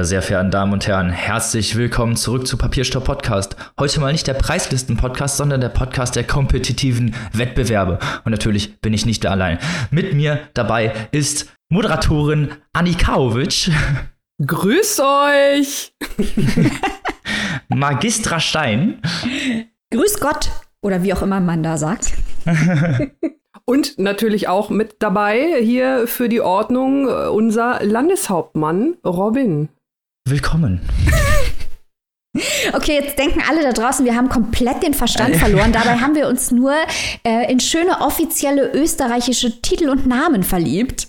Meine sehr verehrten Damen und Herren, herzlich willkommen zurück zu Papierstopp Podcast. Heute mal nicht der Preislisten-Podcast, sondern der Podcast der kompetitiven Wettbewerbe. Und natürlich bin ich nicht allein. Mit mir dabei ist Moderatorin Anikaovic. Grüß euch! Magistra Stein. Grüß Gott oder wie auch immer man da sagt. Und natürlich auch mit dabei hier für die Ordnung äh, unser Landeshauptmann Robin. Willkommen. Okay, jetzt denken alle da draußen, wir haben komplett den Verstand verloren. Dabei haben wir uns nur äh, in schöne offizielle österreichische Titel und Namen verliebt.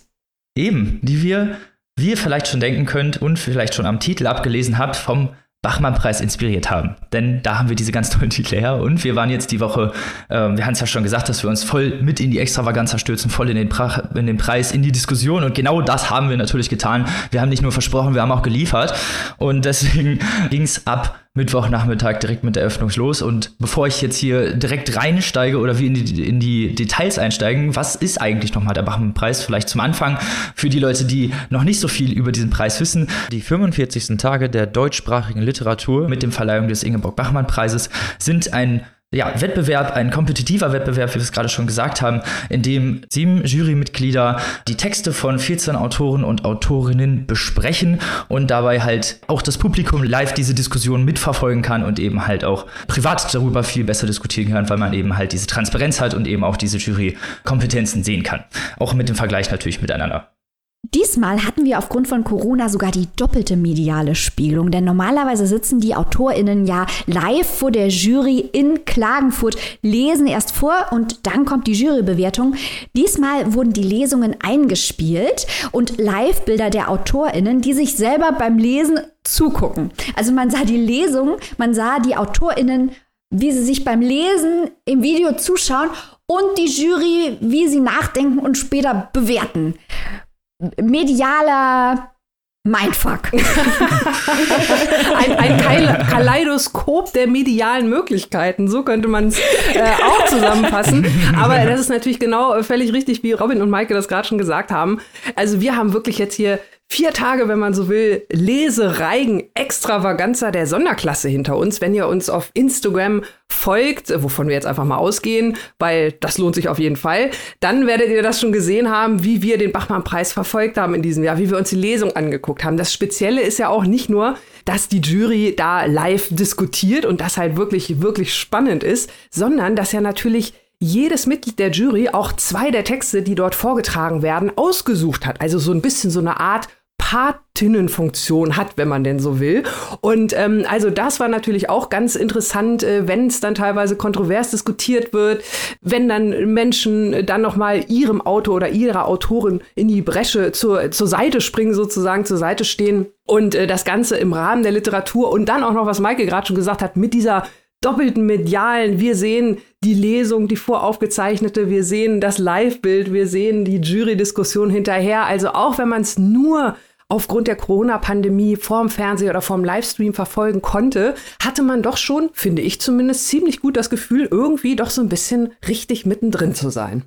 Eben, die wir, wie ihr vielleicht schon denken könnt und vielleicht schon am Titel abgelesen habt, vom Bachmann-Preis inspiriert haben. Denn da haben wir diese ganz tollen Titel her. Und wir waren jetzt die Woche, äh, wir haben es ja schon gesagt, dass wir uns voll mit in die Extravaganza stürzen, voll in den, in den Preis, in die Diskussion. Und genau das haben wir natürlich getan. Wir haben nicht nur versprochen, wir haben auch geliefert. Und deswegen ging es ab Mittwochnachmittag direkt mit der Eröffnung los. Und bevor ich jetzt hier direkt reinsteige oder wie in die, in die Details einsteigen, was ist eigentlich nochmal der Bachmann-Preis? Vielleicht zum Anfang für die Leute, die noch nicht so viel über diesen Preis wissen. Die 45. Tage der deutschsprachigen Literatur mit dem Verleihung des Ingeborg-Bachmann-Preises sind ein ja, Wettbewerb, ein kompetitiver Wettbewerb, wie wir es gerade schon gesagt haben, in dem sieben Jurymitglieder die Texte von 14 Autoren und Autorinnen besprechen und dabei halt auch das Publikum live diese Diskussion mitverfolgen kann und eben halt auch privat darüber viel besser diskutieren kann, weil man eben halt diese Transparenz hat und eben auch diese Jurykompetenzen sehen kann. Auch mit dem Vergleich natürlich miteinander. Diesmal hatten wir aufgrund von Corona sogar die doppelte mediale Spielung, denn normalerweise sitzen die AutorInnen ja live vor der Jury in Klagenfurt, lesen erst vor und dann kommt die Jurybewertung. Diesmal wurden die Lesungen eingespielt und Live-Bilder der AutorInnen, die sich selber beim Lesen zugucken. Also man sah die Lesung, man sah die AutorInnen, wie sie sich beim Lesen im Video zuschauen und die Jury, wie sie nachdenken und später bewerten medialer Mindfuck. ein, ein Kaleidoskop der medialen Möglichkeiten, so könnte man es äh, auch zusammenfassen. Aber das ist natürlich genau äh, völlig richtig, wie Robin und Maike das gerade schon gesagt haben. Also wir haben wirklich jetzt hier vier Tage, wenn man so will, Lesereigen Extravaganza der Sonderklasse hinter uns. Wenn ihr uns auf Instagram folgt, wovon wir jetzt einfach mal ausgehen, weil das lohnt sich auf jeden Fall, dann werdet ihr das schon gesehen haben, wie wir den Bachmann-Preis verfolgt haben in diesem Jahr, wie wir uns die Lesung angeguckt haben. Das Spezielle ist ja auch nicht nur, dass die Jury da live diskutiert und das halt wirklich, wirklich spannend ist, sondern dass ja natürlich jedes Mitglied der Jury auch zwei der Texte, die dort vorgetragen werden, ausgesucht hat. Also so ein bisschen so eine Art Patinnenfunktion hat, wenn man denn so will. Und ähm, also das war natürlich auch ganz interessant, äh, wenn es dann teilweise kontrovers diskutiert wird, wenn dann Menschen dann noch mal ihrem Autor oder ihrer Autorin in die Bresche zur, zur Seite springen, sozusagen zur Seite stehen und äh, das Ganze im Rahmen der Literatur und dann auch noch, was Maike gerade schon gesagt hat, mit dieser doppelten medialen. Wir sehen die Lesung, die voraufgezeichnete, wir sehen das Live-Bild, wir sehen die Jury-Diskussion hinterher. Also auch wenn man es nur aufgrund der Corona-Pandemie vorm Fernseher oder vorm Livestream verfolgen konnte, hatte man doch schon, finde ich zumindest, ziemlich gut das Gefühl, irgendwie doch so ein bisschen richtig mittendrin zu sein.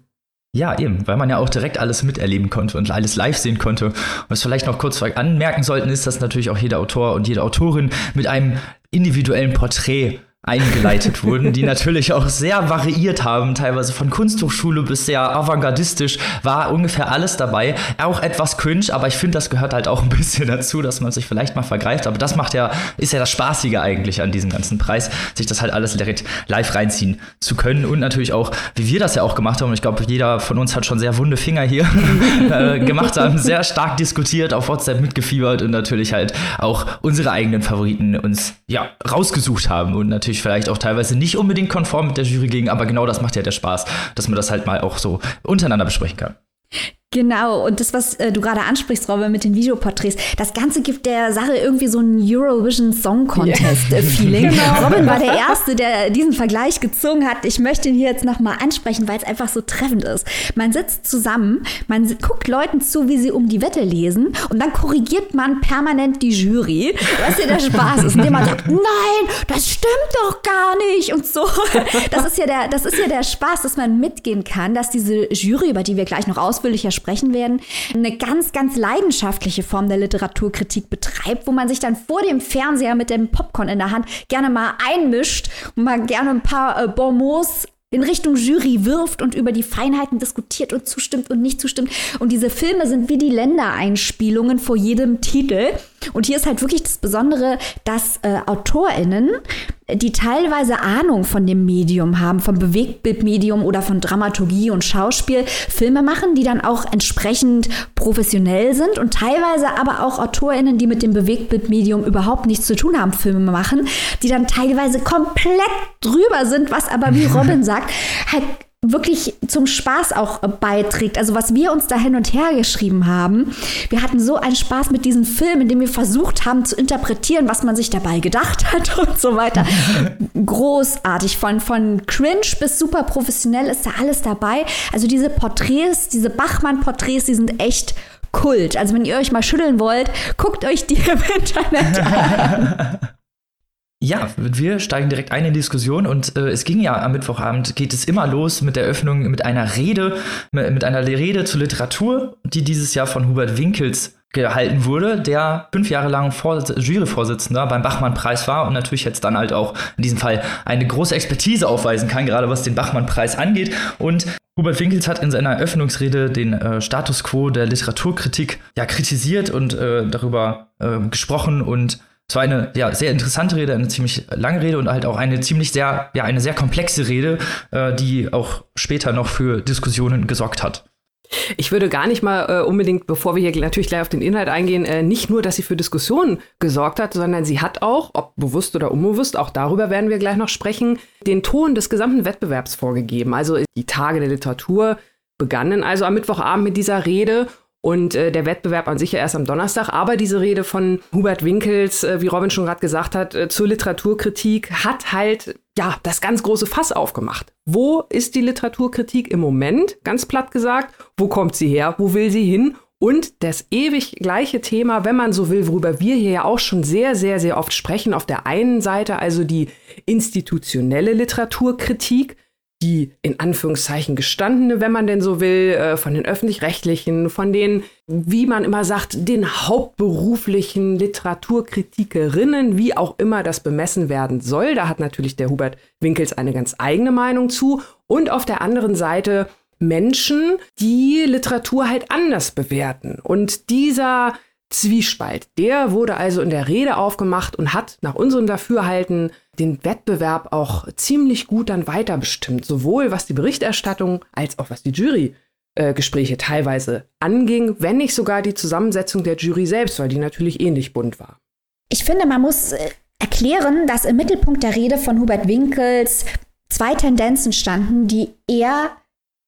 Ja, eben, weil man ja auch direkt alles miterleben konnte und alles live sehen konnte. Was vielleicht noch kurz anmerken sollten, ist, dass natürlich auch jeder Autor und jede Autorin mit einem individuellen Porträt eingeleitet wurden, die natürlich auch sehr variiert haben, teilweise von Kunsthochschule bis sehr avantgardistisch, war ungefähr alles dabei. Auch etwas cringe, aber ich finde, das gehört halt auch ein bisschen dazu, dass man sich vielleicht mal vergreift. Aber das macht ja, ist ja das Spaßige eigentlich an diesem ganzen Preis, sich das halt alles direkt live reinziehen zu können und natürlich auch, wie wir das ja auch gemacht haben. Ich glaube, jeder von uns hat schon sehr wunde Finger hier äh, gemacht, haben sehr stark diskutiert, auf WhatsApp mitgefiebert und natürlich halt auch unsere eigenen Favoriten uns ja rausgesucht haben und natürlich natürlich vielleicht auch teilweise nicht unbedingt konform mit der Jury gegen, aber genau das macht ja der Spaß, dass man das halt mal auch so untereinander besprechen kann. Genau, und das, was äh, du gerade ansprichst, Robin, mit den Videoporträts, das Ganze gibt der Sache irgendwie so ein Eurovision Song Contest-Feeling. Yeah. genau. Robin war der Erste, der diesen Vergleich gezogen hat. Ich möchte ihn hier jetzt nochmal ansprechen, weil es einfach so treffend ist. Man sitzt zusammen, man guckt Leuten zu, wie sie um die Wette lesen und dann korrigiert man permanent die Jury, was ja der Spaß ist, indem man sagt, nein, das stimmt doch gar nicht und so. Das ist ja der, das ist ja der Spaß, dass man mitgehen kann, dass diese Jury, über die wir gleich noch ausführlicher sprechen, besprechen werden, eine ganz, ganz leidenschaftliche Form der Literaturkritik betreibt, wo man sich dann vor dem Fernseher mit dem Popcorn in der Hand gerne mal einmischt und mal gerne ein paar äh, Bonmots in Richtung Jury wirft und über die Feinheiten diskutiert und zustimmt und nicht zustimmt. Und diese Filme sind wie die Ländereinspielungen vor jedem Titel. Und hier ist halt wirklich das Besondere, dass äh, AutorInnen, die teilweise Ahnung von dem Medium haben, vom Bewegtbildmedium oder von Dramaturgie und Schauspiel, Filme machen, die dann auch entsprechend professionell sind und teilweise aber auch AutorInnen, die mit dem Bewegtbildmedium überhaupt nichts zu tun haben, Filme machen, die dann teilweise komplett drüber sind, was aber, wie Robin sagt, halt wirklich zum Spaß auch beiträgt. Also was wir uns da hin und her geschrieben haben. Wir hatten so einen Spaß mit diesem Film, in dem wir versucht haben zu interpretieren, was man sich dabei gedacht hat und so weiter. Großartig. Von, von cringe bis super professionell ist da alles dabei. Also diese Porträts, diese Bachmann-Porträts, die sind echt Kult. Also wenn ihr euch mal schütteln wollt, guckt euch die im Internet an. Ja, wir steigen direkt ein in die Diskussion und äh, es ging ja am Mittwochabend, geht es immer los mit der Öffnung mit einer Rede, mit einer Rede zur Literatur, die dieses Jahr von Hubert Winkels gehalten wurde, der fünf Jahre lang Vor Juryvorsitzender beim Bachmann-Preis war und natürlich jetzt dann halt auch in diesem Fall eine große Expertise aufweisen kann, gerade was den Bachmann-Preis angeht. Und Hubert Winkels hat in seiner Eröffnungsrede den äh, Status quo der Literaturkritik ja kritisiert und äh, darüber äh, gesprochen und es war eine ja, sehr interessante Rede, eine ziemlich lange Rede und halt auch eine ziemlich sehr, ja, eine sehr komplexe Rede, äh, die auch später noch für Diskussionen gesorgt hat. Ich würde gar nicht mal äh, unbedingt, bevor wir hier natürlich gleich auf den Inhalt eingehen, äh, nicht nur, dass sie für Diskussionen gesorgt hat, sondern sie hat auch, ob bewusst oder unbewusst, auch darüber werden wir gleich noch sprechen, den Ton des gesamten Wettbewerbs vorgegeben. Also die Tage der Literatur begannen also am Mittwochabend mit dieser Rede und äh, der Wettbewerb an sich ja erst am Donnerstag. Aber diese Rede von Hubert Winkels, äh, wie Robin schon gerade gesagt hat, äh, zur Literaturkritik hat halt ja das ganz große Fass aufgemacht. Wo ist die Literaturkritik im Moment? Ganz platt gesagt. Wo kommt sie her? Wo will sie hin? Und das ewig gleiche Thema, wenn man so will, worüber wir hier ja auch schon sehr, sehr, sehr oft sprechen. Auf der einen Seite also die institutionelle Literaturkritik, die in Anführungszeichen gestandene, wenn man denn so will, äh, von den öffentlich-rechtlichen, von den, wie man immer sagt, den hauptberuflichen Literaturkritikerinnen, wie auch immer das bemessen werden soll. Da hat natürlich der Hubert Winkels eine ganz eigene Meinung zu. Und auf der anderen Seite Menschen, die Literatur halt anders bewerten. Und dieser Zwiespalt, der wurde also in der Rede aufgemacht und hat nach unserem Dafürhalten den Wettbewerb auch ziemlich gut dann weiter bestimmt, sowohl was die Berichterstattung als auch was die Jurygespräche äh, teilweise anging, wenn nicht sogar die Zusammensetzung der Jury selbst, weil die natürlich ähnlich bunt war. Ich finde, man muss äh, erklären, dass im Mittelpunkt der Rede von Hubert Winkels zwei Tendenzen standen, die er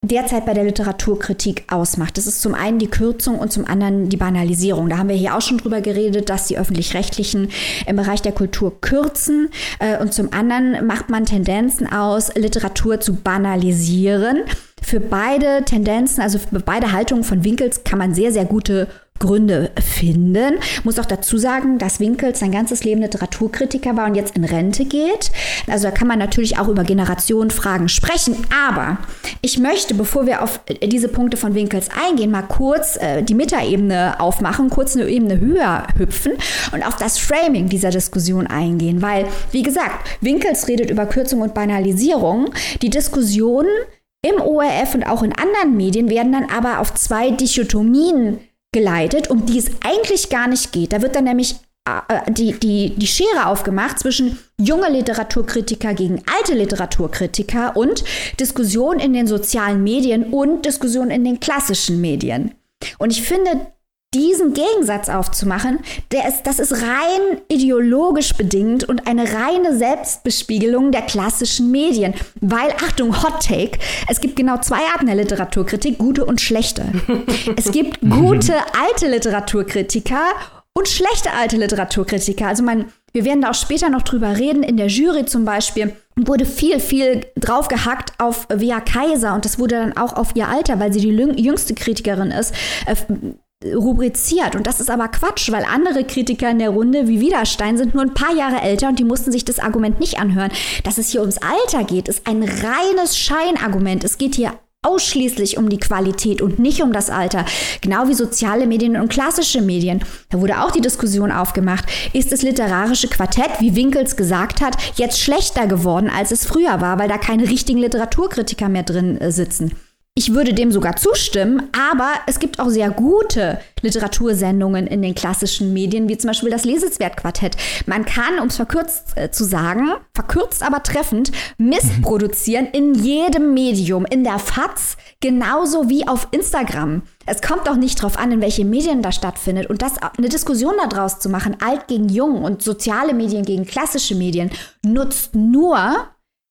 derzeit bei der Literaturkritik ausmacht. Das ist zum einen die Kürzung und zum anderen die Banalisierung. Da haben wir hier auch schon drüber geredet, dass die öffentlich-rechtlichen im Bereich der Kultur kürzen äh, und zum anderen macht man Tendenzen aus, Literatur zu banalisieren. Für beide Tendenzen, also für beide Haltungen von Winkels kann man sehr, sehr gute Gründe finden. Muss auch dazu sagen, dass Winkels sein ganzes Leben Literaturkritiker war und jetzt in Rente geht. Also da kann man natürlich auch über Generationenfragen sprechen. Aber ich möchte, bevor wir auf diese Punkte von Winkels eingehen, mal kurz äh, die Metaebene aufmachen, kurz eine Ebene höher hüpfen und auf das Framing dieser Diskussion eingehen. Weil, wie gesagt, Winkels redet über Kürzung und Banalisierung. Die Diskussionen im ORF und auch in anderen Medien werden dann aber auf zwei Dichotomien geleitet, um die es eigentlich gar nicht geht. Da wird dann nämlich äh, die, die, die Schere aufgemacht zwischen junge Literaturkritiker gegen alte Literaturkritiker und Diskussion in den sozialen Medien und Diskussion in den klassischen Medien. Und ich finde, diesen Gegensatz aufzumachen, der ist, das ist rein ideologisch bedingt und eine reine Selbstbespiegelung der klassischen Medien. Weil, Achtung, Hot Take, es gibt genau zwei Arten der Literaturkritik, gute und schlechte. es gibt gute alte Literaturkritiker und schlechte alte Literaturkritiker. Also man, wir werden da auch später noch drüber reden. In der Jury zum Beispiel wurde viel, viel draufgehackt auf Via Kaiser und das wurde dann auch auf ihr Alter, weil sie die jüngste Kritikerin ist, äh, rubriziert. Und das ist aber Quatsch, weil andere Kritiker in der Runde wie Widerstein sind nur ein paar Jahre älter und die mussten sich das Argument nicht anhören. Dass es hier ums Alter geht, ist ein reines Scheinargument. Es geht hier ausschließlich um die Qualität und nicht um das Alter. Genau wie soziale Medien und klassische Medien. Da wurde auch die Diskussion aufgemacht. Ist das literarische Quartett, wie Winkels gesagt hat, jetzt schlechter geworden, als es früher war, weil da keine richtigen Literaturkritiker mehr drin äh, sitzen? Ich würde dem sogar zustimmen, aber es gibt auch sehr gute Literatursendungen in den klassischen Medien, wie zum Beispiel das Lesenswertquartett. Man kann, um es verkürzt äh, zu sagen, verkürzt aber treffend, Mist produzieren in jedem Medium, in der FAZ genauso wie auf Instagram. Es kommt auch nicht darauf an, in welche Medien das stattfindet. Und das eine Diskussion daraus zu machen, alt gegen jung und soziale Medien gegen klassische Medien, nutzt nur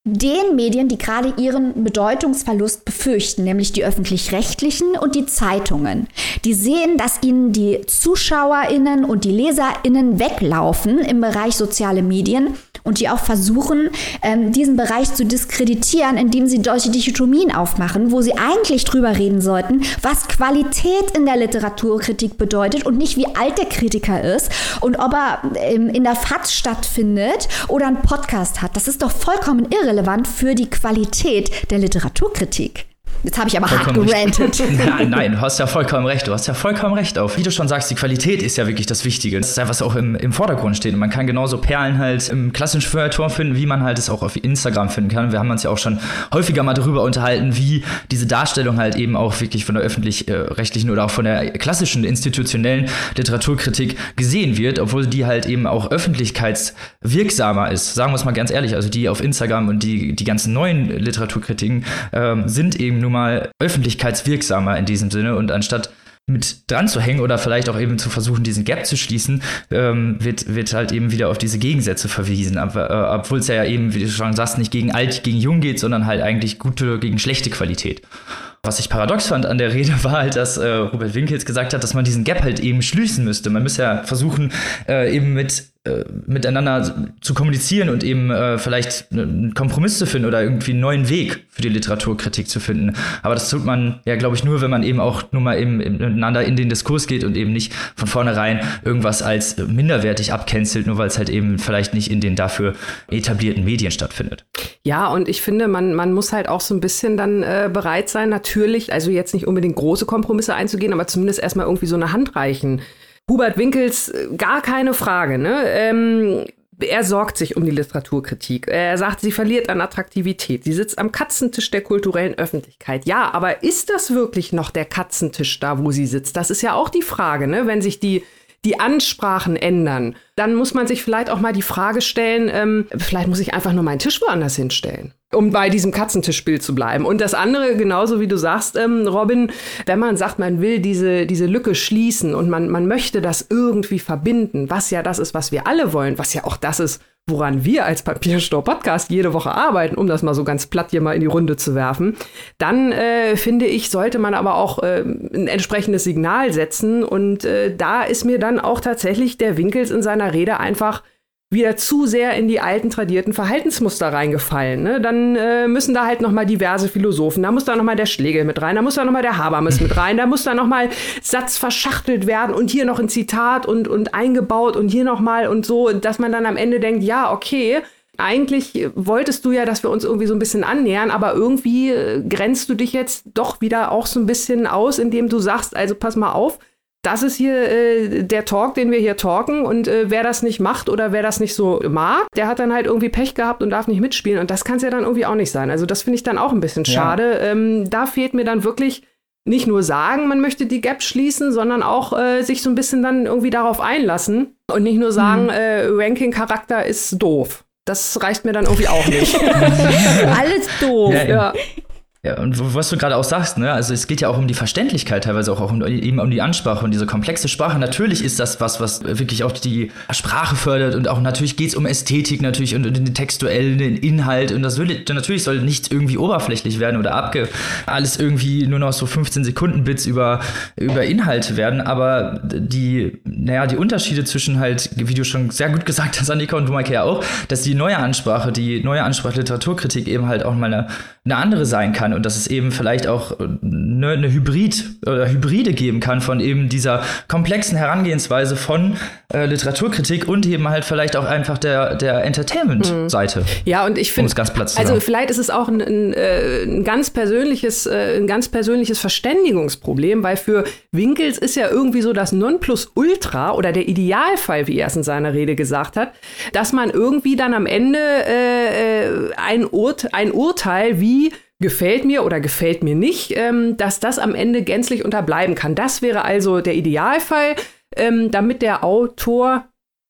den Medien, die gerade ihren Bedeutungsverlust befürchten, nämlich die öffentlich-rechtlichen und die Zeitungen. Die sehen, dass ihnen die Zuschauerinnen und die Leserinnen weglaufen im Bereich soziale Medien und die auch versuchen, ähm, diesen Bereich zu diskreditieren, indem sie solche Dichotomien aufmachen, wo sie eigentlich drüber reden sollten, was Qualität in der Literaturkritik bedeutet und nicht wie alt der Kritiker ist und ob er ähm, in der FAZ stattfindet oder einen Podcast hat. Das ist doch vollkommen irre relevant für die Qualität der Literaturkritik. Jetzt habe ich aber vollkommen hart gerantet. nein, nein, du hast ja vollkommen recht. Du hast ja vollkommen recht auf. Wie du schon sagst, die Qualität ist ja wirklich das Wichtige. Das ist ja, was auch im, im Vordergrund steht. Und man kann genauso Perlen halt im klassischen Feuilleton finden, wie man halt es auch auf Instagram finden kann. Wir haben uns ja auch schon häufiger mal darüber unterhalten, wie diese Darstellung halt eben auch wirklich von der öffentlich-rechtlichen oder auch von der klassischen institutionellen Literaturkritik gesehen wird, obwohl die halt eben auch öffentlichkeitswirksamer ist. Sagen wir es mal ganz ehrlich. Also die auf Instagram und die, die ganzen neuen Literaturkritiken ähm, sind eben nur mal öffentlichkeitswirksamer in diesem Sinne und anstatt mit dran zu hängen oder vielleicht auch eben zu versuchen, diesen Gap zu schließen, ähm, wird, wird halt eben wieder auf diese Gegensätze verwiesen. Aber, äh, obwohl es ja eben, wie du schon sagst, nicht gegen alt, gegen jung geht, sondern halt eigentlich gute gegen schlechte Qualität. Was ich paradox fand an der Rede war halt, dass äh, Robert Winkels gesagt hat, dass man diesen Gap halt eben schließen müsste. Man müsste ja versuchen, äh, eben mit miteinander zu kommunizieren und eben äh, vielleicht einen Kompromiss zu finden oder irgendwie einen neuen Weg für die Literaturkritik zu finden. Aber das tut man ja, glaube ich, nur, wenn man eben auch nur mal eben miteinander in den Diskurs geht und eben nicht von vornherein irgendwas als minderwertig abcancelt, nur weil es halt eben vielleicht nicht in den dafür etablierten Medien stattfindet. Ja, und ich finde, man, man muss halt auch so ein bisschen dann äh, bereit sein, natürlich, also jetzt nicht unbedingt große Kompromisse einzugehen, aber zumindest erstmal irgendwie so eine Hand reichen Hubert Winkels, äh, gar keine Frage. Ne? Ähm, er sorgt sich um die Literaturkritik. Er sagt, sie verliert an Attraktivität. Sie sitzt am Katzentisch der kulturellen Öffentlichkeit. Ja, aber ist das wirklich noch der Katzentisch da, wo sie sitzt? Das ist ja auch die Frage, ne? wenn sich die die Ansprachen ändern, dann muss man sich vielleicht auch mal die Frage stellen, ähm, vielleicht muss ich einfach nur meinen Tisch woanders hinstellen um bei diesem Katzentischbild zu bleiben. Und das andere, genauso wie du sagst, ähm, Robin, wenn man sagt, man will diese, diese Lücke schließen und man, man möchte das irgendwie verbinden, was ja das ist, was wir alle wollen, was ja auch das ist, woran wir als Papierstau-Podcast jede Woche arbeiten, um das mal so ganz platt hier mal in die Runde zu werfen, dann äh, finde ich, sollte man aber auch äh, ein entsprechendes Signal setzen. Und äh, da ist mir dann auch tatsächlich der Winkels in seiner Rede einfach wieder zu sehr in die alten tradierten Verhaltensmuster reingefallen. Ne? Dann äh, müssen da halt noch mal diverse Philosophen, da muss da noch mal der Schlegel mit rein, da muss da noch mal der Habermas mit rein, da muss da noch mal Satz verschachtelt werden und hier noch ein Zitat und, und eingebaut und hier noch mal und so, dass man dann am Ende denkt, ja, okay, eigentlich wolltest du ja, dass wir uns irgendwie so ein bisschen annähern, aber irgendwie äh, grenzt du dich jetzt doch wieder auch so ein bisschen aus, indem du sagst, also pass mal auf, das ist hier äh, der Talk, den wir hier talken. Und äh, wer das nicht macht oder wer das nicht so mag, der hat dann halt irgendwie Pech gehabt und darf nicht mitspielen. Und das kann es ja dann irgendwie auch nicht sein. Also das finde ich dann auch ein bisschen schade. Ja. Ähm, da fehlt mir dann wirklich nicht nur sagen, man möchte die Gap schließen, sondern auch äh, sich so ein bisschen dann irgendwie darauf einlassen und nicht nur sagen, mhm. äh, Ranking-Charakter ist doof. Das reicht mir dann irgendwie auch nicht. Alles doof. Ja, ja. Ja, und was du gerade auch sagst, ne, also es geht ja auch um die Verständlichkeit, teilweise auch, auch um, eben um die Ansprache und diese komplexe Sprache. Natürlich ist das was, was wirklich auch die Sprache fördert und auch natürlich geht es um Ästhetik natürlich und, und den textuellen Inhalt und das will, natürlich soll nicht irgendwie oberflächlich werden oder abge alles irgendwie nur noch so 15 Sekunden Bits über, über Inhalte werden, aber die, naja, die Unterschiede zwischen halt, wie du schon sehr gut gesagt hast, Annika und du Maike ja auch, dass die neue Ansprache, die neue Ansprache Literaturkritik eben halt auch mal eine eine andere sein kann und dass es eben vielleicht auch eine, eine Hybrid oder Hybride geben kann von eben dieser komplexen Herangehensweise von äh, Literaturkritik und eben halt vielleicht auch einfach der, der Entertainment-Seite. Mhm. Ja, und ich finde, also vielleicht ist es auch ein, ein, äh, ein ganz persönliches, äh, ein ganz persönliches Verständigungsproblem, weil für Winkels ist ja irgendwie so das Nonplusultra oder der Idealfall, wie er es in seiner Rede gesagt hat, dass man irgendwie dann am Ende äh, äh ein, Urt ein Urteil wie gefällt mir oder gefällt mir nicht, ähm, dass das am Ende gänzlich unterbleiben kann. Das wäre also der Idealfall, ähm, damit der Autor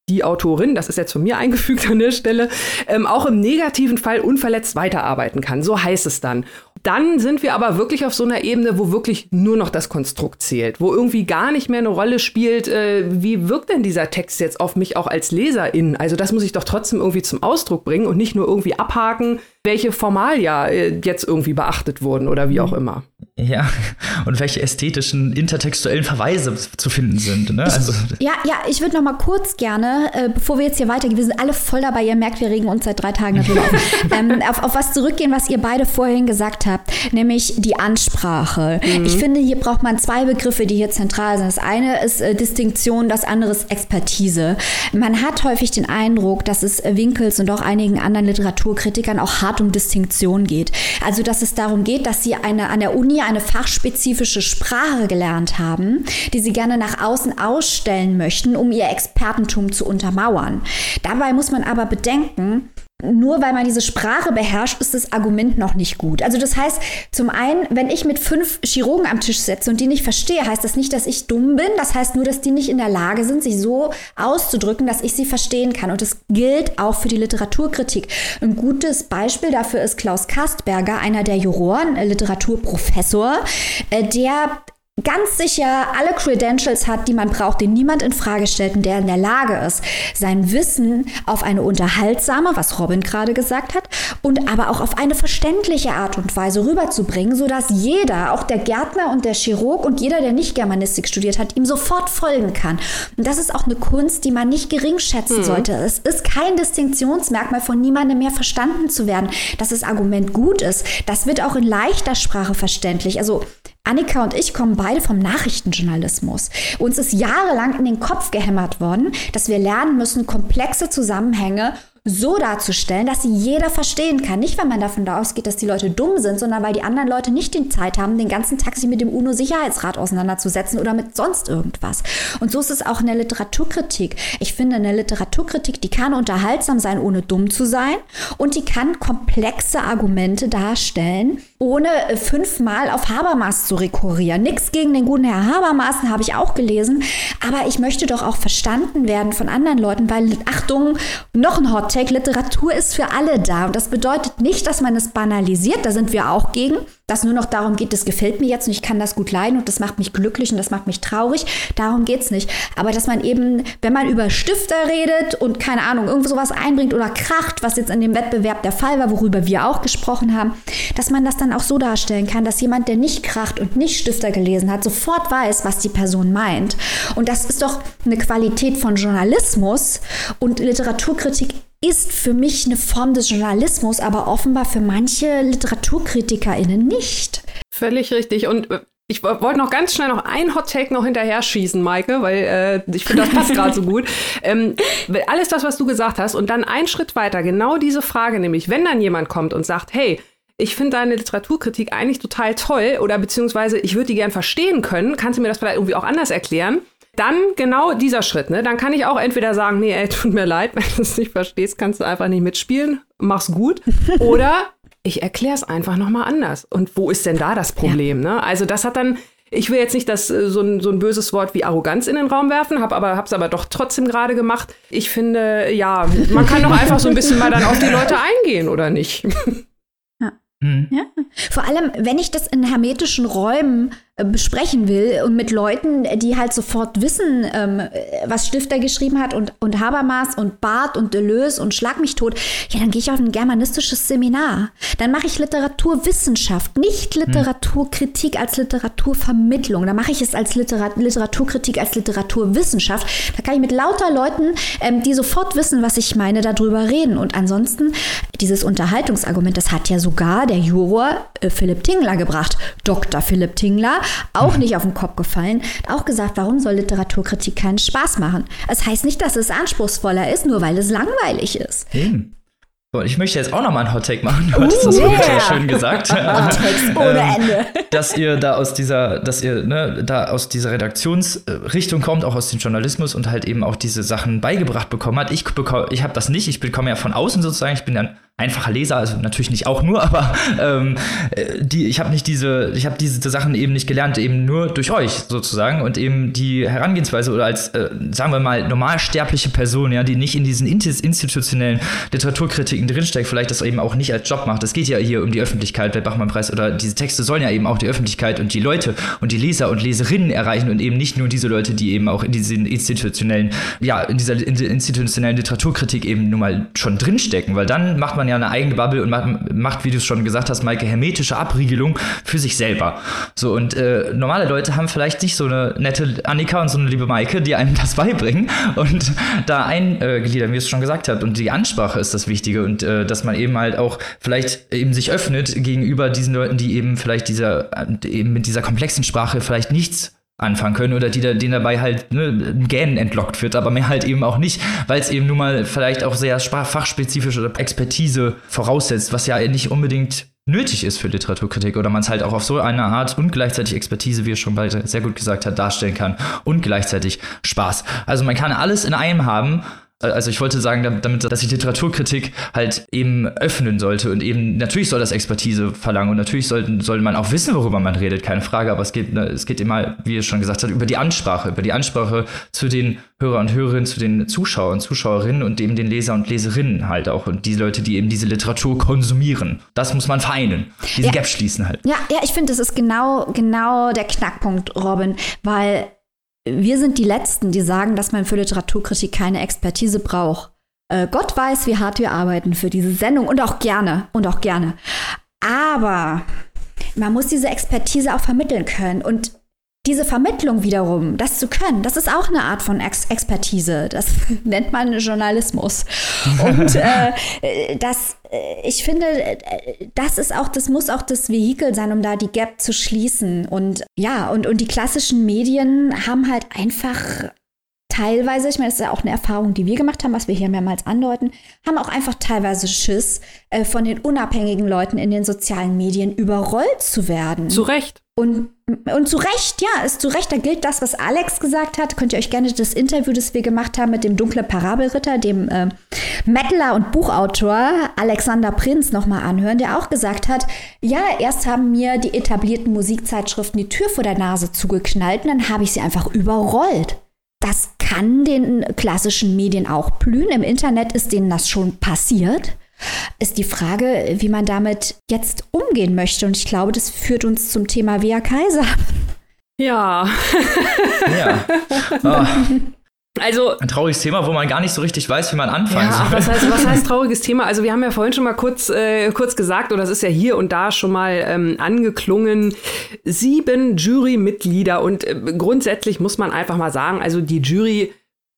die Autorin, das ist jetzt von mir eingefügt an der Stelle, ähm, auch im negativen Fall unverletzt weiterarbeiten kann. So heißt es dann. Dann sind wir aber wirklich auf so einer Ebene, wo wirklich nur noch das Konstrukt zählt, wo irgendwie gar nicht mehr eine Rolle spielt, äh, wie wirkt denn dieser Text jetzt auf mich auch als Leserin? Also das muss ich doch trotzdem irgendwie zum Ausdruck bringen und nicht nur irgendwie abhaken, welche Formalia äh, jetzt irgendwie beachtet wurden oder wie auch mhm. immer. Ja, und welche ästhetischen, intertextuellen Verweise zu finden sind. Ne? Also ja, ja, ich würde noch mal kurz gerne, äh, bevor wir jetzt hier weitergehen, wir sind alle voll dabei, ihr merkt, wir regen uns seit drei Tagen darüber auf, ähm, auf, auf, was zurückgehen, was ihr beide vorhin gesagt habt, nämlich die Ansprache. Mhm. Ich finde, hier braucht man zwei Begriffe, die hier zentral sind. Das eine ist äh, Distinktion, das andere ist Expertise. Man hat häufig den Eindruck, dass es Winkels und auch einigen anderen Literaturkritikern auch hart um Distinktion geht. Also, dass es darum geht, dass sie eine, an der Uni eine fachspezifische Sprache gelernt haben, die sie gerne nach außen ausstellen möchten, um ihr Expertentum zu untermauern. Dabei muss man aber bedenken, nur weil man diese Sprache beherrscht, ist das Argument noch nicht gut. Also das heißt, zum einen, wenn ich mit fünf Chirurgen am Tisch setze und die nicht verstehe, heißt das nicht, dass ich dumm bin. Das heißt nur, dass die nicht in der Lage sind, sich so auszudrücken, dass ich sie verstehen kann. Und das gilt auch für die Literaturkritik. Ein gutes Beispiel dafür ist Klaus Kastberger, einer der Juroren, äh, Literaturprofessor, äh, der ganz sicher alle Credentials hat, die man braucht, den niemand in Frage stellt und der in der Lage ist, sein Wissen auf eine unterhaltsame, was Robin gerade gesagt hat, und aber auch auf eine verständliche Art und Weise rüberzubringen, sodass jeder, auch der Gärtner und der Chirurg und jeder, der nicht Germanistik studiert hat, ihm sofort folgen kann. Und das ist auch eine Kunst, die man nicht gering schätzen mhm. sollte. Es ist kein Distinktionsmerkmal von niemandem mehr verstanden zu werden, dass das Argument gut ist. Das wird auch in leichter Sprache verständlich. Also Annika und ich kommen beide vom Nachrichtenjournalismus. Uns ist jahrelang in den Kopf gehämmert worden, dass wir lernen müssen, komplexe Zusammenhänge so darzustellen, dass sie jeder verstehen kann. Nicht, weil man davon ausgeht, dass die Leute dumm sind, sondern weil die anderen Leute nicht die Zeit haben, den ganzen Tag sich mit dem UNO-Sicherheitsrat auseinanderzusetzen oder mit sonst irgendwas. Und so ist es auch in der Literaturkritik. Ich finde, eine Literaturkritik, die kann unterhaltsam sein, ohne dumm zu sein. Und die kann komplexe Argumente darstellen, ohne fünfmal auf Habermas zu rekurrieren. Nichts gegen den guten Herr Habermas, habe ich auch gelesen. Aber ich möchte doch auch verstanden werden von anderen Leuten, weil, Achtung, noch ein Hot Take, Literatur ist für alle da. Und das bedeutet nicht, dass man es banalisiert, da sind wir auch gegen, dass nur noch darum geht, das gefällt mir jetzt und ich kann das gut leiden und das macht mich glücklich und das macht mich traurig. Darum geht es nicht. Aber dass man eben, wenn man über Stifter redet und keine Ahnung, irgendwo sowas einbringt oder kracht, was jetzt in dem Wettbewerb der Fall war, worüber wir auch gesprochen haben, dass man das dann auch so darstellen kann, dass jemand, der nicht kracht und nicht Stifter gelesen hat, sofort weiß, was die Person meint. Und das ist doch eine Qualität von Journalismus und Literaturkritik ist für mich eine Form des Journalismus, aber offenbar für manche LiteraturkritikerInnen nicht. Völlig richtig. Und äh, ich wollte noch ganz schnell noch ein Hot Take noch hinterher schießen, Maike, weil äh, ich finde, das passt gerade so gut. Ähm, alles das, was du gesagt hast, und dann einen Schritt weiter, genau diese Frage, nämlich, wenn dann jemand kommt und sagt, hey, ich finde deine Literaturkritik eigentlich total toll oder beziehungsweise ich würde die gern verstehen können, kannst du mir das vielleicht irgendwie auch anders erklären? Dann genau dieser Schritt, ne? Dann kann ich auch entweder sagen, nee, ey, tut mir leid, wenn du es nicht verstehst, kannst du einfach nicht mitspielen, mach's gut. Oder ich erkläre es einfach nochmal anders. Und wo ist denn da das Problem? Ja. Ne? Also das hat dann, ich will jetzt nicht das, äh, so, ein, so ein böses Wort wie Arroganz in den Raum werfen, habe aber hab's aber doch trotzdem gerade gemacht. Ich finde, ja, man kann doch einfach so ein bisschen mal dann auf die Leute eingehen, oder nicht? Ja. Hm. Ja. Vor allem, wenn ich das in hermetischen Räumen äh, besprechen will und mit Leuten, die halt sofort wissen, ähm, was Stifter geschrieben hat und, und Habermas und Barth und Deleuze und Schlag mich tot, ja, dann gehe ich auf ein germanistisches Seminar. Dann mache ich Literaturwissenschaft, nicht Literaturkritik als Literaturvermittlung. Dann mache ich es als Literat Literaturkritik als Literaturwissenschaft. Da kann ich mit lauter Leuten, ähm, die sofort wissen, was ich meine, darüber reden. Und ansonsten, dieses Unterhaltungsargument, das hat ja sogar der Juror äh, Philipp Tingler gebracht. Dr. Philipp Tingler, auch nicht auf den Kopf gefallen, auch gesagt, warum soll Literaturkritik keinen Spaß machen? Es heißt nicht, dass es anspruchsvoller ist, nur weil es langweilig ist. Eben. Ich möchte jetzt auch noch mal einen Hot Take machen. Du hattest das yeah. sehr schön gesagt. Hot Takes ohne ähm, Ende. dass ihr da aus dieser, dass ihr ne, da aus dieser Redaktionsrichtung kommt, auch aus dem Journalismus und halt eben auch diese Sachen beigebracht bekommen hat. Ich ich habe das nicht. Ich bekomme ja von außen sozusagen. Ich bin dann einfacher Leser, also natürlich nicht auch nur, aber ähm, äh, die, ich habe nicht diese, ich habe diese Sachen eben nicht gelernt, eben nur durch euch sozusagen und eben die Herangehensweise oder als, äh, sagen wir mal, normalsterbliche Person, ja, die nicht in diesen institutionellen Literaturkritiken drinsteckt, vielleicht das eben auch nicht als Job macht. Es geht ja hier um die Öffentlichkeit bei Bachmann-Preis oder diese Texte sollen ja eben auch die Öffentlichkeit und die Leute und die Leser und Leserinnen erreichen und eben nicht nur diese Leute, die eben auch in diesen institutionellen, ja, in dieser institutionellen Literaturkritik eben nun mal schon drinstecken, weil dann macht man man ja eine eigene Bubble und macht, wie du es schon gesagt hast, Maike, hermetische Abriegelung für sich selber. So, und äh, normale Leute haben vielleicht nicht so eine nette Annika und so eine liebe Maike, die einem das beibringen und da eingliedern, wie es schon gesagt habt. Und die Ansprache ist das Wichtige und äh, dass man eben halt auch vielleicht eben sich öffnet gegenüber diesen Leuten, die eben vielleicht dieser, eben mit dieser komplexen Sprache vielleicht nichts anfangen können oder die da, denen dabei halt ne, Gähnen entlockt wird, aber mehr halt eben auch nicht, weil es eben nun mal vielleicht auch sehr fachspezifische Expertise voraussetzt, was ja nicht unbedingt nötig ist für Literaturkritik oder man es halt auch auf so eine Art und gleichzeitig Expertise, wie es schon sehr gut gesagt hat, darstellen kann und gleichzeitig Spaß. Also man kann alles in einem haben also ich wollte sagen, damit, dass sich Literaturkritik halt eben öffnen sollte und eben, natürlich soll das Expertise verlangen und natürlich sollte, soll man auch wissen, worüber man redet, keine Frage, aber es geht, ne, es geht immer, wie ihr schon gesagt habt, über die Ansprache, über die Ansprache zu den Hörer und Hörerinnen, zu den Zuschauern und Zuschauerinnen und eben den Leser und Leserinnen halt auch und die Leute, die eben diese Literatur konsumieren. Das muss man vereinen, diesen ja. Gap schließen halt. Ja, ja, ich finde, das ist genau, genau der Knackpunkt, Robin, weil wir sind die Letzten, die sagen, dass man für Literaturkritik keine Expertise braucht. Äh, Gott weiß, wie hart wir arbeiten für diese Sendung und auch gerne und auch gerne. Aber man muss diese Expertise auch vermitteln können und diese Vermittlung wiederum, das zu können, das ist auch eine Art von Ex Expertise. Das nennt man Journalismus. Und äh, das, äh, ich finde, äh, das ist auch, das muss auch das Vehikel sein, um da die Gap zu schließen. Und ja, und, und die klassischen Medien haben halt einfach teilweise, ich meine, das ist ja auch eine Erfahrung, die wir gemacht haben, was wir hier mehrmals andeuten, haben auch einfach teilweise Schiss, äh, von den unabhängigen Leuten in den sozialen Medien überrollt zu werden. Zu Recht. Und, und zu Recht, ja, ist zu Recht, da gilt das, was Alex gesagt hat. Könnt ihr euch gerne das Interview, das wir gemacht haben mit dem dunkle Parabelritter, dem äh, Mettler und Buchautor Alexander Prinz nochmal anhören, der auch gesagt hat, ja, erst haben mir die etablierten Musikzeitschriften die Tür vor der Nase zugeknallt und dann habe ich sie einfach überrollt. Das kann den klassischen Medien auch blühen. Im Internet ist denen das schon passiert ist die Frage, wie man damit jetzt umgehen möchte. Und ich glaube, das führt uns zum Thema Via Kaiser. Ja. ja. Oh. Also, ein trauriges Thema, wo man gar nicht so richtig weiß, wie man anfangen ja, soll. Was heißt, was heißt trauriges Thema? Also wir haben ja vorhin schon mal kurz, äh, kurz gesagt, oder es ist ja hier und da schon mal ähm, angeklungen, sieben Jurymitglieder. Und äh, grundsätzlich muss man einfach mal sagen, also die Jury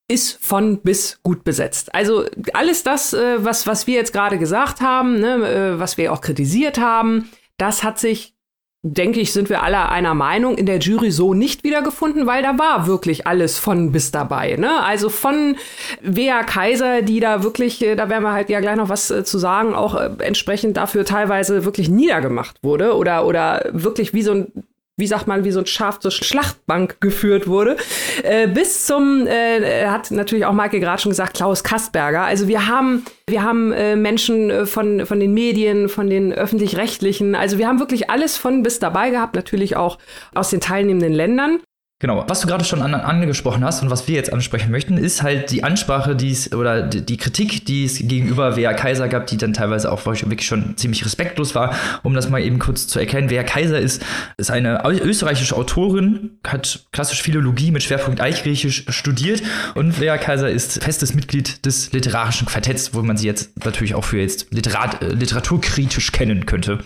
ist von bis gut besetzt. Also alles das, äh, was, was wir jetzt gerade gesagt haben, ne, äh, was wir auch kritisiert haben, das hat sich, denke ich, sind wir alle einer Meinung, in der Jury so nicht wiedergefunden, weil da war wirklich alles von bis dabei. Ne? Also von Wea Kaiser, die da wirklich, äh, da werden wir halt ja gleich noch was zu sagen, auch entsprechend dafür teilweise wirklich niedergemacht wurde oder, oder wirklich wie so ein wie sagt man, wie so ein Schaf zur Schlachtbank geführt wurde. Äh, bis zum, äh, hat natürlich auch Maike gerade schon gesagt, Klaus Kastberger. Also wir haben, wir haben äh, Menschen äh, von, von den Medien, von den öffentlich-rechtlichen. Also wir haben wirklich alles von bis dabei gehabt, natürlich auch aus den teilnehmenden Ländern. Genau. Was du gerade schon an, angesprochen hast und was wir jetzt ansprechen möchten, ist halt die Ansprache, die es oder die, die Kritik, die es gegenüber Wea Kaiser gab, die dann teilweise auch wirklich schon ziemlich respektlos war. Um das mal eben kurz zu erkennen, Wea Kaiser ist, ist eine österreichische Autorin, hat klassisch Philologie mit Schwerpunkt Eichgriechisch studiert und Wea Kaiser ist festes Mitglied des literarischen Quartetts, wo man sie jetzt natürlich auch für jetzt Literat, äh, literaturkritisch kennen könnte.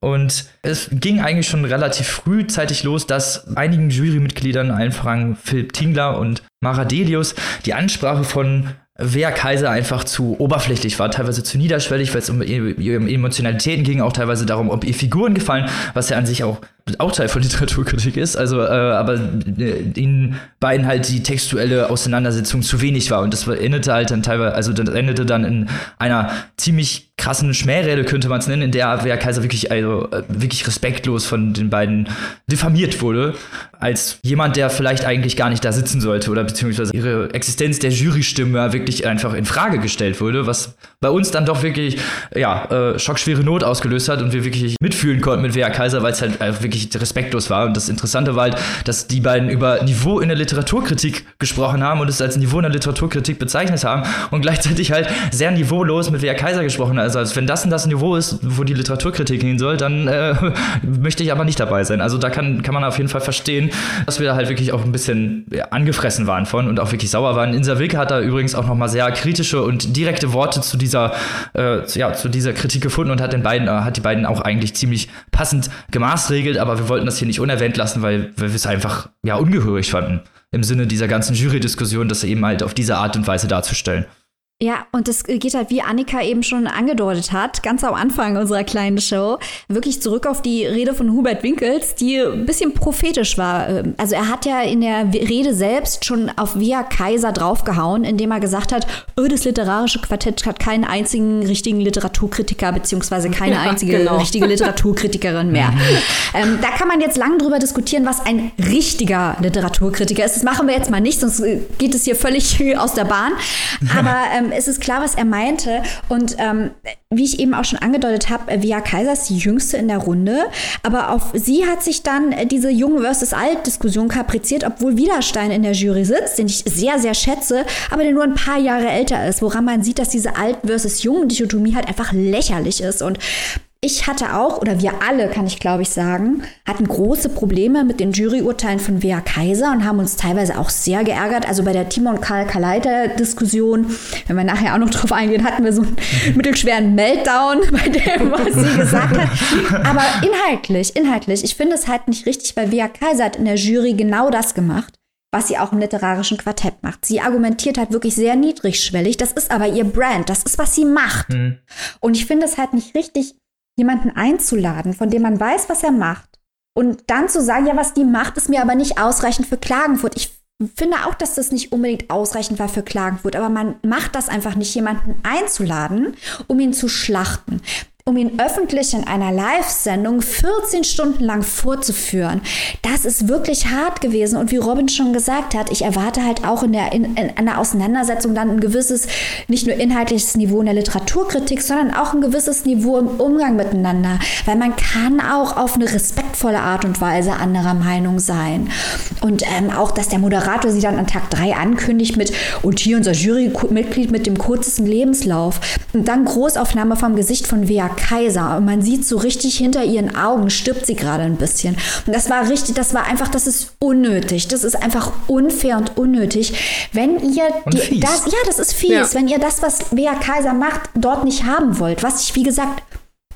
Und es ging eigentlich schon relativ frühzeitig los, dass einigen Jurymitgliedern, allen voran Philipp Tingler und Mara Delius, die Ansprache von Wer Kaiser einfach zu oberflächlich war, teilweise zu niederschwellig, weil es um ihre Emotionalitäten ging, auch teilweise darum, ob ihr Figuren gefallen, was ja an sich auch auch Teil von Literaturkritik ist, also äh, aber äh, ihnen beiden halt die textuelle Auseinandersetzung zu wenig war. Und das endete halt dann teilweise, also das endete dann in einer ziemlich krassen Schmährede könnte man es nennen, in der Wer Kaiser wirklich also äh, wirklich respektlos von den beiden diffamiert wurde als jemand, der vielleicht eigentlich gar nicht da sitzen sollte oder beziehungsweise ihre Existenz der Jurystimme wirklich einfach in Frage gestellt wurde, was bei uns dann doch wirklich ja äh, schockschwere Not ausgelöst hat und wir wirklich mitfühlen konnten mit Wer Kaiser, weil es halt wirklich wirklich respektlos war. Und das Interessante war halt, dass die beiden über Niveau in der Literaturkritik gesprochen haben und es als Niveau in der Literaturkritik bezeichnet haben und gleichzeitig halt sehr niveaulos mit Wea Kaiser gesprochen haben. Also, also wenn das und das Niveau ist, wo die Literaturkritik hin soll, dann äh, möchte ich aber nicht dabei sein. Also da kann, kann man auf jeden Fall verstehen, dass wir da halt wirklich auch ein bisschen angefressen waren von und auch wirklich sauer waren. Insa Wilke hat da übrigens auch nochmal sehr kritische und direkte Worte zu dieser, äh, ja, zu dieser Kritik gefunden und hat den beiden, äh, hat die beiden auch eigentlich ziemlich passend gemaßregelt, aber wir wollten das hier nicht unerwähnt lassen, weil, weil wir es einfach ja ungehörig fanden. Im Sinne dieser ganzen Jury-Diskussion, das eben halt auf diese Art und Weise darzustellen. Ja, und das geht halt, wie Annika eben schon angedeutet hat, ganz am Anfang unserer kleinen Show, wirklich zurück auf die Rede von Hubert Winkels, die ein bisschen prophetisch war. Also er hat ja in der Rede selbst schon auf Via Kaiser draufgehauen, indem er gesagt hat, oh, das literarische Quartett hat keinen einzigen richtigen Literaturkritiker, beziehungsweise keine ja, einzige genau. richtige Literaturkritikerin mehr. ähm, da kann man jetzt lang drüber diskutieren, was ein richtiger Literaturkritiker ist. Das machen wir jetzt mal nicht, sonst geht es hier völlig aus der Bahn. Aber ähm, es ist klar, was er meinte. Und ähm, wie ich eben auch schon angedeutet habe, Via Kaiser ist die jüngste in der Runde. Aber auf sie hat sich dann diese Jung versus Alt-Diskussion kapriziert, obwohl Widerstein in der Jury sitzt, den ich sehr, sehr schätze, aber der nur ein paar Jahre älter ist, woran man sieht, dass diese Alt versus Jung-Dichotomie halt einfach lächerlich ist. Und ich hatte auch, oder wir alle, kann ich glaube ich sagen, hatten große Probleme mit den Juryurteilen von Wea Kaiser und haben uns teilweise auch sehr geärgert. Also bei der Timon Karl Kaleiter-Diskussion, wenn wir nachher auch noch drauf eingehen, hatten wir so einen mittelschweren Meltdown bei dem, was sie gesagt hat. Aber inhaltlich, inhaltlich, ich finde es halt nicht richtig, weil Wea Kaiser hat in der Jury genau das gemacht was sie auch im literarischen Quartett macht. Sie argumentiert halt wirklich sehr niedrigschwellig. Das ist aber ihr Brand. Das ist, was sie macht. Mhm. Und ich finde es halt nicht richtig, jemanden einzuladen, von dem man weiß, was er macht. Und dann zu sagen, ja, was die macht, ist mir aber nicht ausreichend für Klagenfurt. Ich finde auch, dass das nicht unbedingt ausreichend war für Klagenfurt, aber man macht das einfach nicht, jemanden einzuladen, um ihn zu schlachten um ihn öffentlich in einer Live-Sendung 14 Stunden lang vorzuführen. Das ist wirklich hart gewesen. Und wie Robin schon gesagt hat, ich erwarte halt auch in der, in, in einer Auseinandersetzung dann ein gewisses, nicht nur inhaltliches Niveau in der Literaturkritik, sondern auch ein gewisses Niveau im Umgang miteinander. Weil man kann auch auf eine respektvolle Art und Weise anderer Meinung sein. Und ähm, auch, dass der Moderator sie dann an Tag 3 ankündigt mit, und hier unser Jurymitglied mit dem kürzesten Lebenslauf. Und dann Großaufnahme vom Gesicht von Wea Kaiser. Und man sieht so richtig hinter ihren Augen stirbt sie gerade ein bisschen. Und das war richtig, das war einfach, das ist unnötig. Das ist einfach unfair und unnötig. Wenn ihr die, das, ja, das ist fies. Ja. Wenn ihr das, was Bea Kaiser macht, dort nicht haben wollt, was ich, wie gesagt,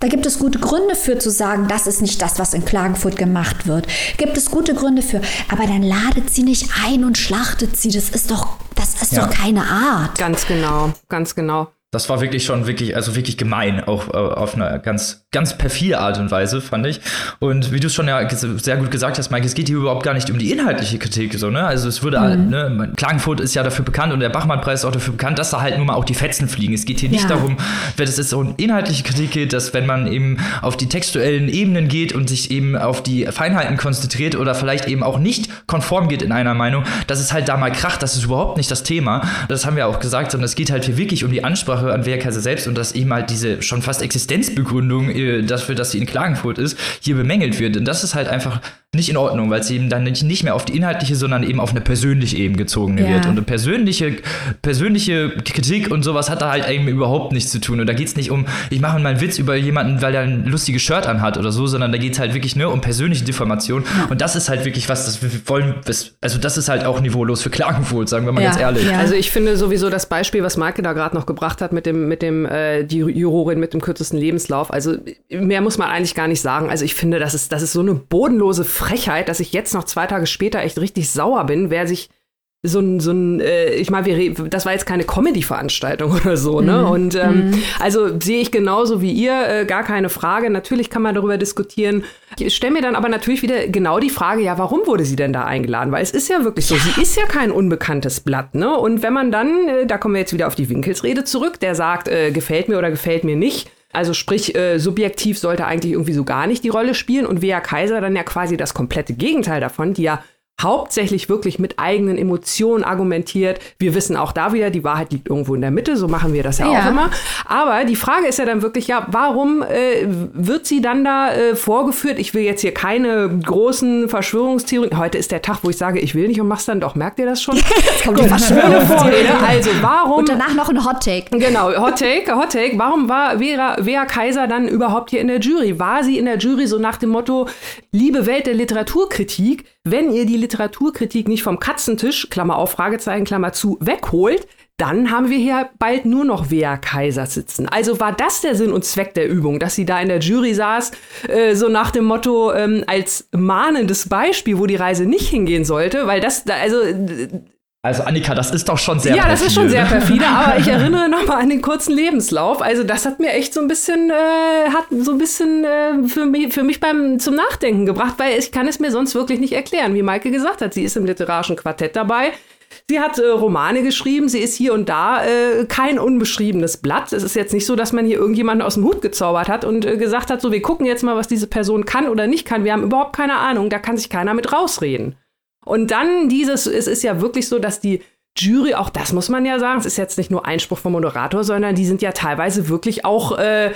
da gibt es gute Gründe für zu sagen, das ist nicht das, was in Klagenfurt gemacht wird. Gibt es gute Gründe für. Aber dann ladet sie nicht ein und schlachtet sie. Das ist doch, das ist ja. doch keine Art. Ganz genau, ganz genau das war wirklich schon wirklich, also wirklich gemein, auch äh, auf eine ganz, ganz perfide Art und Weise, fand ich. Und wie du es schon ja sehr gut gesagt hast, Mike, es geht hier überhaupt gar nicht um die inhaltliche Kritik, so, ne? Also es würde, mhm. ne, Klagenfurt ist ja dafür bekannt und der Bachmann-Preis ist auch dafür bekannt, dass da halt nur mal auch die Fetzen fliegen. Es geht hier nicht ja. darum, wenn es um inhaltliche Kritik geht, dass wenn man eben auf die textuellen Ebenen geht und sich eben auf die Feinheiten konzentriert oder vielleicht eben auch nicht konform geht in einer Meinung, dass es halt da mal kracht, das ist überhaupt nicht das Thema. Das haben wir auch gesagt, sondern es geht halt hier wirklich um die Ansprache Sache an Wehrkaiser selbst und dass eben halt diese schon fast Existenzbegründung äh, dafür, dass sie in Klagenfurt ist, hier bemängelt wird. Und das ist halt einfach nicht in Ordnung, weil es eben dann nicht, nicht mehr auf die inhaltliche, sondern eben auf eine persönliche Ebene gezogen ja. wird. Und eine persönliche, persönliche Kritik und sowas hat da halt eben überhaupt nichts zu tun. Und da geht es nicht um, ich mache mal einen Witz über jemanden, weil er ein lustiges Shirt anhat oder so, sondern da geht es halt wirklich nur um persönliche Diffamation. Ja. Und das ist halt wirklich was, das wir wollen, also das ist halt auch niveaulos für Klagenfurt, sagen wir mal ja. ganz ehrlich. Ja. Also ich finde sowieso das Beispiel, was Marke da gerade noch gebracht hat mit dem, mit dem, äh, die Jurorin mit dem kürzesten Lebenslauf, also mehr muss man eigentlich gar nicht sagen. Also ich finde, das ist, das ist so eine bodenlose Frechheit, dass ich jetzt noch zwei Tage später echt richtig sauer bin, wer sich so ein, so ein äh, ich meine, das war jetzt keine Comedy-Veranstaltung oder so, ne? Mhm. Und ähm, mhm. also sehe ich genauso wie ihr, äh, gar keine Frage. Natürlich kann man darüber diskutieren. Ich stelle mir dann aber natürlich wieder genau die Frage, ja, warum wurde sie denn da eingeladen? Weil es ist ja wirklich so, sie ist ja kein unbekanntes Blatt, ne? Und wenn man dann, äh, da kommen wir jetzt wieder auf die Winkelsrede zurück, der sagt, äh, gefällt mir oder gefällt mir nicht, also sprich, äh, subjektiv sollte eigentlich irgendwie so gar nicht die Rolle spielen. Und Wea Kaiser dann ja quasi das komplette Gegenteil davon, die ja hauptsächlich wirklich mit eigenen Emotionen argumentiert. Wir wissen auch da wieder, die Wahrheit liegt irgendwo in der Mitte, so machen wir das ja, ja. auch immer. Aber die Frage ist ja dann wirklich, ja, warum äh, wird sie dann da äh, vorgeführt? Ich will jetzt hier keine großen Verschwörungstheorien. Heute ist der Tag, wo ich sage, ich will nicht und mach's dann doch. Merkt ihr das schon? Jetzt kommt die Verschwörungstheorie. Also warum? Und danach noch ein Hot Take. Genau, Hot Take, Hot Take. Warum war Vera, Vera Kaiser dann überhaupt hier in der Jury? War sie in der Jury so nach dem Motto, liebe Welt der Literaturkritik, wenn ihr die Literaturkritik nicht vom Katzentisch, Klammer auf, Fragezeichen, Klammer zu, wegholt, dann haben wir hier bald nur noch Wea Kaiser sitzen. Also war das der Sinn und Zweck der Übung, dass sie da in der Jury saß, äh, so nach dem Motto ähm, als mahnendes Beispiel, wo die Reise nicht hingehen sollte, weil das, also also Annika, das ist doch schon sehr Ja, perfide. das ist schon sehr perfide, aber ich erinnere nochmal an den kurzen Lebenslauf. Also das hat mir echt so ein bisschen, äh, hat so ein bisschen äh, für, mich, für mich beim zum Nachdenken gebracht, weil ich kann es mir sonst wirklich nicht erklären. Wie Maike gesagt hat, sie ist im literarischen Quartett dabei. Sie hat äh, Romane geschrieben, sie ist hier und da äh, kein unbeschriebenes Blatt. Es ist jetzt nicht so, dass man hier irgendjemanden aus dem Hut gezaubert hat und äh, gesagt hat, so wir gucken jetzt mal, was diese Person kann oder nicht kann. Wir haben überhaupt keine Ahnung, da kann sich keiner mit rausreden. Und dann dieses, es ist ja wirklich so, dass die Jury, auch das muss man ja sagen, es ist jetzt nicht nur Einspruch vom Moderator, sondern die sind ja teilweise wirklich auch äh,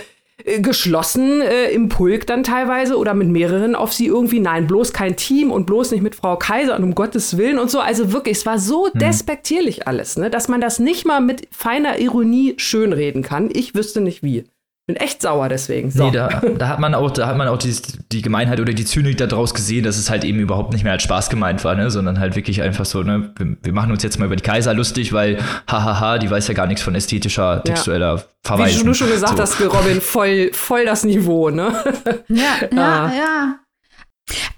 geschlossen äh, im Pulk dann teilweise oder mit mehreren auf sie irgendwie, nein, bloß kein Team und bloß nicht mit Frau Kaiser und um Gottes Willen und so. Also wirklich, es war so hm. despektierlich alles, ne, dass man das nicht mal mit feiner Ironie schönreden kann. Ich wüsste nicht wie bin echt sauer deswegen. So. Nee, da, da, hat man auch, da hat man auch die, die Gemeinheit oder die Zynik daraus gesehen, dass es halt eben überhaupt nicht mehr als Spaß gemeint war, ne? sondern halt wirklich einfach so, ne, wir, wir machen uns jetzt mal über die Kaiser lustig, weil hahaha, die weiß ja gar nichts von ästhetischer, textueller ja. Verweisung. Wie du schon gesagt so. hast, Robin, voll, voll das Niveau, ne? Ja, ja, ah. ja.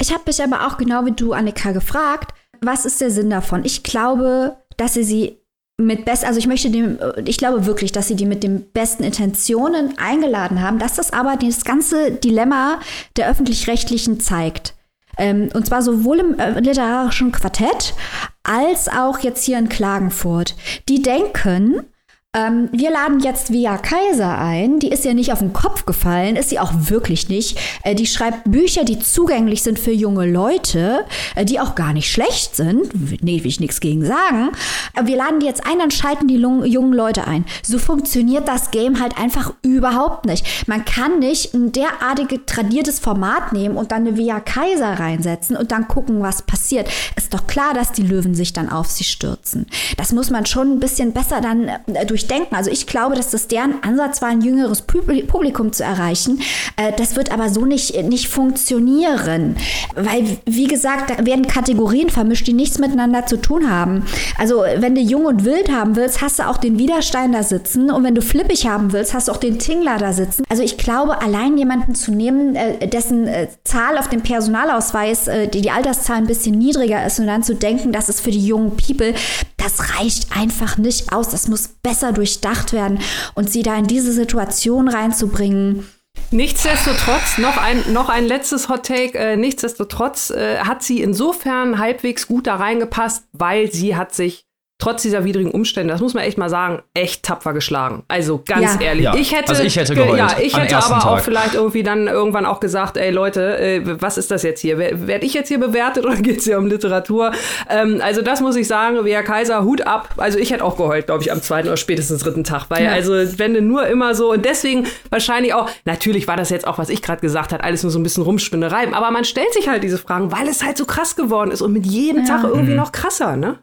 Ich habe mich aber auch genau wie du, Annika, gefragt, was ist der Sinn davon? Ich glaube, dass sie sie mit best, also ich möchte dem, ich glaube wirklich, dass sie die mit den besten Intentionen eingeladen haben, dass das aber das ganze Dilemma der öffentlich-rechtlichen zeigt. Ähm, und zwar sowohl im äh, literarischen Quartett als auch jetzt hier in Klagenfurt. Die denken, ähm, wir laden jetzt Via Kaiser ein. Die ist ja nicht auf den Kopf gefallen, ist sie auch wirklich nicht. Äh, die schreibt Bücher, die zugänglich sind für junge Leute, äh, die auch gar nicht schlecht sind. Nee, will ich nichts gegen sagen. Äh, wir laden die jetzt ein, dann schalten die jungen Leute ein. So funktioniert das Game halt einfach überhaupt nicht. Man kann nicht ein derartig tradiertes Format nehmen und dann eine Via Kaiser reinsetzen und dann gucken, was passiert. Ist doch klar, dass die Löwen sich dann auf sie stürzen. Das muss man schon ein bisschen besser dann durch durchdenken. Also ich glaube, dass das deren Ansatz war, ein jüngeres Publikum zu erreichen. Äh, das wird aber so nicht, nicht funktionieren. Weil, wie gesagt, da werden Kategorien vermischt, die nichts miteinander zu tun haben. Also wenn du jung und wild haben willst, hast du auch den Widerstein da sitzen. Und wenn du flippig haben willst, hast du auch den Tingler da sitzen. Also ich glaube, allein jemanden zu nehmen, äh, dessen äh, Zahl auf dem Personalausweis, die, die Alterszahl ein bisschen niedriger ist und dann zu denken, das ist für die jungen People, das reicht einfach nicht aus. Das muss besser besser durchdacht werden und sie da in diese Situation reinzubringen. Nichtsdestotrotz, noch ein, noch ein letztes Hot Take. Äh, nichtsdestotrotz äh, hat sie insofern halbwegs gut da reingepasst, weil sie hat sich trotz dieser widrigen Umstände, das muss man echt mal sagen, echt tapfer geschlagen. Also ganz Ja. ehrlich. Ja, Ich hätte, also ich hätte geheult, Ja, ich hätte aber auch Tag. vielleicht irgendwie dann irgendwann auch gesagt, ey Leute, äh, was ist das jetzt hier? Werde ich jetzt hier bewertet oder geht's hier um Literatur? Ähm, also das muss ich sagen, Wea Kaiser, Hut ab. Also ich hätte auch geheult, glaube ich, am zweiten oder spätestens dritten Tag. Weil Ja. also wenn du nur immer so und deswegen wahrscheinlich auch, natürlich war das jetzt auch, was ich gerade gesagt habe, alles nur so ein bisschen Rumspinnerei. Aber man stellt sich halt diese Fragen, weil es halt so krass geworden ist und mit jedem Tag irgendwie noch krasser, ne?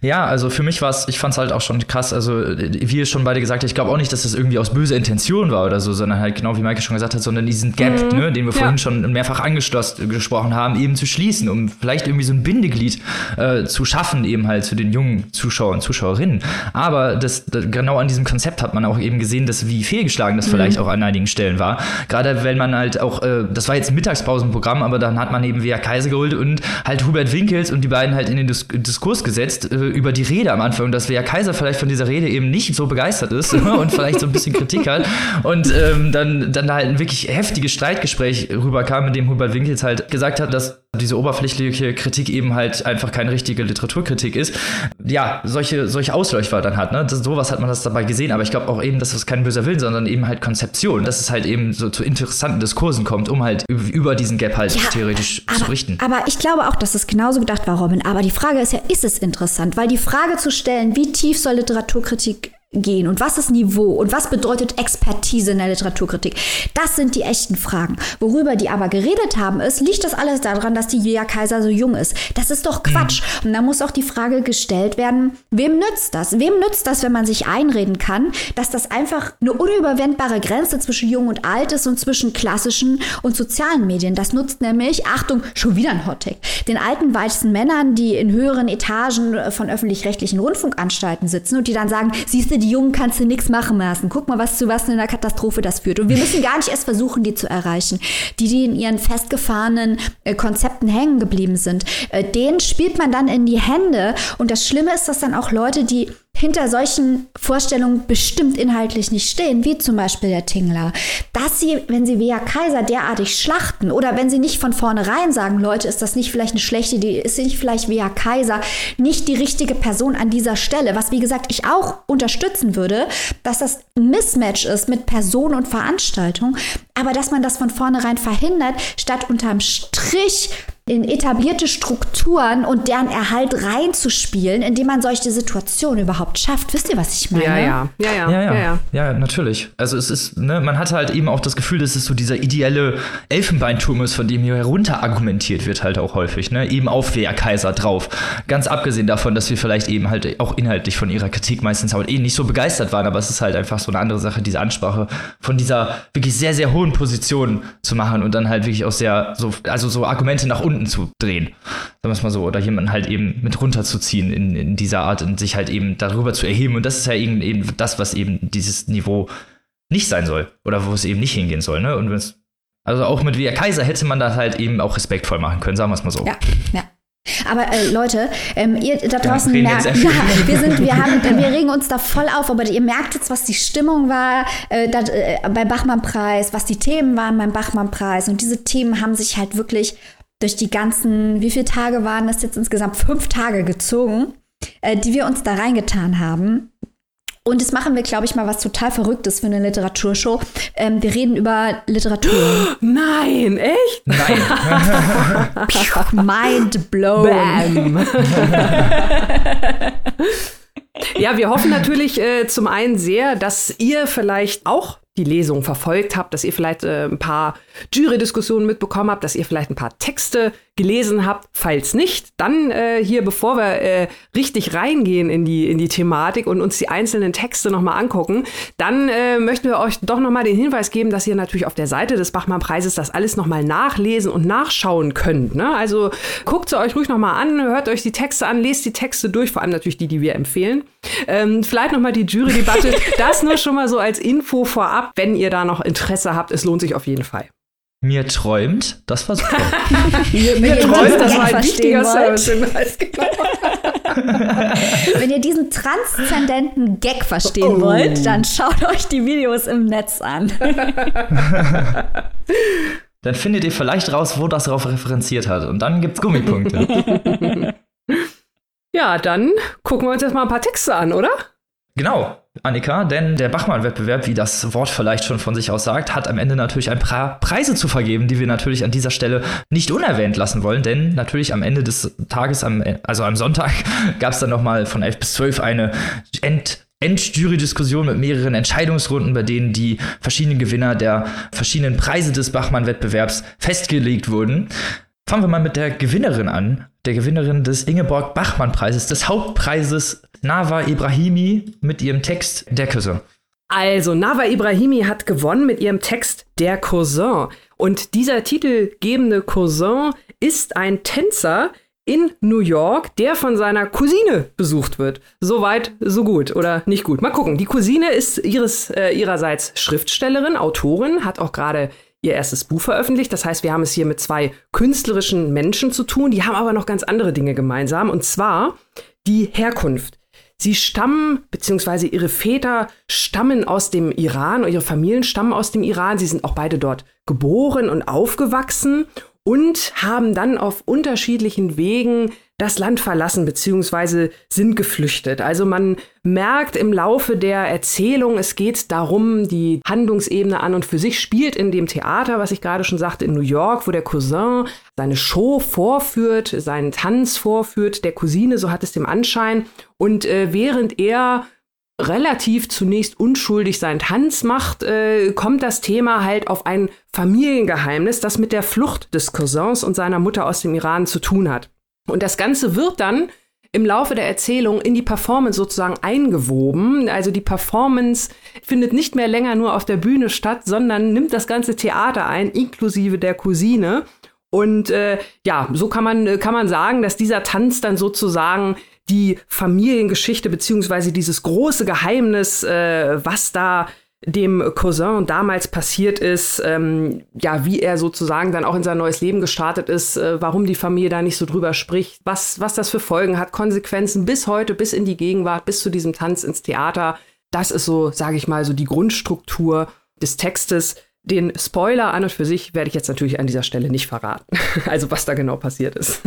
Ja, also für mich war es, ich fand es halt auch schon krass. Also, wie ihr schon beide gesagt habt, ich glaube auch nicht, dass das irgendwie aus böser Intention war oder so, sondern halt genau wie Maike schon gesagt hat, sondern diesen Gap, ne, den wir Ja. vorhin schon mehrfach angeschlossen gesprochen haben, eben zu schließen, um vielleicht irgendwie so ein Bindeglied äh, zu schaffen, eben halt zu den jungen Zuschauern und Zuschauerinnen. Aber das, das, genau an diesem Konzept hat man auch eben gesehen, dass wie fehlgeschlagen das vielleicht auch an einigen Stellen war. Gerade wenn man halt auch, äh, das war jetzt ein Mittagspausenprogramm, aber dann hat man eben Via Kaiser geholt und halt Hubert Winkels und die beiden halt in den Dis Diskurs gesetzt äh, über die Rede am Anfang dass Via Kaiser vielleicht von dieser Rede eben nicht so begeistert ist und vielleicht so ein bisschen Kritik hat. Und ähm, dann, dann halt ein wirklich heftiges Streitgespräch rüberkam, in dem Hubert Winkels halt gesagt hat, dass diese oberflächliche Kritik eben halt einfach keine richtige Literaturkritik ist. Ja, solche, solche Ausläufer dann hat, ne? Das, sowas hat man das dabei gesehen, aber ich glaube auch eben, dass das kein böser Willen, sondern eben halt Konzeption, dass es halt eben so zu interessanten Diskursen kommt, um halt über, über diesen Gap halt Ja, theoretisch aber, zu richten. Aber ich glaube auch, dass es genauso gedacht war, Robin. Aber die Frage ist ja, ist es interessant? Weil die Frage zu stellen, wie tief soll Literaturkritik gehen und was ist Niveau und was bedeutet Expertise in der Literaturkritik? Das sind die echten Fragen. Worüber die aber geredet haben, ist, liegt das alles daran, dass die Julia Kaiser so jung ist? Das ist doch Quatsch. Und da muss auch die Frage gestellt werden, wem nützt das? Wem nützt das, wenn man sich einreden kann, dass das einfach eine unüberwindbare Grenze zwischen jung und alt ist und zwischen klassischen und sozialen Medien? Das nutzt nämlich, Achtung, schon wieder ein Hottake, den alten weißen Männern, die in höheren Etagen von öffentlich-rechtlichen Rundfunkanstalten sitzen und die dann sagen, siehst du, die Jungen kannst du nichts machen lassen. Guck mal, was zu was in einer Katastrophe das führt. Und wir müssen gar nicht erst versuchen, die zu erreichen. Die, die in ihren festgefahrenen äh, Konzepten hängen geblieben sind, äh, denen spielt man dann in die Hände. Und das Schlimme ist, dass dann auch Leute, die hinter solchen Vorstellungen bestimmt inhaltlich nicht stehen, wie zum Beispiel der Tingler, dass sie, wenn sie Via Kaiser derartig schlachten oder wenn sie nicht von vornherein sagen, Leute, ist das nicht vielleicht eine schlechte Idee, ist nicht vielleicht Via Kaiser nicht die richtige Person an dieser Stelle, was wie gesagt ich auch unterstützen würde, dass das ein Mismatch ist mit Person und Veranstaltung, aber dass man das von vornherein verhindert, statt unterm Strich in etablierte Strukturen und deren Erhalt reinzuspielen, indem man solche Situationen überhaupt schafft. Wisst ihr, was ich meine? Ja, ja, ja, ja, Ja, ja, ja. ja, natürlich. Also es ist, ne, man hatte halt eben auch das Gefühl, dass es so dieser ideelle Elfenbeinturm ist, von dem hier herunter argumentiert wird halt auch häufig, ne? Eben auf Wer Kaiser drauf. Ganz abgesehen davon, dass wir vielleicht eben halt auch inhaltlich von ihrer Kritik meistens halt eh nicht so begeistert waren, aber es ist halt einfach so eine andere Sache, diese Ansprache von dieser wirklich sehr, sehr hohen Position zu machen und dann halt wirklich auch sehr so, also so Argumente nach unten zu drehen. Sagen wir es mal so. Oder jemanden halt eben mit runterzuziehen in, in dieser Art und sich halt eben darüber zu erheben. Und das ist ja eben, eben das, was eben dieses Niveau nicht sein soll. Oder wo es eben nicht hingehen soll. Ne? Und also auch mit Via Kaiser hätte man das halt eben auch respektvoll machen können, sagen wir es mal so. Ja, ja. Aber äh, Leute, ähm, ihr da draußen reden merkt, ja, wir sind, wir haben, wir regen uns da voll auf, aber ihr merkt jetzt, was die Stimmung war äh, da, äh, beim Bachmann-Preis, was die Themen waren beim Bachmann-Preis und diese Themen haben sich halt wirklich durch die ganzen, wie viele Tage waren das jetzt insgesamt? Fünf Tage gezogen, äh, die wir uns da reingetan haben. Und jetzt machen wir, glaube ich, mal was total Verrücktes für eine Literaturshow. Ähm, wir reden über Literatur. Nein, echt? Nein. Mind blown. Ja, wir hoffen natürlich äh, zum einen sehr, dass ihr vielleicht auch die Lesung verfolgt habt, dass ihr vielleicht äh, ein paar Jury-Diskussionen mitbekommen habt, dass ihr vielleicht ein paar Texte gelesen habt. Falls nicht, dann äh, hier, bevor wir äh, richtig reingehen in die, in die Thematik und uns die einzelnen Texte nochmal angucken, dann äh, möchten wir euch doch nochmal den Hinweis geben, dass ihr natürlich auf der Seite des Bachmann-Preises das alles nochmal nachlesen und nachschauen könnt. Ne? Also guckt sie euch ruhig nochmal an, hört euch die Texte an, lest die Texte durch, vor allem natürlich die, die wir empfehlen. Ähm, vielleicht nochmal die Jury-Debatte. das nur schon mal so als Info vorab, wenn ihr da noch Interesse habt. Es lohnt sich auf jeden Fall. Mir träumt, das war super. Wenn Mir ihr träumt, diesen das war ein wichtiger Service-Hinweis. Genau. Wenn ihr diesen transzendenten Gag verstehen Oh. wollt, dann schaut euch die Videos im Netz an. Dann findet ihr vielleicht raus, wo das darauf referenziert hat. Und dann gibt's Gummipunkte. Ja, dann gucken wir uns jetzt mal ein paar Texte an, oder? Genau, Annika, denn der Bachmann-Wettbewerb, wie das Wort vielleicht schon von sich aus sagt, hat am Ende natürlich ein paar Preise zu vergeben, die wir natürlich an dieser Stelle nicht unerwähnt lassen wollen, denn natürlich am Ende des Tages, am, also am Sonntag, gab es dann nochmal von 11 bis 12 eine End Endjury-Diskussion mit mehreren Entscheidungsrunden, bei denen die verschiedenen Gewinner der verschiedenen Preise des Bachmann-Wettbewerbs festgelegt wurden. Fangen wir mal mit der Gewinnerin an, der Gewinnerin des Ingeborg-Bachmann-Preises, des Hauptpreises Nava Ibrahimi mit ihrem Text Der Cousin. Also, Nava Ibrahimi hat gewonnen mit ihrem Text Der Cousin. Und dieser titelgebende Cousin ist ein Tänzer in New York, der von seiner Cousine besucht wird. Soweit, so gut oder nicht gut. Mal gucken. Die Cousine ist ihres, äh, ihrerseits Schriftstellerin, Autorin, hat auch gerade ihr erstes Buch veröffentlicht. Das heißt, wir haben es hier mit zwei künstlerischen Menschen zu tun. Die haben aber noch ganz andere Dinge gemeinsam. Und zwar die Herkunft. Sie stammen, beziehungsweise ihre Väter stammen aus dem Iran, ihre Familien stammen aus dem Iran. Sie sind auch beide dort geboren und aufgewachsen und haben dann auf unterschiedlichen Wegen das Land verlassen bzw. sind geflüchtet. Also man merkt im Laufe der Erzählung, es geht darum, die Handlungsebene an und für sich spielt in dem Theater, was ich gerade schon sagte, in New York, wo der Cousin seine Show vorführt, seinen Tanz vorführt, der Cousine, so hat es dem Anschein. Und äh, während er relativ zunächst unschuldig seinen Tanz macht, äh, kommt das Thema halt auf ein Familiengeheimnis, das mit der Flucht des Cousins und seiner Mutter aus dem Iran zu tun hat. Und das Ganze wird dann im Laufe der Erzählung in die Performance sozusagen eingewoben. Also die Performance findet nicht mehr länger nur auf der Bühne statt, sondern nimmt das ganze Theater ein, inklusive der Cousine. Und äh, ja, so kann man, kann man sagen, dass dieser Tanz dann sozusagen die Familiengeschichte beziehungsweise dieses große Geheimnis, äh, was da dem Cousin damals passiert ist, ähm, ja, wie er sozusagen dann auch in sein neues Leben gestartet ist, äh, warum die Familie da nicht so drüber spricht, was, was das für Folgen hat, Konsequenzen bis heute, bis in die Gegenwart, bis zu diesem Tanz ins Theater. Das ist so, sage ich mal, so die Grundstruktur des Textes. Den Spoiler an und für sich werde ich jetzt natürlich an dieser Stelle nicht verraten. also was da genau passiert ist.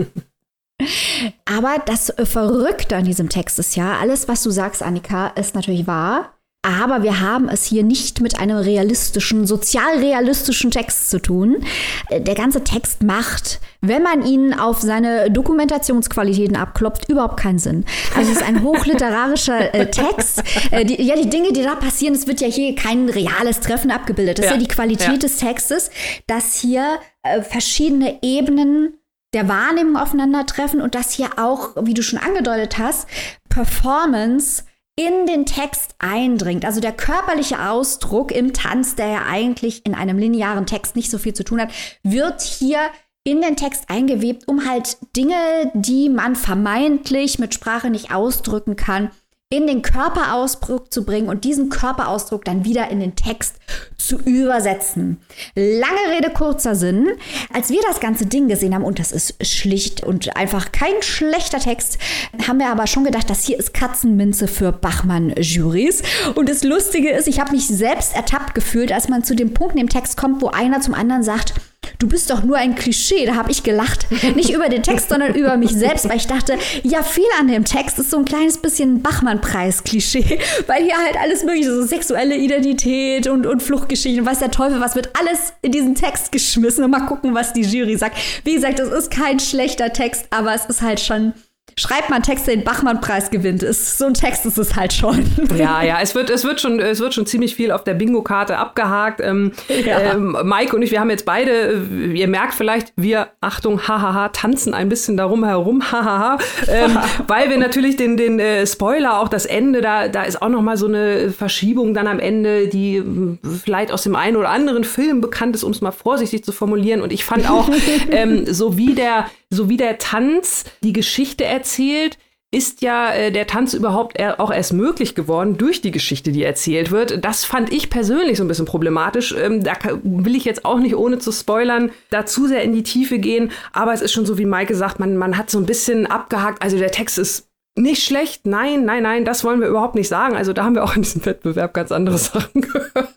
Aber das Verrückte an diesem Text ist ja, alles, was du sagst, Annika, ist natürlich wahr. Aber wir haben es hier nicht mit einem realistischen, sozialrealistischen Text zu tun. Äh, der ganze Text macht, wenn man ihn auf seine Dokumentationsqualitäten abklopft, überhaupt keinen Sinn. Also es ist ein hochliterarischer äh, Text. Äh, die, ja, die Dinge, die da passieren, es wird ja hier kein reales Treffen abgebildet. Das ja. ist ja die Qualität ja. des Textes, dass hier äh, verschiedene Ebenen der Wahrnehmung aufeinandertreffen und dass hier auch, wie du schon angedeutet hast, Performance in den Text eindringt. Also der körperliche Ausdruck im Tanz, der ja eigentlich in einem linearen Text nicht so viel zu tun hat, wird hier in den Text eingewebt, um halt Dinge, die man vermeintlich mit Sprache nicht ausdrücken kann, in den Körperausdruck zu bringen und diesen Körperausdruck dann wieder in den Text zu übersetzen. Lange Rede, kurzer Sinn. Als wir das ganze Ding gesehen haben, und das ist schlicht und einfach kein schlechter Text, haben wir aber schon gedacht, das hier ist Katzenminze für Bachmann-Juries. Und das Lustige ist, ich habe mich selbst ertappt gefühlt, als man zu dem Punkt in dem Text kommt, wo einer zum anderen sagt, du bist doch nur ein Klischee. Da habe ich gelacht. Nicht über den Text, sondern über mich selbst, weil ich dachte, ja, viel an dem Text ist so ein kleines bisschen Bachmann-Preis-Klischee, weil hier halt alles mögliche, so sexuelle Identität und, und Fluchtgeschichten, weiß der Teufel, was wird alles in diesen Text geschmissen und mal gucken, was die Jury sagt. Wie gesagt, es ist kein schlechter Text, aber es ist halt schon schreibt man Texte, den Bachmann-Preis gewinnt. Ist, so ein Text ist es halt schon. Ja, ja, es wird, es wird, schon, es wird schon ziemlich viel auf der Bingo-Karte abgehakt. Ähm, ja. ähm, Mike und ich, wir haben jetzt beide, äh, ihr merkt vielleicht, wir, Achtung, hahaha, tanzen ein bisschen darum herum, hahaha, ähm, weil wir natürlich den, den äh, Spoiler, auch das Ende, da, da ist auch noch mal so eine Verschiebung dann am Ende, die äh, vielleicht aus dem einen oder anderen Film bekannt ist, um es mal vorsichtig zu formulieren. Und ich fand auch, ähm, so wie der so wie der Tanz die Geschichte erzählt, ist ja äh, der Tanz überhaupt auch erst möglich geworden durch die Geschichte, die erzählt wird. Das fand ich persönlich so ein bisschen problematisch. Ähm, da will ich jetzt auch nicht, ohne zu spoilern, da zu sehr in die Tiefe gehen. Aber es ist schon so, wie Maike sagt, man, man hat so ein bisschen abgehakt. Also der Text ist nicht schlecht. Nein, nein, nein, das wollen wir überhaupt nicht sagen. Also da haben wir auch in diesem Wettbewerb ganz andere Sachen gehört,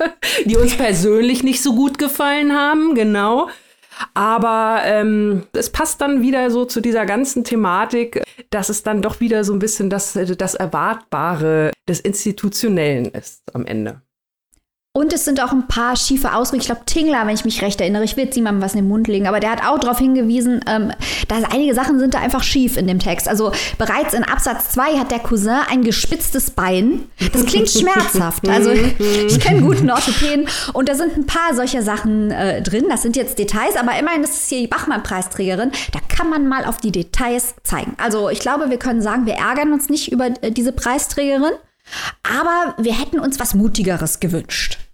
die uns persönlich nicht so gut gefallen haben. Genau. Aber ähm, es passt dann wieder so zu dieser ganzen Thematik. dass es dann doch wieder so ein bisschen das, das Erwartbare des Institutionellen ist am Ende. Und es sind auch ein paar schiefe Ausdrücke. Ich glaube, Tingler, wenn ich mich recht erinnere, ich will jetzt niemandem was in den Mund legen, aber der hat auch darauf hingewiesen, ähm, dass einige Sachen sind da einfach schief in dem Text. Also bereits in Absatz 2 hat der Cousin ein gespitztes Bein. Das klingt schmerzhaft. Also ich kenne guten Orthopäden und da sind ein paar solcher Sachen äh, drin. Das sind jetzt Details, aber immerhin ist es hier die Bachmann-Preisträgerin. Da kann man mal auf die Details zeigen. Also ich glaube, wir können sagen, wir ärgern uns nicht über äh, diese Preisträgerin. Aber wir hätten uns was Mutigeres gewünscht.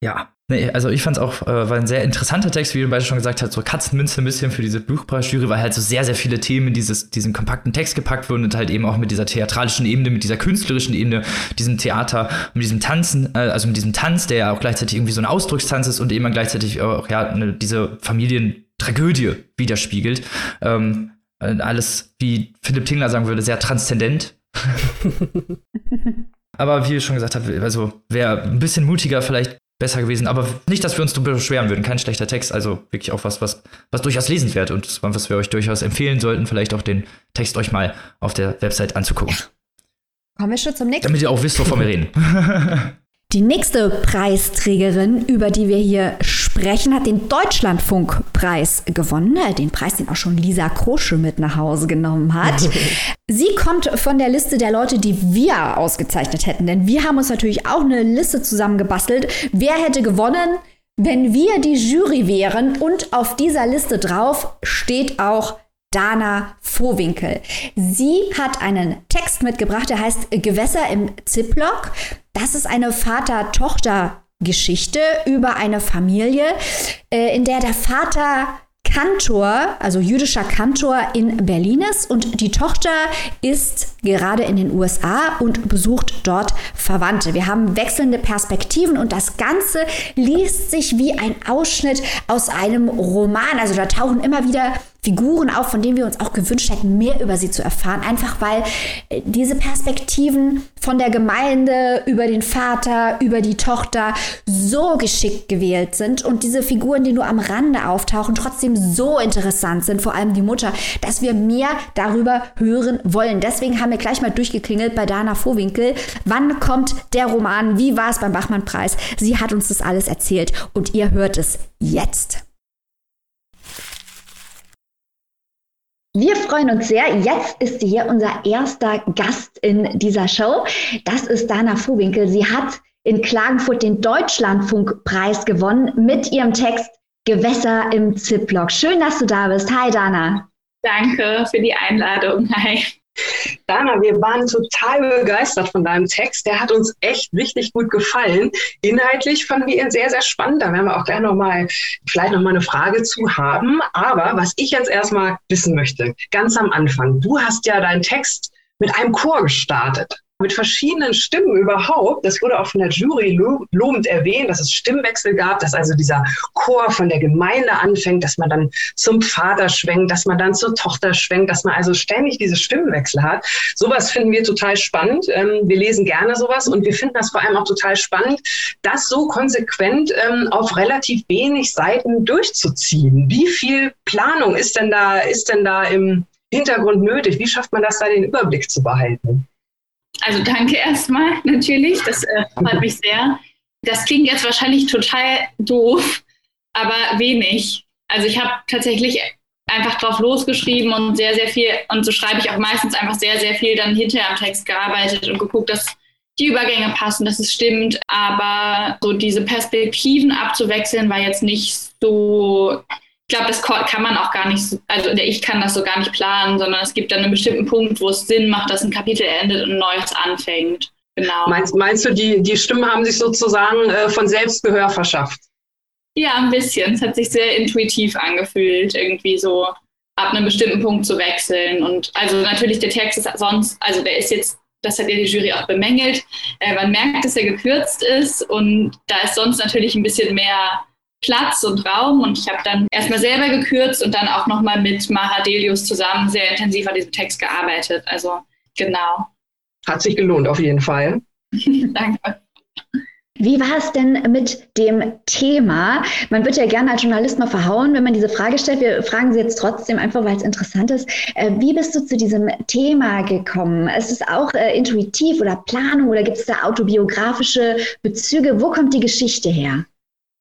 Ja, nee, also ich fand es auch, äh, war ein sehr interessanter Text, wie du beide schon gesagt hast, so Katzenmünze ein bisschen für diese Buchpreisjury, weil halt so sehr, sehr viele Themen in dieses, diesen kompakten Text gepackt wurden und halt eben auch mit dieser theatralischen Ebene, mit dieser künstlerischen Ebene, diesem Theater, mit diesem Tanzen, äh, also mit diesem Tanz, der ja auch gleichzeitig irgendwie so ein Ausdruckstanz ist und eben gleichzeitig auch ja eine, diese Familientragödie widerspiegelt. Ähm, äh, alles, wie Philipp Tingler sagen würde, sehr transzendent. Aber wie ich schon gesagt habe, also wäre ein bisschen mutiger vielleicht besser gewesen. Aber nicht, dass wir uns beschweren würden. Kein schlechter Text. Also wirklich auch was, was, was durchaus lesenswert und was wir euch durchaus empfehlen sollten, vielleicht auch den Text euch mal auf der Website anzugucken. Kommen wir schon zum nächsten. Damit ihr auch wisst, wovon wir reden. Die nächste Preisträgerin, über die wir hier sprechen, hat den Deutschlandfunkpreis gewonnen. Äh, den Preis, den auch schon Lisa Krosche mit nach Hause genommen hat. Sie kommt von der Liste der Leute, die wir ausgezeichnet hätten. Denn wir haben uns natürlich auch eine Liste zusammengebastelt. Wer hätte gewonnen, wenn wir die Jury wären? Und auf dieser Liste drauf steht auch Dana Vohwinkel. Sie hat einen Text mitgebracht, der heißt Gewässer im Ziplock. Das ist eine Vater-Tochter-Geschichte über eine Familie, äh, in der der Vater Kantor, also jüdischer Kantor in Berlin ist und die Tochter ist gerade in den USA und besucht dort Verwandte. Wir haben wechselnde Perspektiven und das Ganze liest sich wie ein Ausschnitt aus einem Roman. Also da tauchen immer wieder Figuren auf, von denen wir uns auch gewünscht hätten, mehr über sie zu erfahren. Einfach weil äh, diese Perspektiven von der Gemeinde über den Vater, über die Tochter so geschickt gewählt sind und diese Figuren, die nur am Rande auftauchen, trotzdem so interessant sind, vor allem die Mutter, dass wir mehr darüber hören wollen. Deswegen haben wir gleich mal durchgeklingelt bei Dana Vohwinkel. Wann kommt der Roman? Wie war es beim Bachmann-Preis? Sie hat uns das alles erzählt und ihr hört es jetzt. Wir freuen uns sehr. Jetzt ist sie hier unser erster Gast in dieser Show. Das ist Dana Fuhwinkel. Sie hat in Klagenfurt den Deutschlandfunkpreis gewonnen mit ihrem Text Gewässer im Ziplock. Schön, dass du da bist. Hi, Dana. Danke für die Einladung. Hi. Dana, wir waren total begeistert von deinem Text. Der hat uns echt richtig gut gefallen. Inhaltlich fanden wir ihn sehr, sehr spannend. Da werden wir auch gleich nochmal, vielleicht nochmal eine Frage zu haben. Aber was ich jetzt erstmal wissen möchte, ganz am Anfang, du hast ja deinen Text mit einem Chor gestartet mit verschiedenen Stimmen überhaupt. Das wurde auch von der Jury lobend erwähnt, dass es Stimmwechsel gab, dass also dieser Chor von der Gemeinde anfängt, dass man dann zum Vater schwenkt, dass man dann zur Tochter schwenkt, dass man also ständig diese Stimmwechsel hat. Sowas finden wir total spannend. Ähm, wir lesen gerne sowas und wir finden das vor allem auch total spannend, das so konsequent ähm, auf relativ wenig Seiten durchzuziehen. Wie viel Planung ist denn da, ist denn da im Hintergrund nötig? Wie schafft man das da, den Überblick zu behalten? Also danke erstmal natürlich, das äh, freut mich sehr. Das klingt jetzt wahrscheinlich total doof, aber wenig. Also ich habe tatsächlich einfach drauf losgeschrieben und sehr, sehr viel, und so schreibe ich auch meistens einfach sehr, sehr viel dann hinterher am Text gearbeitet und geguckt, dass die Übergänge passen, dass es stimmt. Aber so diese Perspektiven abzuwechseln war jetzt nicht so ich glaube, das kann man auch gar nicht, also ich kann das so gar nicht planen, sondern es gibt dann einen bestimmten Punkt, wo es Sinn macht, dass ein Kapitel endet und ein neues anfängt. Genau. Meinst, meinst du, die, die Stimmen haben sich sozusagen äh, von selbst Gehör verschafft? Ja, ein bisschen. Es hat sich sehr intuitiv angefühlt, irgendwie so ab einem bestimmten Punkt zu wechseln. Und also natürlich, der Text ist sonst, also der ist jetzt, das hat ja die Jury auch bemängelt. Äh, man merkt, dass er gekürzt ist und da ist sonst natürlich ein bisschen mehr Platz und Raum und ich habe dann erstmal selber gekürzt und dann auch nochmal mit Mara Delius zusammen sehr intensiv an diesem Text gearbeitet. Also genau. Hat sich gelohnt auf jeden Fall. Danke. Wie war es denn mit dem Thema? Man wird ja gerne als Journalist mal verhauen, wenn man diese Frage stellt. Wir fragen sie jetzt trotzdem einfach, weil es interessant ist. Äh, wie bist du zu diesem Thema gekommen? Ist es auch äh, intuitiv oder Planung oder gibt es da autobiografische Bezüge? Wo kommt die Geschichte her?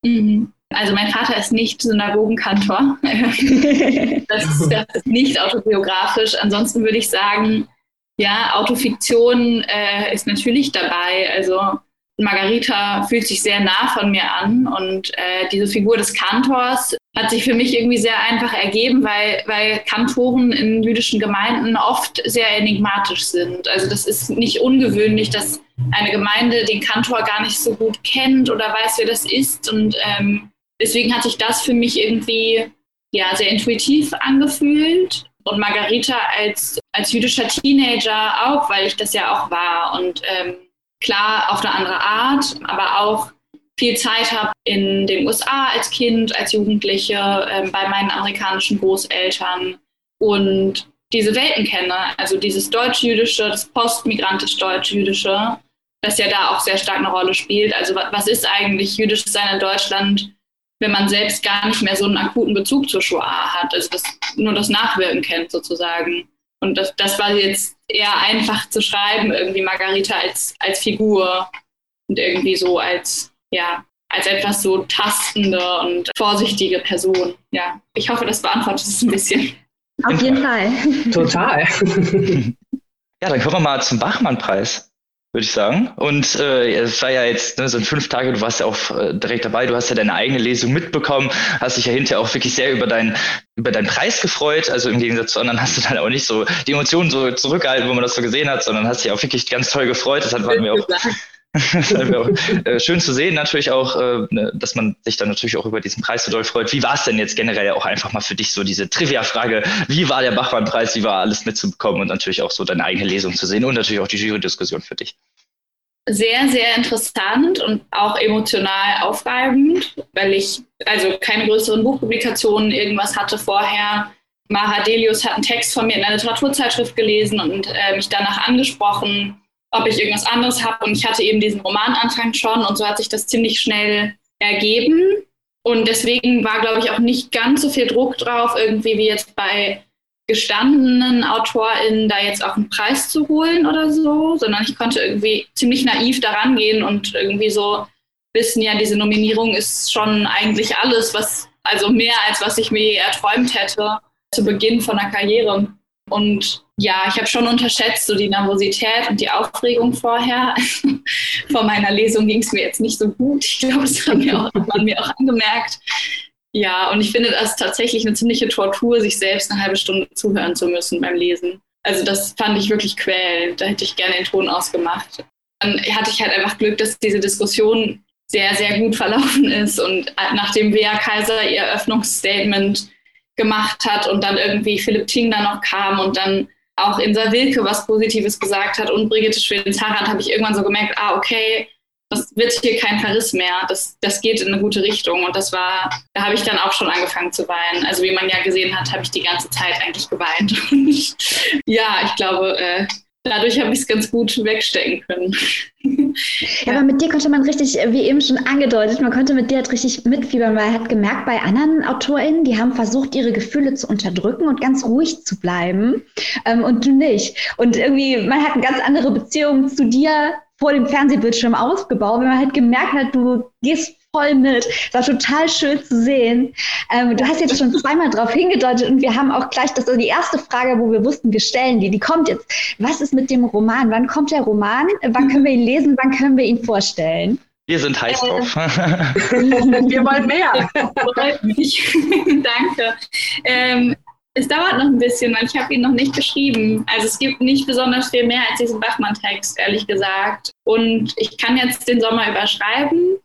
Mhm. Also mein Vater ist nicht Synagogenkantor. das, ist, das, ist, nicht autobiografisch. Ansonsten würde ich sagen, ja, Autofiktion äh, ist natürlich dabei. Also Margarita fühlt sich sehr nah von mir an und äh, diese Figur des Kantors hat sich für mich irgendwie sehr einfach ergeben, weil, weil Kantoren in jüdischen Gemeinden oft sehr enigmatisch sind. Also das ist nicht ungewöhnlich, dass eine Gemeinde den Kantor gar nicht so gut kennt oder weiß, wer das ist. Und ähm, deswegen hat sich das für mich irgendwie ja, sehr intuitiv angefühlt. Und Margarita als, als jüdischer Teenager auch, weil ich das ja auch war. Und ähm, klar auf eine andere Art, aber auch viel Zeit habe in den USA als Kind, als Jugendliche, äh, bei meinen amerikanischen Großeltern und diese Welten kenne, also dieses deutsch-jüdische, das postmigrantisch-deutsch-jüdische, das ja da auch sehr stark eine Rolle spielt. Also was ist eigentlich jüdisches Sein in Deutschland, wenn man selbst gar nicht mehr so einen akuten Bezug zur Shoah hat, also das, nur das Nachwirken kennt sozusagen. Und das, das war jetzt eher einfach zu schreiben, irgendwie Margarita als, als Figur und irgendwie so als, ja, als etwas so tastende und vorsichtige Person. Ja, ich hoffe, das beantwortet es ein bisschen. Auf jeden Fall. Total. ja, dann kommen wir mal zum Bachmann-Preis würde ich sagen. Und äh, es war ja jetzt, ne, so fünf Tage, du warst ja auch äh, direkt dabei, du hast ja deine eigene Lesung mitbekommen, hast dich ja hinterher auch wirklich sehr über, dein, über deinen Preis gefreut. Also im Gegensatz zu anderen hast du dann auch nicht so die Emotionen so zurückgehalten, wo man das so gesehen hat, sondern hast dich auch wirklich ganz toll gefreut. Das hat mir auch äh, schön zu sehen, natürlich auch, äh, ne, dass man sich dann natürlich auch über diesen Preis so doll freut. Wie war es denn jetzt generell auch einfach mal für dich so diese Trivia-Frage? Wie war der Bachmann-Preis? Wie war alles mitzubekommen und natürlich auch so deine eigene Lesung zu sehen und natürlich auch die Jury-Diskussion für dich? Sehr, sehr interessant und auch emotional aufreibend, weil ich also keine größeren Buchpublikationen irgendwas hatte vorher. Maha Delius hat einen Text von mir in einer Literaturzeitschrift gelesen und äh, mich danach angesprochen ob ich irgendwas anderes habe. Und ich hatte eben diesen Romananfang schon und so hat sich das ziemlich schnell ergeben. Und deswegen war, glaube ich, auch nicht ganz so viel Druck drauf, irgendwie wie jetzt bei gestandenen AutorInnen da jetzt auch einen Preis zu holen oder so, sondern ich konnte irgendwie ziemlich naiv daran gehen und irgendwie so wissen, ja, diese Nominierung ist schon eigentlich alles, was, also mehr als was ich mir erträumt hätte zu Beginn von der Karriere. Und ja, ich habe schon unterschätzt, so die Nervosität und die Aufregung vorher. Vor meiner Lesung ging es mir jetzt nicht so gut. Ich glaube, das hat, mir auch, hat man mir auch angemerkt. Ja, und ich finde das tatsächlich eine ziemliche Tortur, sich selbst eine halbe Stunde zuhören zu müssen beim Lesen. Also das fand ich wirklich quälend. Da hätte ich gerne den Ton ausgemacht. Dann hatte ich halt einfach Glück, dass diese Diskussion sehr, sehr gut verlaufen ist. Und nachdem Wea Kaiser ihr Eröffnungsstatement gemacht hat und dann irgendwie Philipp Ting da noch kam und dann auch Insa Wilke was Positives gesagt hat und Brigitte Schweden-Zarat, habe ich irgendwann so gemerkt, ah, okay, das wird hier kein Verriss mehr. Das, das geht in eine gute Richtung. Und das war, da habe ich dann auch schon angefangen zu weinen. Also wie man ja gesehen hat, habe ich die ganze Zeit eigentlich geweint. Und ja, ich glaube, äh, dadurch habe ich es ganz gut wegstecken können. Ja, aber mit dir konnte man richtig, wie eben schon angedeutet, man konnte mit dir halt richtig mitfiebern, weil hat gemerkt, bei anderen AutorInnen, die haben versucht, ihre Gefühle zu unterdrücken und ganz ruhig zu bleiben ähm, und du nicht. Und irgendwie, man hat eine ganz andere Beziehung zu dir vor dem Fernsehbildschirm aufgebaut, wenn man halt gemerkt hat, du gehst voll mit. Es war total schön zu sehen. Ähm, du hast jetzt schon zweimal darauf hingedeutet und wir haben auch gleich, das ist die erste Frage, wo wir wussten, wir stellen die, die kommt jetzt. Was ist mit dem Roman? Wann kommt der Roman? Wann können wir ihn lesen? Wann können wir ihn vorstellen? Wir sind heiß äh, drauf. wir wollen mehr. Danke. Ähm, es dauert noch ein bisschen, weil ich habe ihn noch nicht geschrieben. Also es gibt nicht besonders viel mehr als diesen Bachmann-Text, ehrlich gesagt. Und ich kann jetzt den Sommer überschreiben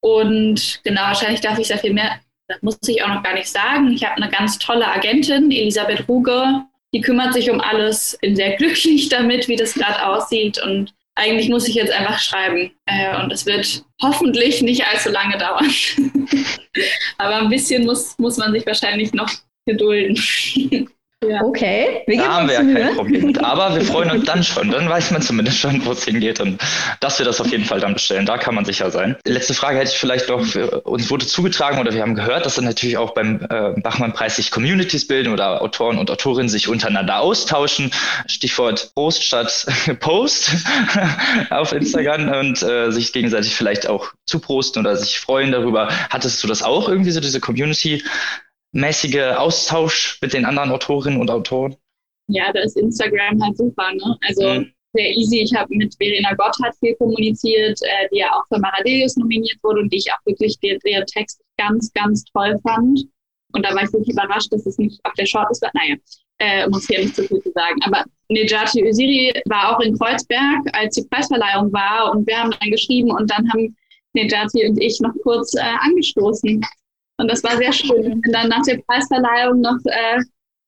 und genau, wahrscheinlich darf ich sehr viel mehr, das muss ich auch noch gar nicht sagen. Ich habe eine ganz tolle Agentin, Elisabeth Ruge, die kümmert sich um alles, bin sehr glücklich damit, wie das gerade aussieht und eigentlich muss ich jetzt einfach schreiben. Äh, und es wird hoffentlich nicht allzu lange dauern. Aber ein bisschen muss, muss man sich wahrscheinlich noch gedulden. Ja. Okay, wir da haben wir ja Mühe. kein Problem mit. Aber wir freuen uns dann schon. Dann weiß man zumindest schon, wo es hingeht und dass wir das auf jeden Fall dann bestellen. Da kann man sicher sein. Letzte Frage hätte ich vielleicht noch. Uns wurde zugetragen oder wir haben gehört, dass dann natürlich auch beim äh, Bachmann-Preis sich Communities bilden oder Autoren und Autorinnen sich untereinander austauschen. Stichwort Post statt Post auf Instagram und äh, sich gegenseitig vielleicht auch zuprosten oder sich freuen darüber. Hattest du das auch irgendwie so, diese Community? Mäßige Austausch mit den anderen Autorinnen und Autoren? Ja, da ist Instagram halt super, ne? Also mhm. sehr easy. Ich habe mit Verena Gotthard viel kommuniziert, äh, die ja auch für Maradelius nominiert wurde und die ich auch wirklich der, der Text ganz, ganz toll fand. Und da war ich wirklich überrascht, dass es nicht auf der Shortlist war. Naja, äh, muss hier nicht zu viel zu sagen. Aber Nejati Öziri war auch in Kreuzberg, als die Preisverleihung war und wir haben dann geschrieben und dann haben Nejati und ich noch kurz äh, angestoßen. Und das war sehr schön. Ich bin dann nach der Preisverleihung noch äh,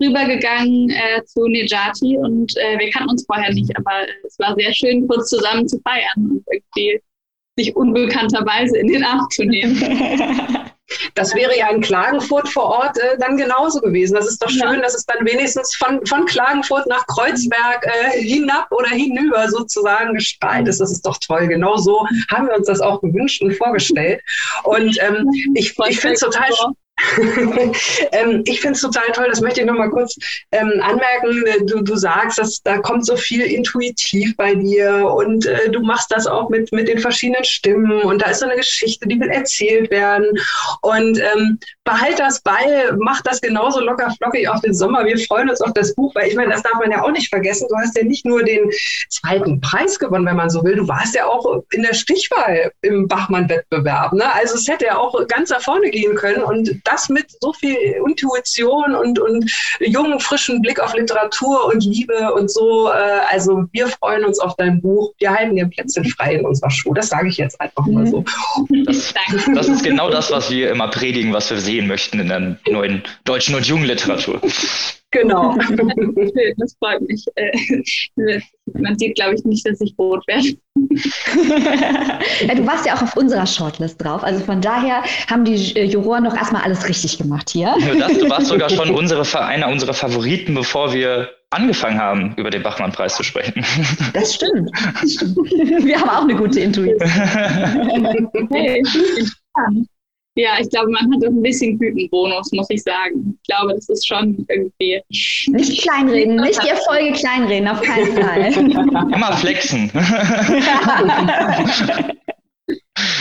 rübergegangen äh, zu Nejati und äh, wir kannten uns vorher nicht, aber es war sehr schön, kurz zusammen zu feiern und irgendwie sich unbekannterweise in den Arm zu nehmen. Das wäre ja in Klagenfurt vor Ort äh, dann genauso gewesen. Das ist doch schön, ja. dass es dann wenigstens von, von Klagenfurt nach Kreuzberg äh, hinab oder hinüber sozusagen gestrahlt ist. Das ist doch toll. Genau so haben wir uns das auch gewünscht und vorgestellt. Und ähm, ich, ich finde es total, ähm, ich finde es total toll, das möchte ich noch mal kurz ähm, anmerken. Du, du sagst, dass da kommt so viel intuitiv bei dir und äh, du machst das auch mit, mit den verschiedenen Stimmen und da ist so eine Geschichte, die will erzählt werden. Und ähm, behalt das bei, mach das genauso locker flockig auf den Sommer. Wir freuen uns auf das Buch, weil ich meine, das darf man ja auch nicht vergessen. Du hast ja nicht nur den zweiten Preis gewonnen, wenn man so will. Du warst ja auch in der Stichwahl im Bachmann-Wettbewerb. Ne? Also es hätte ja auch ganz nach vorne gehen können und das mit so viel Intuition und, und jungen, frischen Blick auf Literatur und Liebe und so. Äh, also wir freuen uns auf dein Buch. Wir halten dir Plätzchen frei in unserer Schule. Das sage ich jetzt einfach mal so. Das, das ist genau das, was wir immer predigen, was wir sehen möchten in der neuen deutschen und jungen Literatur. Genau. Das freut mich. Äh, man sieht, glaube ich, nicht, dass ich rot werde. ja, du warst ja auch auf unserer Shortlist drauf. Also von daher haben die äh, Juroren noch erstmal alles richtig gemacht hier. Das, du warst sogar schon unsere, einer unserer Favoriten, bevor wir angefangen haben, über den Bachmann-Preis zu sprechen. Das stimmt. Wir haben auch eine gute Intuition. Hey, ja, ich glaube, man hat auch ein bisschen Gütenbonus, muss ich sagen. Ich glaube, das ist schon irgendwie. Nicht kleinreden, nicht die Erfolge kleinreden, auf keinen Fall. Immer flexen.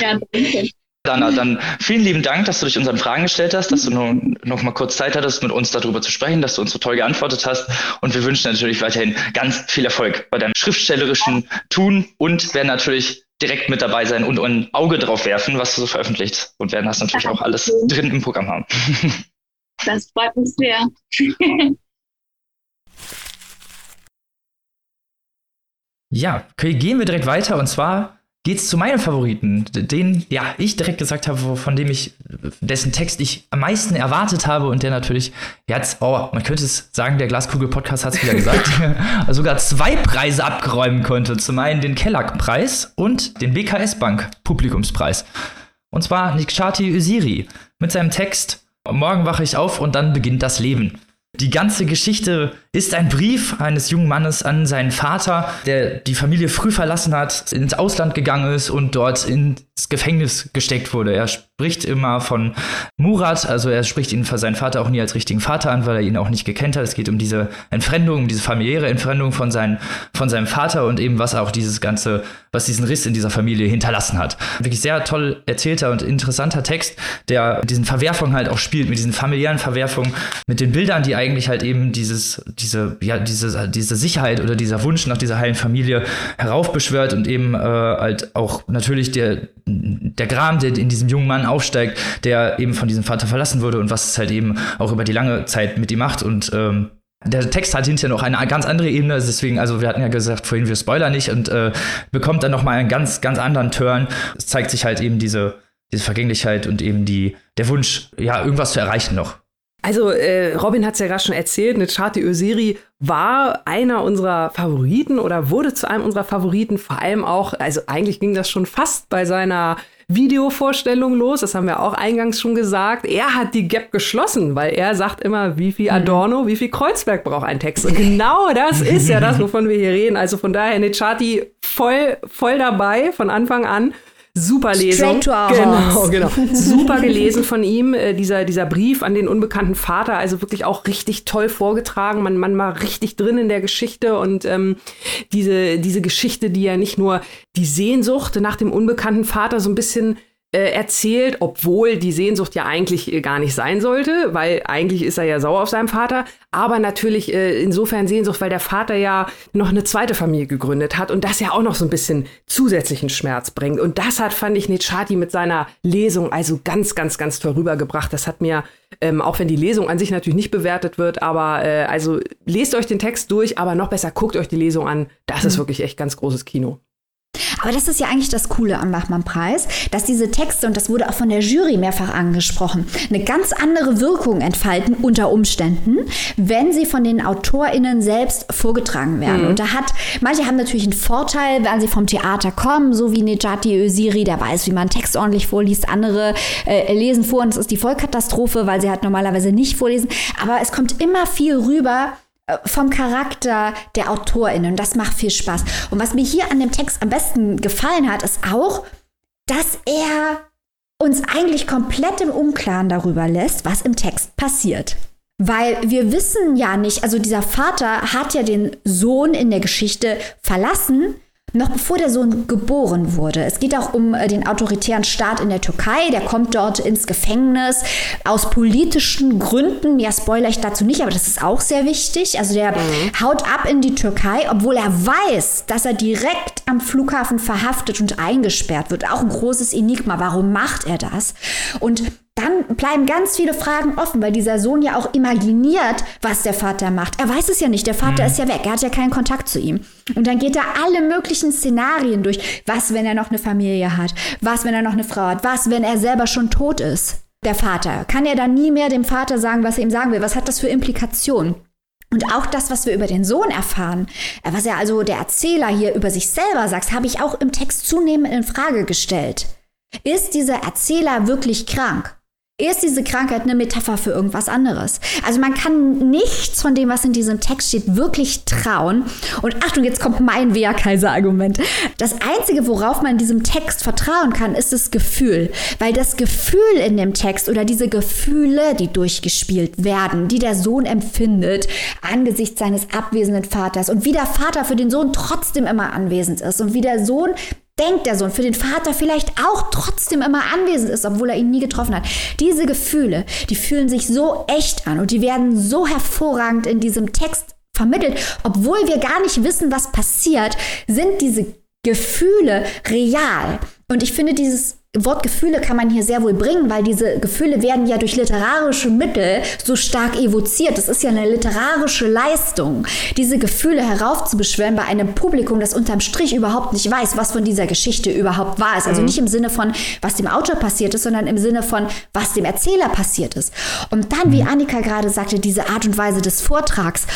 ja, danke. Dana, dann vielen lieben Dank, dass du dich unseren Fragen gestellt hast, dass du nun noch mal kurz Zeit hattest, mit uns darüber zu sprechen, dass du uns so toll geantwortet hast. Und wir wünschen natürlich weiterhin ganz viel Erfolg bei deinem schriftstellerischen Tun und werden natürlich direkt mit dabei sein und ein Auge drauf werfen, was du so veröffentlicht und werden das natürlich auch alles drin im Programm haben. Das freut mich sehr. ja, okay, gehen wir direkt weiter und zwar geht's zu meinem Favoriten, den ja ich direkt gesagt habe, von dem ich dessen Text ich am meisten erwartet habe und der natürlich jetzt, oh, man könnte es sagen, der Glaskugel-Podcast hat es wieder gesagt, sogar zwei Preise abgeräumen konnte. Zum einen den Kellack-Preis und den BKS Bank Publikumspreis. Und zwar Nikshati Usiri mit seinem Text Morgen wache ich auf und dann beginnt das Leben. Die ganze Geschichte ist ein Brief eines jungen Mannes an seinen Vater, der die Familie früh verlassen hat, ins Ausland gegangen ist und dort ins Gefängnis gesteckt wurde. Er spricht immer von Murat, also er spricht ihn für seinen Vater auch nie als richtigen Vater an, weil er ihn auch nicht gekannt hat. Es geht um diese Entfremdung, um diese familiäre Entfremdung von, sein, von seinem Vater und eben was auch dieses ganze, was diesen Riss in dieser Familie hinterlassen hat. Wirklich sehr toll erzählter und interessanter Text, der mit diesen Verwerfungen halt auch spielt, mit diesen familiären Verwerfungen, mit den Bildern, die eigentlich halt eben dieses, diese, ja, diese, diese Sicherheit oder dieser Wunsch nach dieser heilen Familie heraufbeschwört und eben äh, halt auch natürlich der, der Gram, der in diesem jungen Mann aufsteigt, der eben von diesem Vater verlassen wurde und was es halt eben auch über die lange Zeit mit ihm macht und ähm, der Text hat hinterher noch eine ganz andere Ebene, deswegen, also wir hatten ja gesagt, vorhin wir spoilern nicht und äh, bekommt dann nochmal einen ganz, ganz anderen Turn. Es zeigt sich halt eben diese, diese Vergänglichkeit und eben die, der Wunsch, ja, irgendwas zu erreichen noch. Also äh, Robin hat es ja gerade schon erzählt, Nechati Öziri war einer unserer Favoriten oder wurde zu einem unserer Favoriten, vor allem auch, also eigentlich ging das schon fast bei seiner Videovorstellung los. Das haben wir auch eingangs schon gesagt. Er hat die Gap geschlossen, weil er sagt immer, wie viel Adorno, wie viel Kreuzberg braucht ein Text. Und genau das ist ja das, wovon wir hier reden. Also von daher Nechati voll, voll dabei von Anfang an. Super Lesung. Genau, genau. Super gelesen von ihm, äh, dieser, dieser Brief an den unbekannten Vater, also wirklich auch richtig toll vorgetragen. Man, man war richtig drin in der Geschichte und ähm, diese, diese Geschichte, die ja nicht nur die Sehnsucht nach dem unbekannten Vater so ein bisschen erzählt, obwohl die Sehnsucht ja eigentlich äh, gar nicht sein sollte, weil eigentlich ist er ja sauer auf seinen Vater, aber natürlich äh, insofern Sehnsucht, weil der Vater ja noch eine zweite Familie gegründet hat und das ja auch noch so ein bisschen zusätzlichen Schmerz bringt. Und das hat, fand ich, Nechati mit seiner Lesung also ganz, ganz, ganz toll rübergebracht. Das hat mir, ähm, auch wenn die Lesung an sich natürlich nicht bewertet wird, aber äh, also lest euch den Text durch, aber noch besser guckt euch die Lesung an. Das ist wirklich echt ganz großes Kino. Aber das ist ja eigentlich das Coole am Bachmann-Preis, dass diese Texte, und das wurde auch von der Jury mehrfach angesprochen, eine ganz andere Wirkung entfalten unter Umständen, wenn sie von den AutorInnen selbst vorgetragen werden. Und da hat, manche haben natürlich einen Vorteil, wenn sie vom Theater kommen, so wie Nejati Öziri, der weiß, wie man Text ordentlich vorliest. Andere äh, lesen vor und es ist die Vollkatastrophe, weil sie halt normalerweise nicht vorlesen. Aber es kommt immer viel rüber, vom Charakter der AutorInnen. Und das macht viel Spaß. Und was mir hier an dem Text am besten gefallen hat, ist auch, dass er uns eigentlich komplett im Unklaren darüber lässt, was im Text passiert. Weil wir wissen ja nicht, also dieser Vater hat ja den Sohn in der Geschichte verlassen, noch bevor der Sohn geboren wurde. Es geht auch um äh, den autoritären Staat in der Türkei. Der kommt dort ins Gefängnis aus politischen Gründen. Ja, spoiler ich dazu nicht, aber das ist auch sehr wichtig. Also der haut ab in die Türkei, obwohl er weiß, dass er direkt am Flughafen verhaftet und eingesperrt wird. Auch ein großes Enigma. Warum macht er das? Und dann bleiben ganz viele Fragen offen, weil dieser Sohn ja auch imaginiert, was der Vater macht. Er weiß es ja nicht, der Vater ist ja weg, er hat ja keinen Kontakt zu ihm. Und dann geht er alle möglichen Szenarien durch. Was, wenn er noch eine Familie hat? Was, wenn er noch eine Frau hat? Was, wenn er selber schon tot ist? Der Vater. Kann er dann nie mehr dem Vater sagen, was er ihm sagen will? Was hat das für Implikationen? Und auch das, was wir über den Sohn erfahren, äh, was er also der Erzähler hier über sich selber sagt, habe ich auch im Text zunehmend in Frage gestellt. Ist dieser Erzähler wirklich krank? Ist diese Krankheit eine Metapher für irgendwas anderes? Also man kann nichts von dem, was in diesem Text steht, wirklich trauen. Und Achtung, jetzt kommt mein Wehrkaiser-Argument. Das Einzige, worauf man in diesem Text vertrauen kann, ist das Gefühl. Weil das Gefühl in dem Text oder diese Gefühle, die durchgespielt werden, die der Sohn empfindet angesichts seines abwesenden Vaters und wie der Vater für den Sohn trotzdem immer anwesend ist und wie der Sohn denkt der Sohn für den Vater vielleicht auch trotzdem immer anwesend ist, obwohl er ihn nie getroffen hat. Diese Gefühle, die fühlen sich so echt an und die werden so hervorragend in diesem Text vermittelt, obwohl wir gar nicht wissen, was passiert, sind diese Gefühle real. Und ich finde, dieses Wort Gefühle kann man hier sehr wohl bringen, weil diese Gefühle werden ja durch literarische Mittel so stark evoziert. Das ist ja eine literarische Leistung, diese Gefühle heraufzubeschwören bei einem Publikum, das unterm Strich überhaupt nicht weiß, was von dieser Geschichte überhaupt wahr ist. Also nicht im Sinne von, was dem Autor passiert ist, sondern im Sinne von, was dem Erzähler passiert ist. Und dann, wie Annika gerade sagte, diese Art und Weise des Vortrags.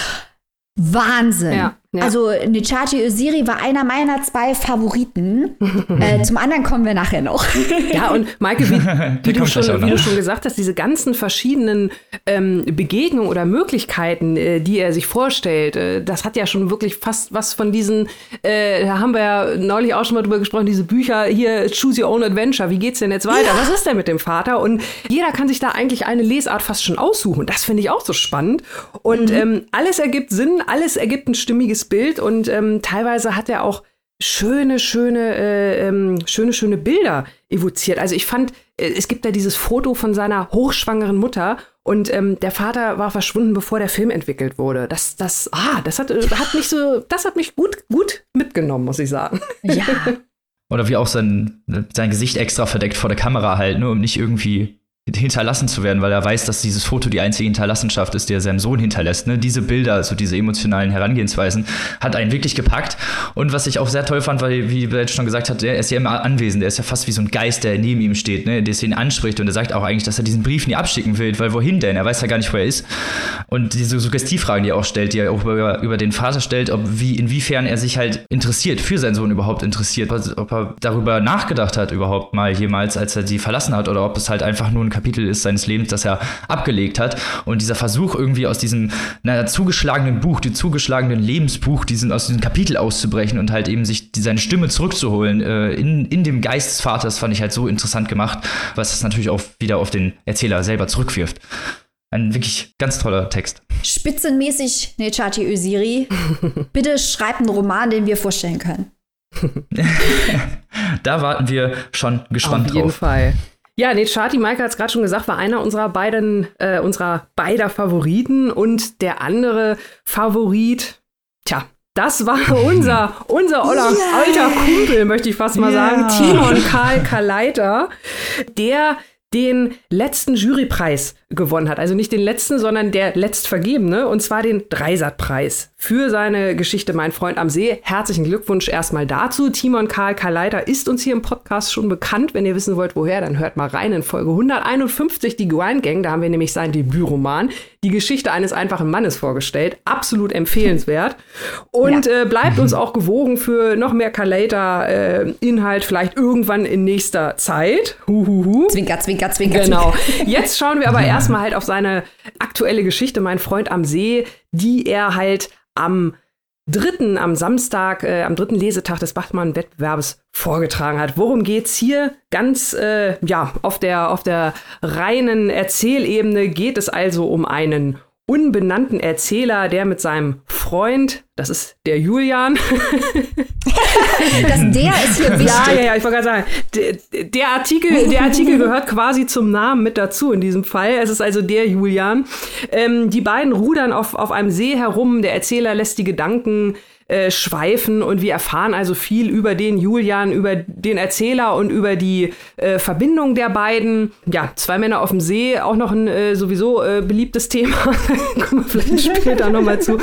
Wahnsinn. Ja, ja. Also Nechati Öziri war einer meiner zwei Favoriten. äh, zum anderen kommen wir nachher noch. Ja, und Maike, wie, wie, du, schon, wie du schon gesagt hast, diese ganzen verschiedenen ähm, Begegnungen oder Möglichkeiten, äh, die er sich vorstellt, äh, das hat ja schon wirklich fast was von diesen, äh, da haben wir ja neulich auch schon mal drüber gesprochen, diese Bücher hier, Choose Your Own Adventure, wie geht's denn jetzt weiter? Was ist denn mit dem Vater? Und jeder kann sich da eigentlich eine Lesart fast schon aussuchen. Das finde ich auch so spannend. Und ähm, alles ergibt Sinn, alles ergibt ein stimmiges Bild und ähm, teilweise hat er auch schöne, schöne, äh, ähm, schöne, schöne Bilder evoziert. Also ich fand, äh, es gibt da dieses Foto von seiner hochschwangeren Mutter und ähm, der Vater war verschwunden, bevor der Film entwickelt wurde. Das, das, ah, das hat, äh, hat mich so, das hat mich gut, gut mitgenommen, muss ich sagen. ja. Oder wie auch sein, sein Gesicht extra verdeckt vor der Kamera halt, nur um nicht irgendwie hinterlassen zu werden, weil er weiß, dass dieses Foto die einzige Hinterlassenschaft ist, die er seinem Sohn hinterlässt. Ne? Diese Bilder, also diese emotionalen Herangehensweisen, hat einen wirklich gepackt. Und was ich auch sehr toll fand, weil, wie Bert schon gesagt hat, er ist ja immer anwesend, er ist ja fast wie so ein Geist, der neben ihm steht, ne? der ihn anspricht und er sagt auch eigentlich, dass er diesen Brief nie abschicken will, weil wohin denn? Er weiß ja gar nicht, wo er ist. Und diese Suggestivfragen, die er auch stellt, die er auch über, über den Vater stellt, ob wie, inwiefern er sich halt interessiert, für seinen Sohn überhaupt interessiert, ob er darüber nachgedacht hat überhaupt mal jemals, als er sie verlassen hat, oder ob es halt einfach nur ein Kapitel ist seines Lebens, das er abgelegt hat. Und dieser Versuch irgendwie aus diesem naja, zugeschlagenen Buch, dem zugeschlagenen Lebensbuch, diesen, aus diesem Kapitel auszubrechen und halt eben sich die, seine Stimme zurückzuholen äh, in, in dem Geist des Vaters, fand ich halt so interessant gemacht, was es natürlich auch wieder auf den Erzähler selber zurückwirft. Ein wirklich ganz toller Text. Spitzenmäßig, Nechati Öziri. Bitte schreibt einen Roman, den wir vorstellen können. da warten wir schon gespannt drauf. Auf jeden drauf. Fall. Ja, Nechati, Maike hat es gerade schon gesagt, war einer unserer beiden, äh, unserer beider Favoriten und der andere Favorit, tja, das war unser, unser Oller, yeah. alter Kumpel, möchte ich fast mal yeah. sagen, Timon Karl Kaleiter, der den letzten Jurypreis gewonnen hat. Also nicht den letzten, sondern der letztvergebene, und zwar den Dreisatzpreis für seine Geschichte Mein Freund am See. Herzlichen Glückwunsch erstmal dazu. Timon Karl Kaleiter ist uns hier im Podcast schon bekannt. Wenn ihr wissen wollt, woher, dann hört mal rein in Folge 151, die Grind Gang. Da haben wir nämlich sein Debütroman, die Geschichte eines einfachen Mannes vorgestellt. Absolut empfehlenswert. Und ja. äh, bleibt uns auch gewogen für noch mehr Kaleiter-Inhalt, äh, vielleicht irgendwann in nächster Zeit. Huhuhu. Zwinker, zwinker, zwinker. Genau. Jetzt schauen wir aber erst erstmal halt auf seine aktuelle Geschichte, mein Freund am See, die er halt am dritten, am Samstag, äh, am dritten Lesetag des Bachmann-Wettbewerbs vorgetragen hat. Worum geht's hier? Ganz, äh, ja, auf der, auf der reinen Erzählebene geht es also um einen unbenannten Erzähler, der mit seinem Freund, das ist der Julian. das der ist hier wichtig. Ja, ja, ja, ich wollte gerade sagen, der, der, Artikel, der Artikel gehört quasi zum Namen mit dazu in diesem Fall. Es ist also der Julian. Ähm, die beiden rudern auf, auf einem See herum. Der Erzähler lässt die Gedanken äh, schweifen und wir erfahren also viel über den Julian, über den Erzähler und über die äh, Verbindung der beiden. Ja, zwei Männer auf dem See, auch noch ein äh, sowieso äh, beliebtes Thema. Kommen wir vielleicht später nochmal zu.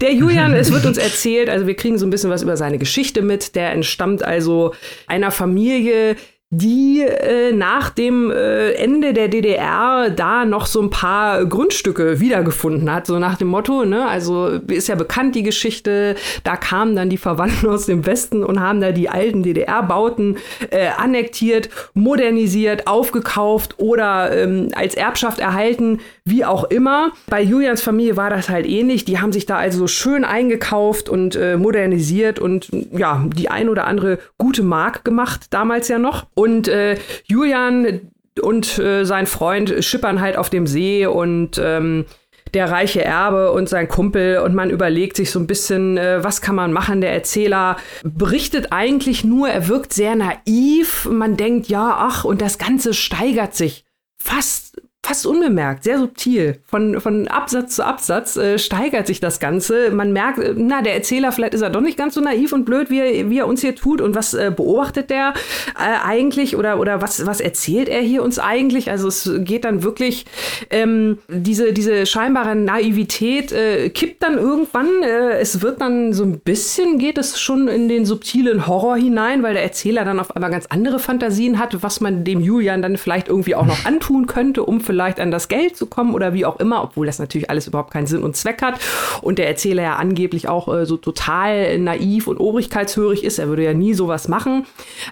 Der Julian, es wird uns erzählt, also wir kriegen so ein bisschen was über seine Geschichte mit. Der entstammt also einer Familie, die äh, nach dem äh, Ende der DDR da noch so ein paar Grundstücke wiedergefunden hat, so nach dem Motto, ne, also ist ja bekannt die Geschichte, da kamen dann die Verwandten aus dem Westen und haben da die alten DDR-Bauten äh, annektiert, modernisiert, aufgekauft oder ähm, als Erbschaft erhalten, wie auch immer. Bei Julians Familie war das halt ähnlich, die haben sich da also schön eingekauft und äh, modernisiert und ja, die ein oder andere gute Mark gemacht, damals ja noch. Und äh, Julian und äh, sein Freund schippern halt auf dem See und ähm, der reiche Erbe und sein Kumpel und man überlegt sich so ein bisschen, äh, was kann man machen. Der Erzähler berichtet eigentlich nur, er wirkt sehr naiv. Man denkt, ja, ach, und das Ganze steigert sich fast fast unbemerkt, sehr subtil. Von, von Absatz zu Absatz äh, steigert sich das Ganze. Man merkt, äh, na, der Erzähler, vielleicht ist er doch nicht ganz so naiv und blöd, wie er, wie er uns hier tut. Und was äh, beobachtet der äh, eigentlich oder, oder was, was erzählt er hier uns eigentlich? Also es geht dann wirklich, ähm, diese, diese scheinbare Naivität äh, kippt dann irgendwann. Äh, es wird dann so ein bisschen, geht es schon in den subtilen Horror hinein, weil der Erzähler dann auf einmal ganz andere Fantasien hat, was man dem Julian dann vielleicht irgendwie auch noch antun könnte, um vielleicht vielleicht an das Geld zu kommen oder wie auch immer, obwohl das natürlich alles überhaupt keinen Sinn und Zweck hat. Und der Erzähler ja angeblich auch äh, so total naiv und obrigkeitshörig ist. Er würde ja nie sowas machen.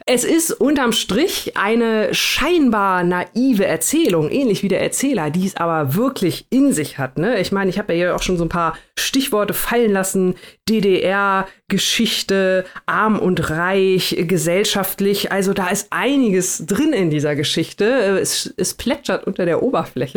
Es ist unterm Strich eine scheinbar naive Erzählung, ähnlich wie der Erzähler, die es aber wirklich in sich hat. Ne? Ich meine, ich habe ja hier auch schon so ein paar Stichworte fallen lassen. DDR, Geschichte, arm und reich, gesellschaftlich. Also da ist einiges drin in dieser Geschichte. Es, es plätschert unter der Oberfläche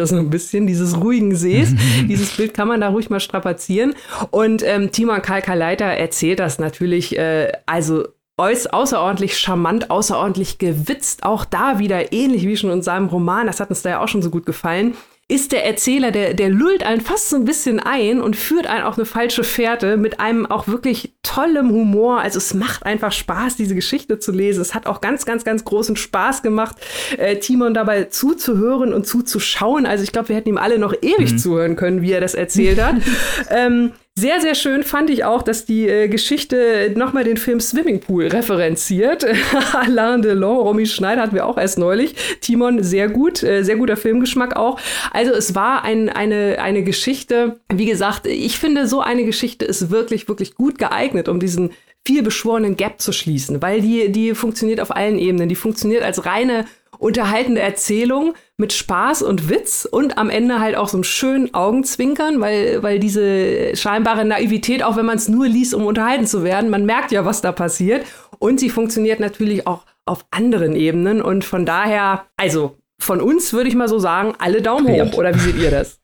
so ein bisschen dieses ruhigen Sees. Dieses Bild kann man da ruhig mal strapazieren. Und ähm, Timon Kalkaleiter erzählt das natürlich, äh, also außerordentlich charmant, außerordentlich gewitzt. Auch da wieder ähnlich wie schon in seinem Roman. Das hat uns da ja auch schon so gut gefallen ist der Erzähler, der, der lullt einen fast so ein bisschen ein und führt einen auf eine falsche Fährte mit einem auch wirklich tollem Humor. Also es macht einfach Spaß, diese Geschichte zu lesen. Es hat auch ganz, ganz, ganz großen Spaß gemacht, äh, Timon dabei zuzuhören und zuzuschauen. Also ich glaube, wir hätten ihm alle noch ewig mhm. zuhören können, wie er das erzählt hat. ähm, sehr, sehr schön fand ich auch, dass die äh, Geschichte nochmal den Film Swimmingpool referenziert. Alain Delon, Romy Schneider hatten wir auch erst neulich. Timon, sehr gut, äh, sehr guter Filmgeschmack auch. Also es war ein, eine, eine Geschichte, wie gesagt, ich finde, so eine Geschichte ist wirklich, wirklich gut geeignet, um diesen viel beschworenen Gap zu schließen, weil die, die funktioniert auf allen Ebenen. Die funktioniert als reine unterhaltende Erzählung mit Spaß und Witz und am Ende halt auch so einem schönen Augenzwinkern, weil, weil diese scheinbare Naivität, auch wenn man es nur liest, um unterhalten zu werden, man merkt ja, was da passiert. Und sie funktioniert natürlich auch auf anderen Ebenen. Und von daher, also von uns würde ich mal so sagen, alle Daumen hoch. Oder wie seht ihr das?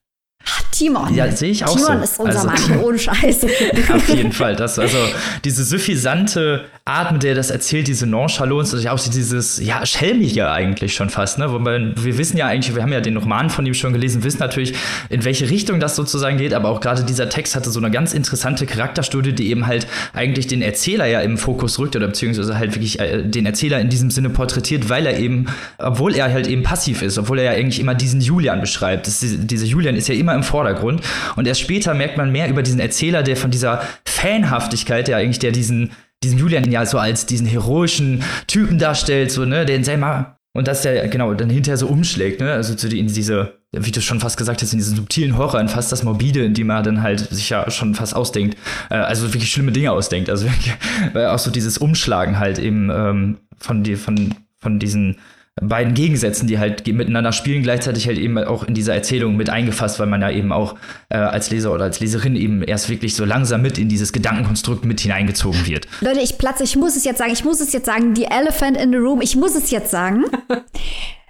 Timon. Ja, sehe ich auch Timon so. ist unser also, Mann, ohne Scheiß. Auf jeden Fall. Das, also diese suffisante Art, mit der er das erzählt, diese Nonchalance, also auch dieses, ja, schelmige eigentlich schon fast, ne? Wobei wir wissen ja eigentlich, wir haben ja den Roman von ihm schon gelesen, wissen natürlich, in welche Richtung das sozusagen geht, aber auch gerade dieser Text hatte so eine ganz interessante Charakterstudie, die eben halt eigentlich den Erzähler ja im Fokus rückt oder beziehungsweise halt wirklich äh, den Erzähler in diesem Sinne porträtiert, weil er eben, obwohl er halt eben passiv ist, obwohl er ja eigentlich immer diesen Julian beschreibt. Das, dieser Julian ist ja immer im Vordergrund. Und erst später merkt man mehr über diesen Erzähler, der von dieser Fanhaftigkeit, der eigentlich, der diesen diesen Julian ja so als diesen heroischen Typen darstellt, so, ne, den selber und dass der, genau, dann hinterher so umschlägt, ne, also zu in diese, wie du schon fast gesagt hast, in diesen subtilen Horror, in fast das Morbide, in dem man dann halt sich ja schon fast ausdenkt, äh, also wirklich schlimme Dinge ausdenkt, also wirklich, weil auch so dieses Umschlagen halt eben ähm, von, die, von, von diesen beiden Gegensätzen, die halt miteinander spielen, gleichzeitig halt eben auch in dieser Erzählung mit eingefasst, weil man ja eben auch äh, als Leser oder als Leserin eben erst wirklich so langsam mit in dieses Gedankenkonstrukt mit hineingezogen wird. Leute, ich platze, ich muss es jetzt sagen, ich muss es jetzt sagen, die Elephant in the Room, ich muss es jetzt sagen.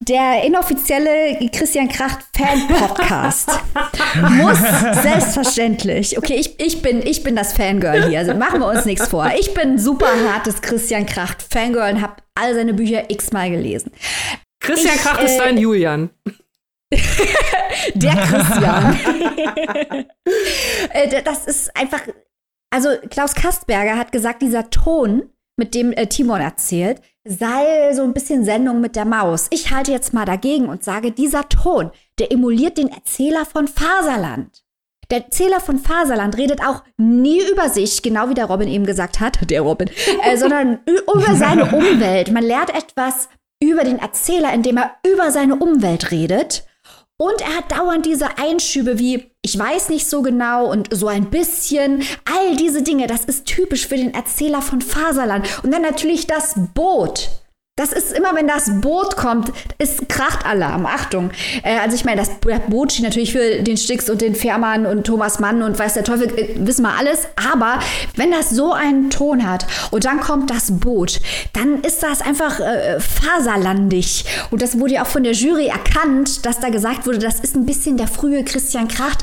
Der inoffizielle Christian Kracht Fan-Podcast muss selbstverständlich, okay, ich, ich, bin, ich bin das Fangirl hier, also machen wir uns nichts vor. Ich bin super hartes Christian Kracht Fangirl und habe all seine Bücher x-mal gelesen. Christian ich, Kracht ist äh, dein Julian. Der Christian. Äh, das ist einfach, also Klaus Kastberger hat gesagt, dieser Ton, mit dem äh, Timon erzählt, sei so ein bisschen Sendung mit der Maus. Ich halte jetzt mal dagegen und sage, dieser Ton, der emuliert den Erzähler von Faserland. Der Erzähler von Faserland redet auch nie über sich, genau wie der Robin eben gesagt hat, der Robin, äh, sondern über seine Umwelt. Man lernt etwas über den Erzähler, indem er über seine Umwelt redet. Und er hat dauernd diese Einschübe wie, ich weiß nicht so genau und so ein bisschen. All diese Dinge, das ist typisch für den Erzähler von Faserland. Und dann natürlich das Boot. Das ist immer, wenn das Boot kommt, ist Krachtalarm. Achtung. Äh, also ich meine, das Boot steht natürlich für den Stix und den Fährmann und Thomas Mann und weiß der Teufel, äh, wissen wir alles. Aber wenn das so einen Ton hat und dann kommt das Boot, dann ist das einfach äh, faserlandig. Und das wurde ja auch von der Jury erkannt, dass da gesagt wurde, das ist ein bisschen der frühe Christian Kracht,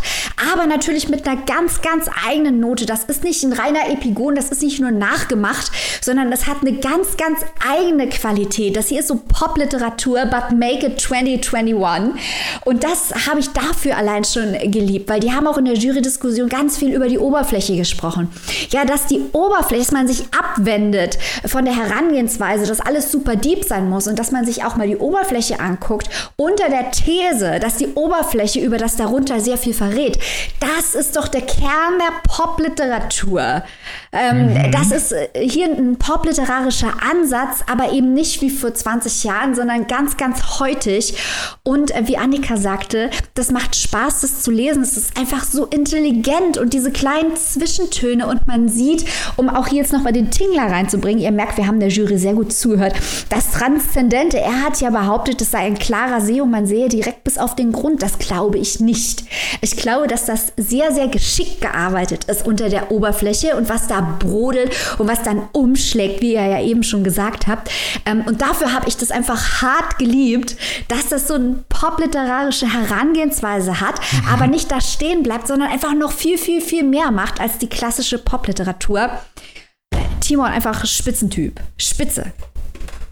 aber natürlich mit einer ganz, ganz eigenen Note. Das ist nicht ein reiner Epigon, das ist nicht nur nachgemacht, sondern es hat eine ganz, ganz eigene Qualität. Qualität. Das hier ist so Popliteratur, but make it 2021. Und das habe ich dafür allein schon geliebt, weil die haben auch in der Jury-Diskussion ganz viel über die Oberfläche gesprochen. Ja, dass die Oberfläche, dass man sich abwendet von der Herangehensweise, dass alles super deep sein muss und dass man sich auch mal die Oberfläche anguckt, unter der These, dass die Oberfläche über das darunter sehr viel verrät. Das ist doch der Kern der Popliteratur. Ähm, mhm. Das ist äh, hier ein popliterarischer Ansatz, aber eben nicht nicht wie vor 20 Jahren, sondern ganz, ganz heutig. Und äh, wie Annika sagte, das macht Spaß, das zu lesen. Es ist einfach so intelligent und diese kleinen Zwischentöne und man sieht, um auch hier jetzt noch mal den Tingler reinzubringen, ihr merkt, wir haben der Jury sehr gut zugehört, das Transzendente, er hat ja behauptet, es sei ein klarer See und man sehe direkt bis auf den Grund. Das glaube ich nicht. Ich glaube, dass das sehr, sehr geschickt gearbeitet ist unter der Oberfläche und was da brodelt und was dann umschlägt, wie ihr ja eben schon gesagt habt. Ähm, und dafür habe ich das einfach hart geliebt, dass das so eine popliterarische Herangehensweise hat, mhm. aber nicht da stehen bleibt, sondern einfach noch viel, viel, viel mehr macht als die klassische Popliteratur. Timon einfach Spitzentyp. Spitze.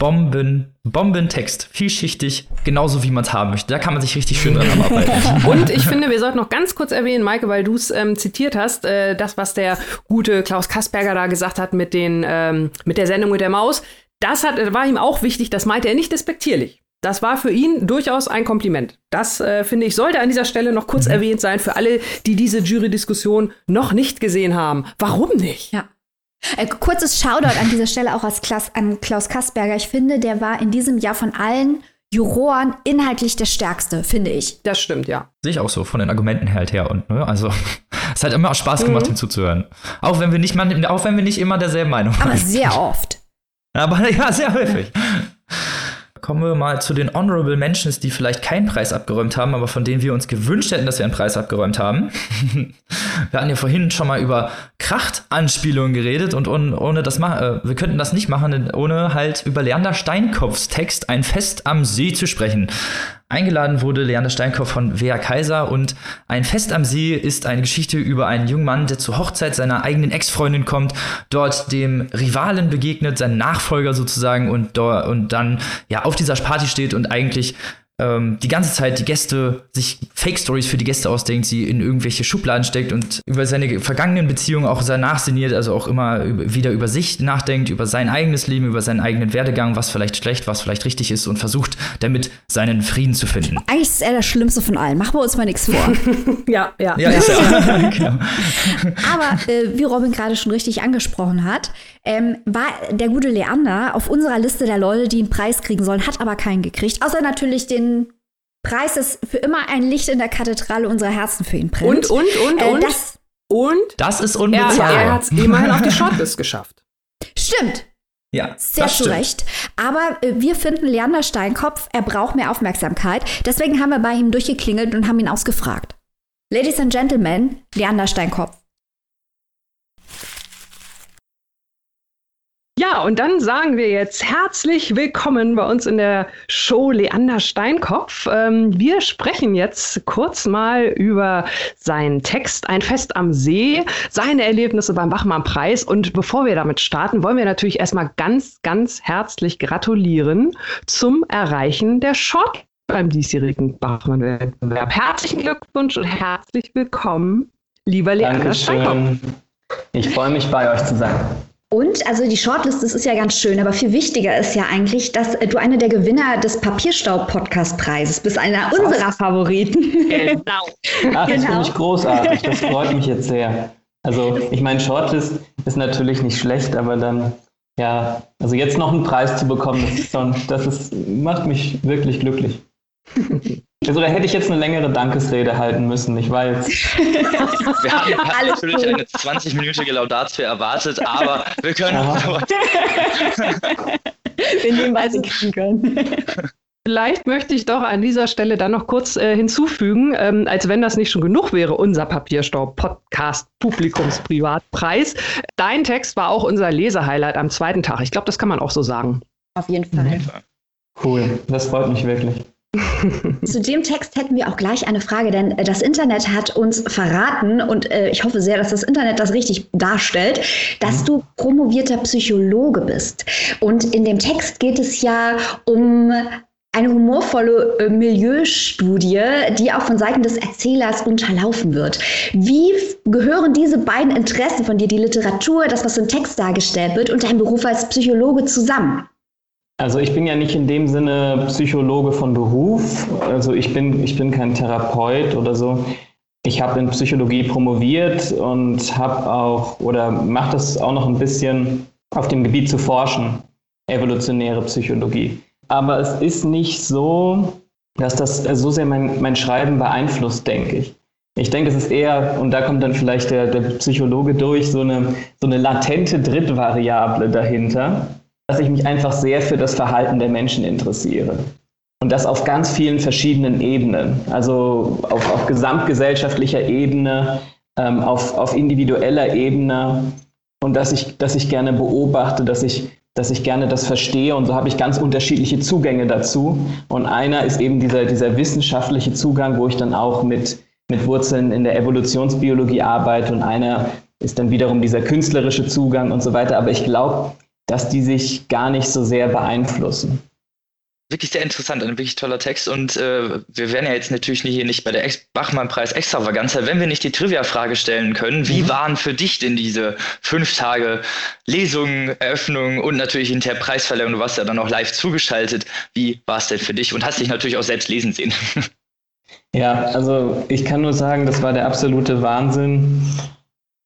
Bomben, Bombentext, vielschichtig, genauso wie man es haben möchte. Da kann man sich richtig schön dran arbeiten. Und ich finde, wir sollten noch ganz kurz erwähnen, Maike, weil du es ähm, zitiert hast, äh, das, was der gute Klaus Kasperger da gesagt hat mit, den, ähm, mit der Sendung mit der Maus. Das hat, war ihm auch wichtig, das meinte er nicht despektierlich. Das war für ihn durchaus ein Kompliment. Das, äh, finde ich, sollte an dieser Stelle noch kurz mhm. erwähnt sein für alle, die diese Jury-Diskussion noch nicht gesehen haben. Warum nicht? Ja. Äh, kurzes Shoutout an dieser Stelle auch als Klaus, an Klaus Kasperger. Ich finde, der war in diesem Jahr von allen Juroren inhaltlich der stärkste, finde ich. Das stimmt, ja. Sehe ich auch so, von den Argumenten halt her. Und, ne, also, es hat immer auch Spaß gemacht, mhm. ihm zuzuhören. Auch wenn wir nicht, auch wenn wir nicht immer derselben Meinung waren. Aber sehr oft. Aber ja, sehr häufig kommen wir mal zu den Honorable Mentions, die vielleicht keinen Preis abgeräumt haben, aber von denen wir uns gewünscht hätten, dass wir einen Preis abgeräumt haben. wir hatten ja vorhin schon mal über Krachtanspielungen geredet und ohne, ohne das äh, wir könnten das nicht machen, ohne halt über Leander Steinkopfs Text Ein Fest am See zu sprechen. Eingeladen wurde Leander Steinkopf von Wea Kaiser. Und Ein Fest am See ist eine Geschichte über einen jungen Mann, der zur Hochzeit seiner eigenen Ex-Freundin kommt, dort dem Rivalen begegnet, seinen Nachfolger sozusagen und, und dann ja auf dieser Party steht und eigentlich ähm, die ganze Zeit die Gäste sich Fake-Stories für die Gäste ausdenkt, sie in irgendwelche Schubladen steckt und über seine vergangenen Beziehungen auch danach sinniert, also auch immer wieder über sich nachdenkt, über sein eigenes Leben, über seinen eigenen Werdegang, was vielleicht schlecht, was vielleicht richtig ist und versucht damit seinen Frieden zu finden. Eigentlich ist er das Schlimmste von allen. Machen wir uns mal nichts vor. ja, ja. Ja, ist er. genau. Aber äh, wie Robin gerade schon richtig angesprochen hat, ähm, war der gute Leander auf unserer Liste der Leute, die einen Preis kriegen sollen, hat aber keinen gekriegt. Außer natürlich den Preis, das für immer ein Licht in der Kathedrale unserer Herzen für ihn brennt. Und, und, und, äh, und? Das, und? Das ist unbezahlbar. Er, er hat es immerhin auf die Shortlist geschafft. Stimmt. Ja, sehr zu Recht. Aber äh, wir finden Leander Steinkopf, er braucht mehr Aufmerksamkeit. Deswegen haben wir bei ihm durchgeklingelt und haben ihn ausgefragt. Ladies and Gentlemen, Leander Steinkopf. Ja, und dann sagen wir jetzt herzlich willkommen bei uns in der Show Leander Steinkopf. Ähm, wir sprechen jetzt kurz mal über seinen Text Ein Fest am See, seine Erlebnisse beim Bachmann-Preis. Und bevor wir damit starten, wollen wir natürlich erstmal ganz, ganz herzlich gratulieren zum Erreichen der Short beim diesjährigen Bachmann-Wettbewerb. Herzlichen Glückwunsch und herzlich willkommen, lieber Leander Steinkopf. Ich freue mich, bei euch zu sein. Und, also die Shortlist, das ist ja ganz schön, aber viel wichtiger ist ja eigentlich, dass du einer der Gewinner des Papierstaub-Podcast-Preises bist, einer unserer Favoriten. Genau. Ach, das genau. finde ich großartig, das freut mich jetzt sehr. Also, ich meine, Shortlist ist natürlich nicht schlecht, aber dann, ja, also jetzt noch einen Preis zu bekommen, das, ist schon, das ist, macht mich wirklich glücklich. Also da hätte ich jetzt eine längere Dankesrede halten müssen, ich weiß. wir haben, haben natürlich eine 20-minütige Laudatio erwartet, aber wir können Wir nehmen, was sie kriegen können. Vielleicht möchte ich doch an dieser Stelle dann noch kurz äh, hinzufügen, ähm, als wenn das nicht schon genug wäre, unser Papierstaub-Podcast Publikumsprivatpreis. Dein Text war auch unser Lesehighlight am zweiten Tag. Ich glaube, das kann man auch so sagen. Auf jeden Fall. Cool, das freut mich wirklich. Zu dem Text hätten wir auch gleich eine Frage, denn äh, das Internet hat uns verraten und äh, ich hoffe sehr, dass das Internet das richtig darstellt, dass mhm. du promovierter Psychologe bist. Und in dem Text geht es ja um eine humorvolle äh, Milieustudie, die auch von Seiten des Erzählers unterlaufen wird. Wie gehören diese beiden Interessen von dir, die Literatur, das, was im Text dargestellt wird, und dein Beruf als Psychologe zusammen? Also ich bin ja nicht in dem Sinne Psychologe von Beruf. Also ich bin, ich bin kein Therapeut oder so. Ich habe in Psychologie promoviert und habe auch oder mache das auch noch ein bisschen auf dem Gebiet zu forschen, evolutionäre Psychologie. Aber es ist nicht so, dass das so sehr mein, mein Schreiben beeinflusst, denke ich. Ich denke, es ist eher, und da kommt dann vielleicht der, der Psychologe durch, so eine, so eine latente Drittvariable dahinter dass ich mich einfach sehr für das Verhalten der Menschen interessiere. Und das auf ganz vielen verschiedenen Ebenen. Also auf, auf gesamtgesellschaftlicher Ebene, ähm, auf, auf individueller Ebene. Und dass ich, dass ich gerne beobachte, dass ich, dass ich gerne das verstehe. Und so habe ich ganz unterschiedliche Zugänge dazu. Und einer ist eben dieser, dieser wissenschaftliche Zugang, wo ich dann auch mit, mit Wurzeln in der Evolutionsbiologie arbeite. Und einer ist dann wiederum dieser künstlerische Zugang und so weiter. Aber ich glaube, dass die sich gar nicht so sehr beeinflussen wirklich sehr interessant, ein wirklich toller Text. Und äh, wir werden ja jetzt natürlich hier nicht bei der Bachmann-Preis Extravaganza, wenn wir nicht die Trivia-Frage stellen können. Wie mhm. waren für dich denn diese fünf Tage Lesungen, Eröffnungen und natürlich hinterher Preisverleihung? Du warst ja dann auch live zugeschaltet. Wie war es denn für dich und hast dich natürlich auch selbst lesen sehen? Ja, also ich kann nur sagen, das war der absolute Wahnsinn.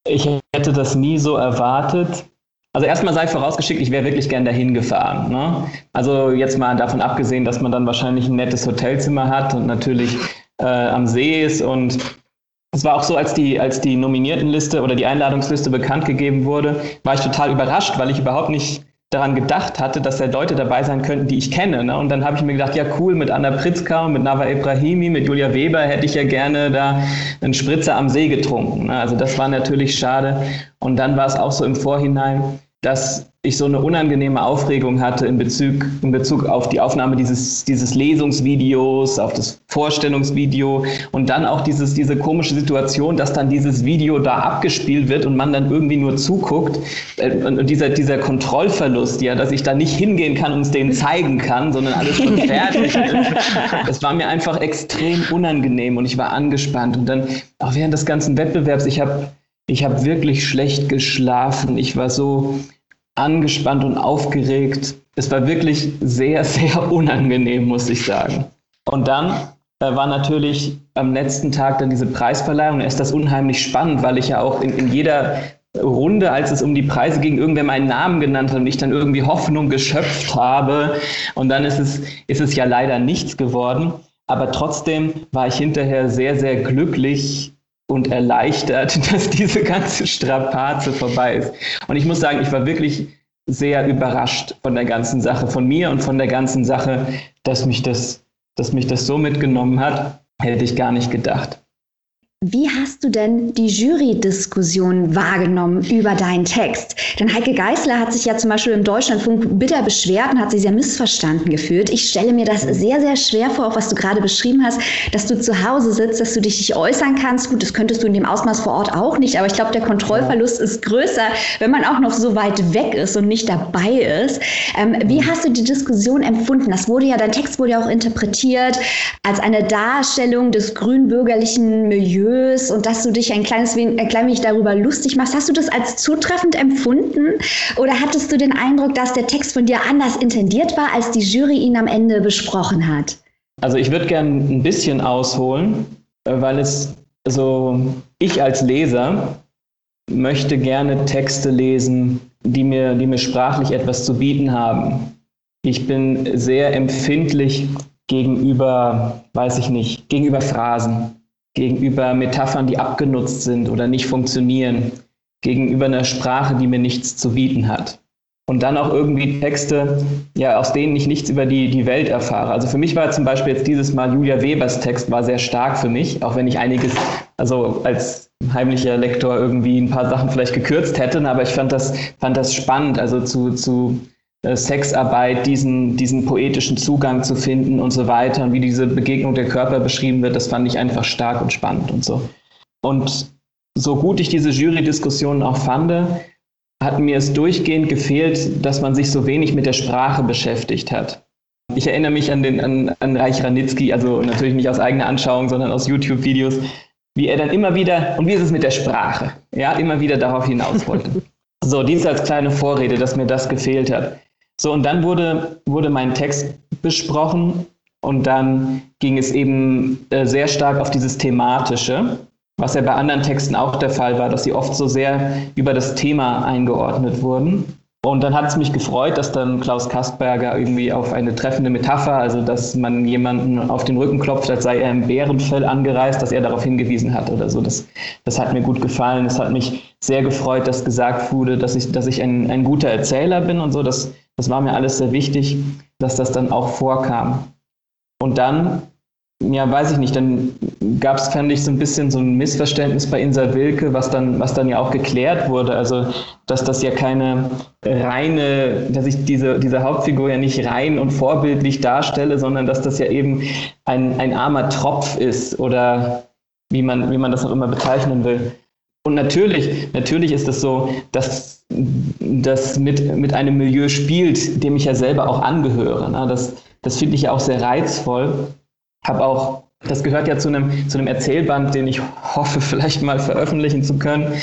Ich hätte das nie so erwartet. Also erstmal sei vorausgeschickt, ich wäre wirklich gern dahin gefahren. Ne? Also jetzt mal davon abgesehen, dass man dann wahrscheinlich ein nettes Hotelzimmer hat und natürlich äh, am See ist. Und es war auch so, als die, als die Nominiertenliste oder die Einladungsliste bekannt gegeben wurde, war ich total überrascht, weil ich überhaupt nicht daran gedacht hatte, dass da Leute dabei sein könnten, die ich kenne. Ne? Und dann habe ich mir gedacht, ja cool, mit Anna Pritzka, mit Nava Ibrahimi, mit Julia Weber hätte ich ja gerne da einen Spritzer am See getrunken. Ne? Also das war natürlich schade. Und dann war es auch so im Vorhinein, dass ich so eine unangenehme Aufregung hatte in Bezug, in Bezug auf die Aufnahme dieses, dieses Lesungsvideos, auf das Vorstellungsvideo und dann auch dieses, diese komische Situation, dass dann dieses Video da abgespielt wird und man dann irgendwie nur zuguckt. Äh, und dieser, dieser Kontrollverlust, ja, dass ich da nicht hingehen kann und es denen zeigen kann, sondern alles schon fertig ist. Das war mir einfach extrem unangenehm und ich war angespannt. Und dann auch während des ganzen Wettbewerbs, ich habe ich habe wirklich schlecht geschlafen. Ich war so angespannt und aufgeregt. Es war wirklich sehr, sehr unangenehm, muss ich sagen. Und dann äh, war natürlich am letzten Tag dann diese Preisverleihung. Da ist das unheimlich spannend, weil ich ja auch in, in jeder Runde, als es um die Preise ging, irgendwer meinen Namen genannt hat und ich dann irgendwie Hoffnung geschöpft habe. Und dann ist es, ist es ja leider nichts geworden. Aber trotzdem war ich hinterher sehr, sehr glücklich, und erleichtert, dass diese ganze Strapaze vorbei ist. Und ich muss sagen, ich war wirklich sehr überrascht von der ganzen Sache, von mir und von der ganzen Sache, dass mich das, dass mich das so mitgenommen hat, hätte ich gar nicht gedacht. Wie hast du denn die Jury-Diskussion wahrgenommen über deinen Text? Denn Heike Geißler hat sich ja zum Beispiel im Deutschlandfunk bitter beschwert und hat sich sehr missverstanden gefühlt. Ich stelle mir das sehr, sehr schwer vor, auch was du gerade beschrieben hast, dass du zu Hause sitzt, dass du dich nicht äußern kannst. Gut, das könntest du in dem Ausmaß vor Ort auch nicht, aber ich glaube, der Kontrollverlust ist größer, wenn man auch noch so weit weg ist und nicht dabei ist. Ähm, wie hast du die Diskussion empfunden? Das wurde ja, dein Text wurde ja auch interpretiert als eine Darstellung des grünbürgerlichen Milieus seriös und dass du dich ein kleines wenig, ein klein wenig darüber lustig machst. Hast du das als zutreffend empfunden oder hattest du den Eindruck, dass der Text von dir anders intendiert war, als die Jury ihn am Ende besprochen hat? Also ich würde gerne ein bisschen ausholen, äh, weil es, also ich als Leser möchte gerne Texte lesen, die mir, die mir sprachlich etwas zu bieten haben. Ich bin sehr empfindlich gegenüber, weiß ich nicht, gegenüber Phrasen gegenüber Metaphern, die abgenutzt sind oder nicht funktionieren, gegenüber einer Sprache, die mir nichts zu bieten hat. Und dann auch irgendwie Texte, ja, aus denen ich nichts über die, die Welt erfahre. Also für mich war zum Beispiel jetzt dieses Mal Julia Webers Text war sehr stark für mich, auch wenn ich einiges, also als heimlicher Lektor irgendwie ein paar Sachen vielleicht gekürzt hätte, aber ich fand das, fand das spannend, also zu, zu Sexarbeit, diesen, diesen poetischen Zugang zu finden und so weiter und wie diese Begegnung der Körper beschrieben wird, das fand ich einfach stark und spannend und so. Und so gut ich diese Jury-Diskussionen auch fand, hat mir es durchgehend gefehlt, dass man sich so wenig mit der Sprache beschäftigt hat. Ich erinnere mich an, den, an, an Reich Ranitzky, also natürlich nicht aus eigener Anschauung, sondern aus YouTube-Videos, wie er dann immer wieder, und wie ist es mit der Sprache? Ja, immer wieder darauf hinaus wollte. so, dies als kleine Vorrede, dass mir das gefehlt hat. So, und dann wurde, wurde mein Text besprochen und dann ging es eben äh, sehr stark auf dieses Thematische, was ja bei anderen Texten auch der Fall war, dass sie oft so sehr über das Thema eingeordnet wurden. Und dann hat es mich gefreut, dass dann Klaus Kastberger irgendwie auf eine treffende Metapher, also dass man jemanden auf den Rücken klopft, als sei er im Bärenfell angereist, dass er darauf hingewiesen hat oder so. Das, das hat mir gut gefallen. Es hat mich sehr gefreut, dass gesagt wurde, dass ich, dass ich ein, ein guter Erzähler bin und so. Das, das war mir alles sehr wichtig, dass das dann auch vorkam. Und dann, ja, weiß ich nicht, dann gab es, fand ich, so ein bisschen so ein Missverständnis bei Insa Wilke, was dann, was dann ja auch geklärt wurde. Also, dass das ja keine reine, dass ich diese, diese Hauptfigur ja nicht rein und vorbildlich darstelle, sondern dass das ja eben ein, ein armer Tropf ist oder wie man, wie man das auch immer bezeichnen will. Und natürlich, natürlich ist es so, dass das mit, mit einem Milieu spielt, dem ich ja selber auch angehöre. Ne? Das, das finde ich ja auch sehr reizvoll. Habe auch, das gehört ja zu einem, zu Erzählband, den ich hoffe, vielleicht mal veröffentlichen zu können,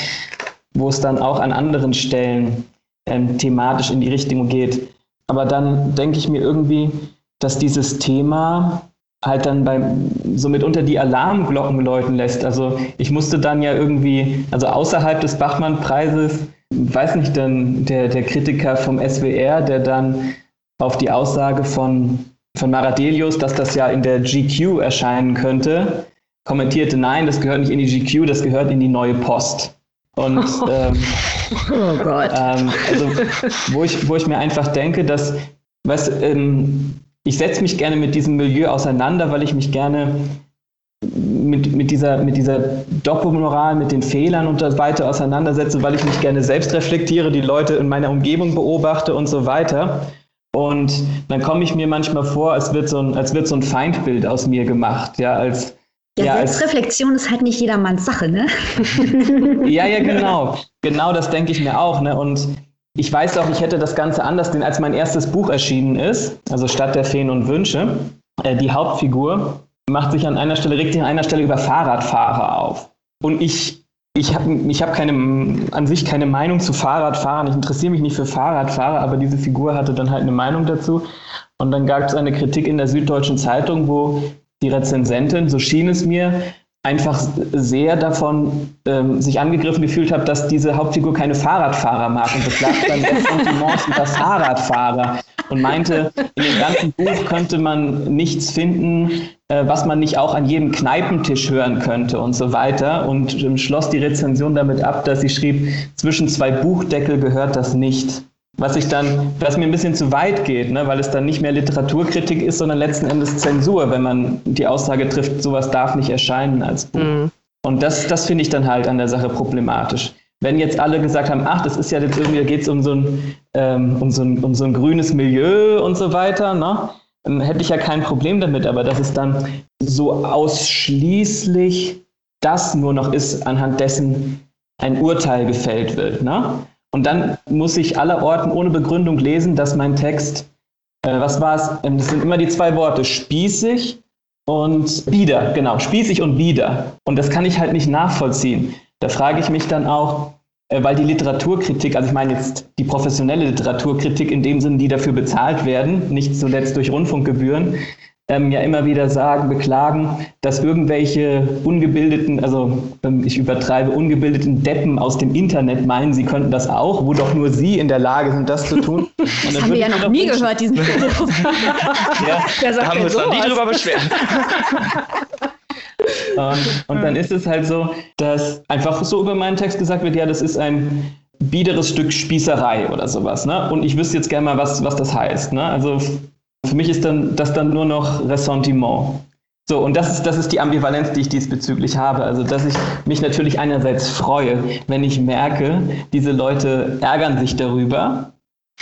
wo es dann auch an anderen Stellen ähm, thematisch in die Richtung geht. Aber dann denke ich mir irgendwie, dass dieses Thema halt dann beim so mitunter die Alarmglocken läuten lässt. Also ich musste dann ja irgendwie, also außerhalb des Bachmann-Preises, weiß nicht, dann der, der Kritiker vom SWR, der dann auf die Aussage von, von Maradelius, dass das ja in der GQ erscheinen könnte, kommentierte, nein, das gehört nicht in die GQ, das gehört in die neue Post. Und ähm, oh Gott. Ähm, also, wo ich, wo ich mir einfach denke, dass, weißt ähm, ich setze mich gerne mit diesem Milieu auseinander, weil ich mich gerne mit, mit, dieser, mit dieser Doppelmoral, mit den Fehlern und so weiter auseinandersetze, weil ich mich gerne selbst reflektiere, die Leute in meiner Umgebung beobachte und so weiter. Und dann komme ich mir manchmal vor, als wird so ein, als wird so ein Feindbild aus mir gemacht, ja, als ja, ja Selbstreflexion als, ist halt nicht jedermanns Sache, ne? ja, ja, genau. Genau das denke ich mir auch, ne? Und ich weiß auch, ich hätte das Ganze anders, denn als mein erstes Buch erschienen ist, also Stadt der Feen und Wünsche, äh, die Hauptfigur macht sich an einer Stelle, regt sich an einer Stelle über Fahrradfahrer auf. Und ich, ich habe ich hab keine, an sich keine Meinung zu Fahrradfahrern. Ich interessiere mich nicht für Fahrradfahrer, aber diese Figur hatte dann halt eine Meinung dazu. Und dann gab es eine Kritik in der Süddeutschen Zeitung, wo die Rezensentin, so schien es mir, einfach sehr davon ähm, sich angegriffen gefühlt habe, dass diese Hauptfigur keine Fahrradfahrer mag. Und beklagt dann Ressentiments über Fahrradfahrer und meinte, in dem ganzen Buch könnte man nichts finden, äh, was man nicht auch an jedem Kneipentisch hören könnte und so weiter. Und ähm, schloss die Rezension damit ab, dass sie schrieb, zwischen zwei Buchdeckel gehört das nicht was ich dann, was mir ein bisschen zu weit geht, ne, weil es dann nicht mehr Literaturkritik ist, sondern letzten Endes Zensur, wenn man die Aussage trifft, sowas darf nicht erscheinen als Buch. Mhm. Und das, das finde ich dann halt an der Sache problematisch. Wenn jetzt alle gesagt haben, ach, das ist ja jetzt irgendwie, da geht es um, so ein, ähm, um, so ein, um so ein grünes Milieu und so weiter, ne? dann hätte ich ja kein Problem damit, aber dass es dann so ausschließlich das nur noch ist, anhand dessen ein Urteil gefällt wird. Ne? Und dann muss ich allerorten ohne Begründung lesen, dass mein Text, äh, was war es? Ähm, das sind immer die zwei Worte, spießig und bieder, genau, spießig und bieder. Und das kann ich halt nicht nachvollziehen. Da frage ich mich dann auch, äh, weil die Literaturkritik, also ich meine jetzt die professionelle Literaturkritik in dem Sinne, die dafür bezahlt werden, nicht zuletzt durch Rundfunkgebühren, ähm, ja immer wieder sagen, beklagen, dass irgendwelche ungebildeten, also ähm, ich übertreibe, ungebildeten Deppen aus dem Internet meinen, sie könnten das auch, wo doch nur sie in der Lage sind, das zu tun. das haben wir ja noch nie gehört, diesen ja, da haben wir uns noch nie drüber beschwert. und, und dann ist es halt so, dass einfach so über meinen Text gesagt wird, ja, das ist ein biederes Stück Spießerei oder sowas. Ne? Und ich wüsste jetzt gerne mal, was, was das heißt. Ne? Also für mich ist dann das dann nur noch Ressentiment. So, und das ist, das ist die Ambivalenz, die ich diesbezüglich habe. Also, dass ich mich natürlich einerseits freue, wenn ich merke, diese Leute ärgern sich darüber.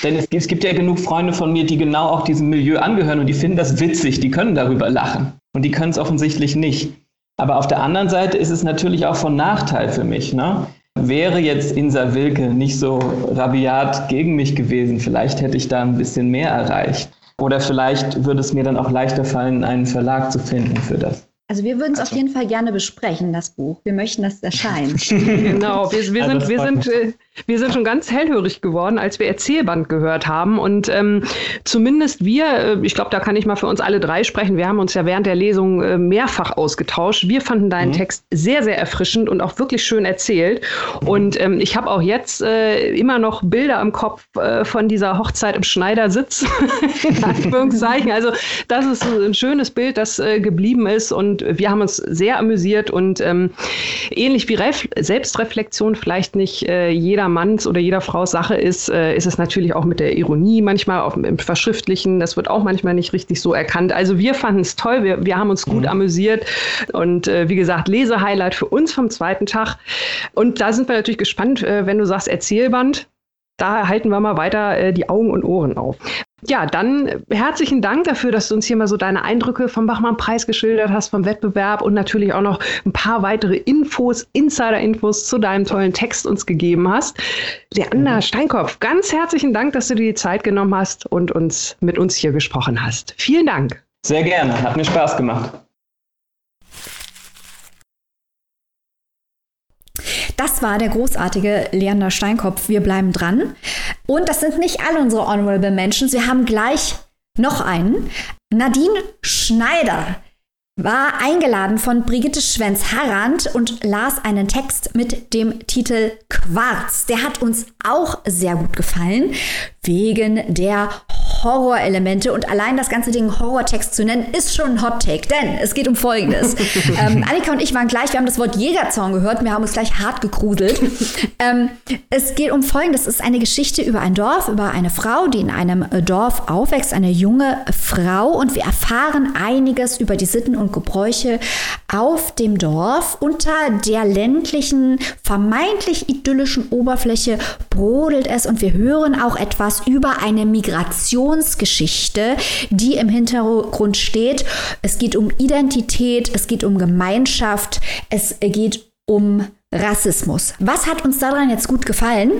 Denn es, es gibt ja genug Freunde von mir, die genau auch diesem Milieu angehören und die finden das witzig, die können darüber lachen. Und die können es offensichtlich nicht. Aber auf der anderen Seite ist es natürlich auch von Nachteil für mich. Ne? Wäre jetzt Insa Wilke nicht so rabiat gegen mich gewesen, vielleicht hätte ich da ein bisschen mehr erreicht. Oder vielleicht würde es mir dann auch leichter fallen, einen Verlag zu finden für das. Also wir würden es also. auf jeden Fall gerne besprechen, das Buch. Wir möchten, dass es erscheint. genau, wir, wir, also sind, wir, sind, äh, wir sind schon ganz hellhörig geworden, als wir Erzählband gehört haben. Und ähm, zumindest wir, äh, ich glaube, da kann ich mal für uns alle drei sprechen, wir haben uns ja während der Lesung äh, mehrfach ausgetauscht. Wir fanden deinen mhm. Text sehr, sehr erfrischend und auch wirklich schön erzählt. Und ähm, ich habe auch jetzt äh, immer noch Bilder im Kopf äh, von dieser Hochzeit im Schneidersitz, in Anführungszeichen. Also das ist ein schönes Bild, das äh, geblieben ist. Und wir haben uns sehr amüsiert und ähm, ähnlich wie Ref Selbstreflexion vielleicht nicht jeder jeder Manns oder jeder Frau Sache ist, äh, ist es natürlich auch mit der Ironie manchmal auf, im Verschriftlichen. Das wird auch manchmal nicht richtig so erkannt. Also wir fanden es toll, wir, wir haben uns gut mhm. amüsiert und äh, wie gesagt, Lesehighlight für uns vom zweiten Tag. Und da sind wir natürlich gespannt, äh, wenn du sagst Erzählband. Da halten wir mal weiter äh, die Augen und Ohren auf. Ja, dann herzlichen Dank dafür, dass du uns hier mal so deine Eindrücke vom Bachmann-Preis geschildert hast, vom Wettbewerb und natürlich auch noch ein paar weitere Infos, Insider-Infos zu deinem tollen Text uns gegeben hast. Leander Steinkopf, ganz herzlichen Dank, dass du dir die Zeit genommen hast und uns mit uns hier gesprochen hast. Vielen Dank. Sehr gerne, hat mir Spaß gemacht. Das war der großartige Leander Steinkopf. Wir bleiben dran. Und das sind nicht alle unsere Honorable Mentions. Wir haben gleich noch einen. Nadine Schneider war eingeladen von Brigitte Schwenz-Harrand und las einen Text mit dem Titel Quarz. Der hat uns auch sehr gut gefallen, wegen der Horrorelemente und allein das ganze Ding Horrortext zu nennen, ist schon ein Hot Take, denn es geht um Folgendes. ähm, Annika und ich waren gleich, wir haben das Wort Jägerzaun gehört, wir haben uns gleich hart gegruselt. ähm, es geht um Folgendes, es ist eine Geschichte über ein Dorf, über eine Frau, die in einem Dorf aufwächst, eine junge Frau und wir erfahren einiges über die Sitten und Gebräuche auf dem Dorf. Unter der ländlichen, vermeintlich idyllischen Oberfläche brodelt es und wir hören auch etwas über eine Migration Migrationsgeschichte, die im Hintergrund steht. Es geht um Identität, es geht um Gemeinschaft, es geht um Rassismus. Was hat uns daran jetzt gut gefallen?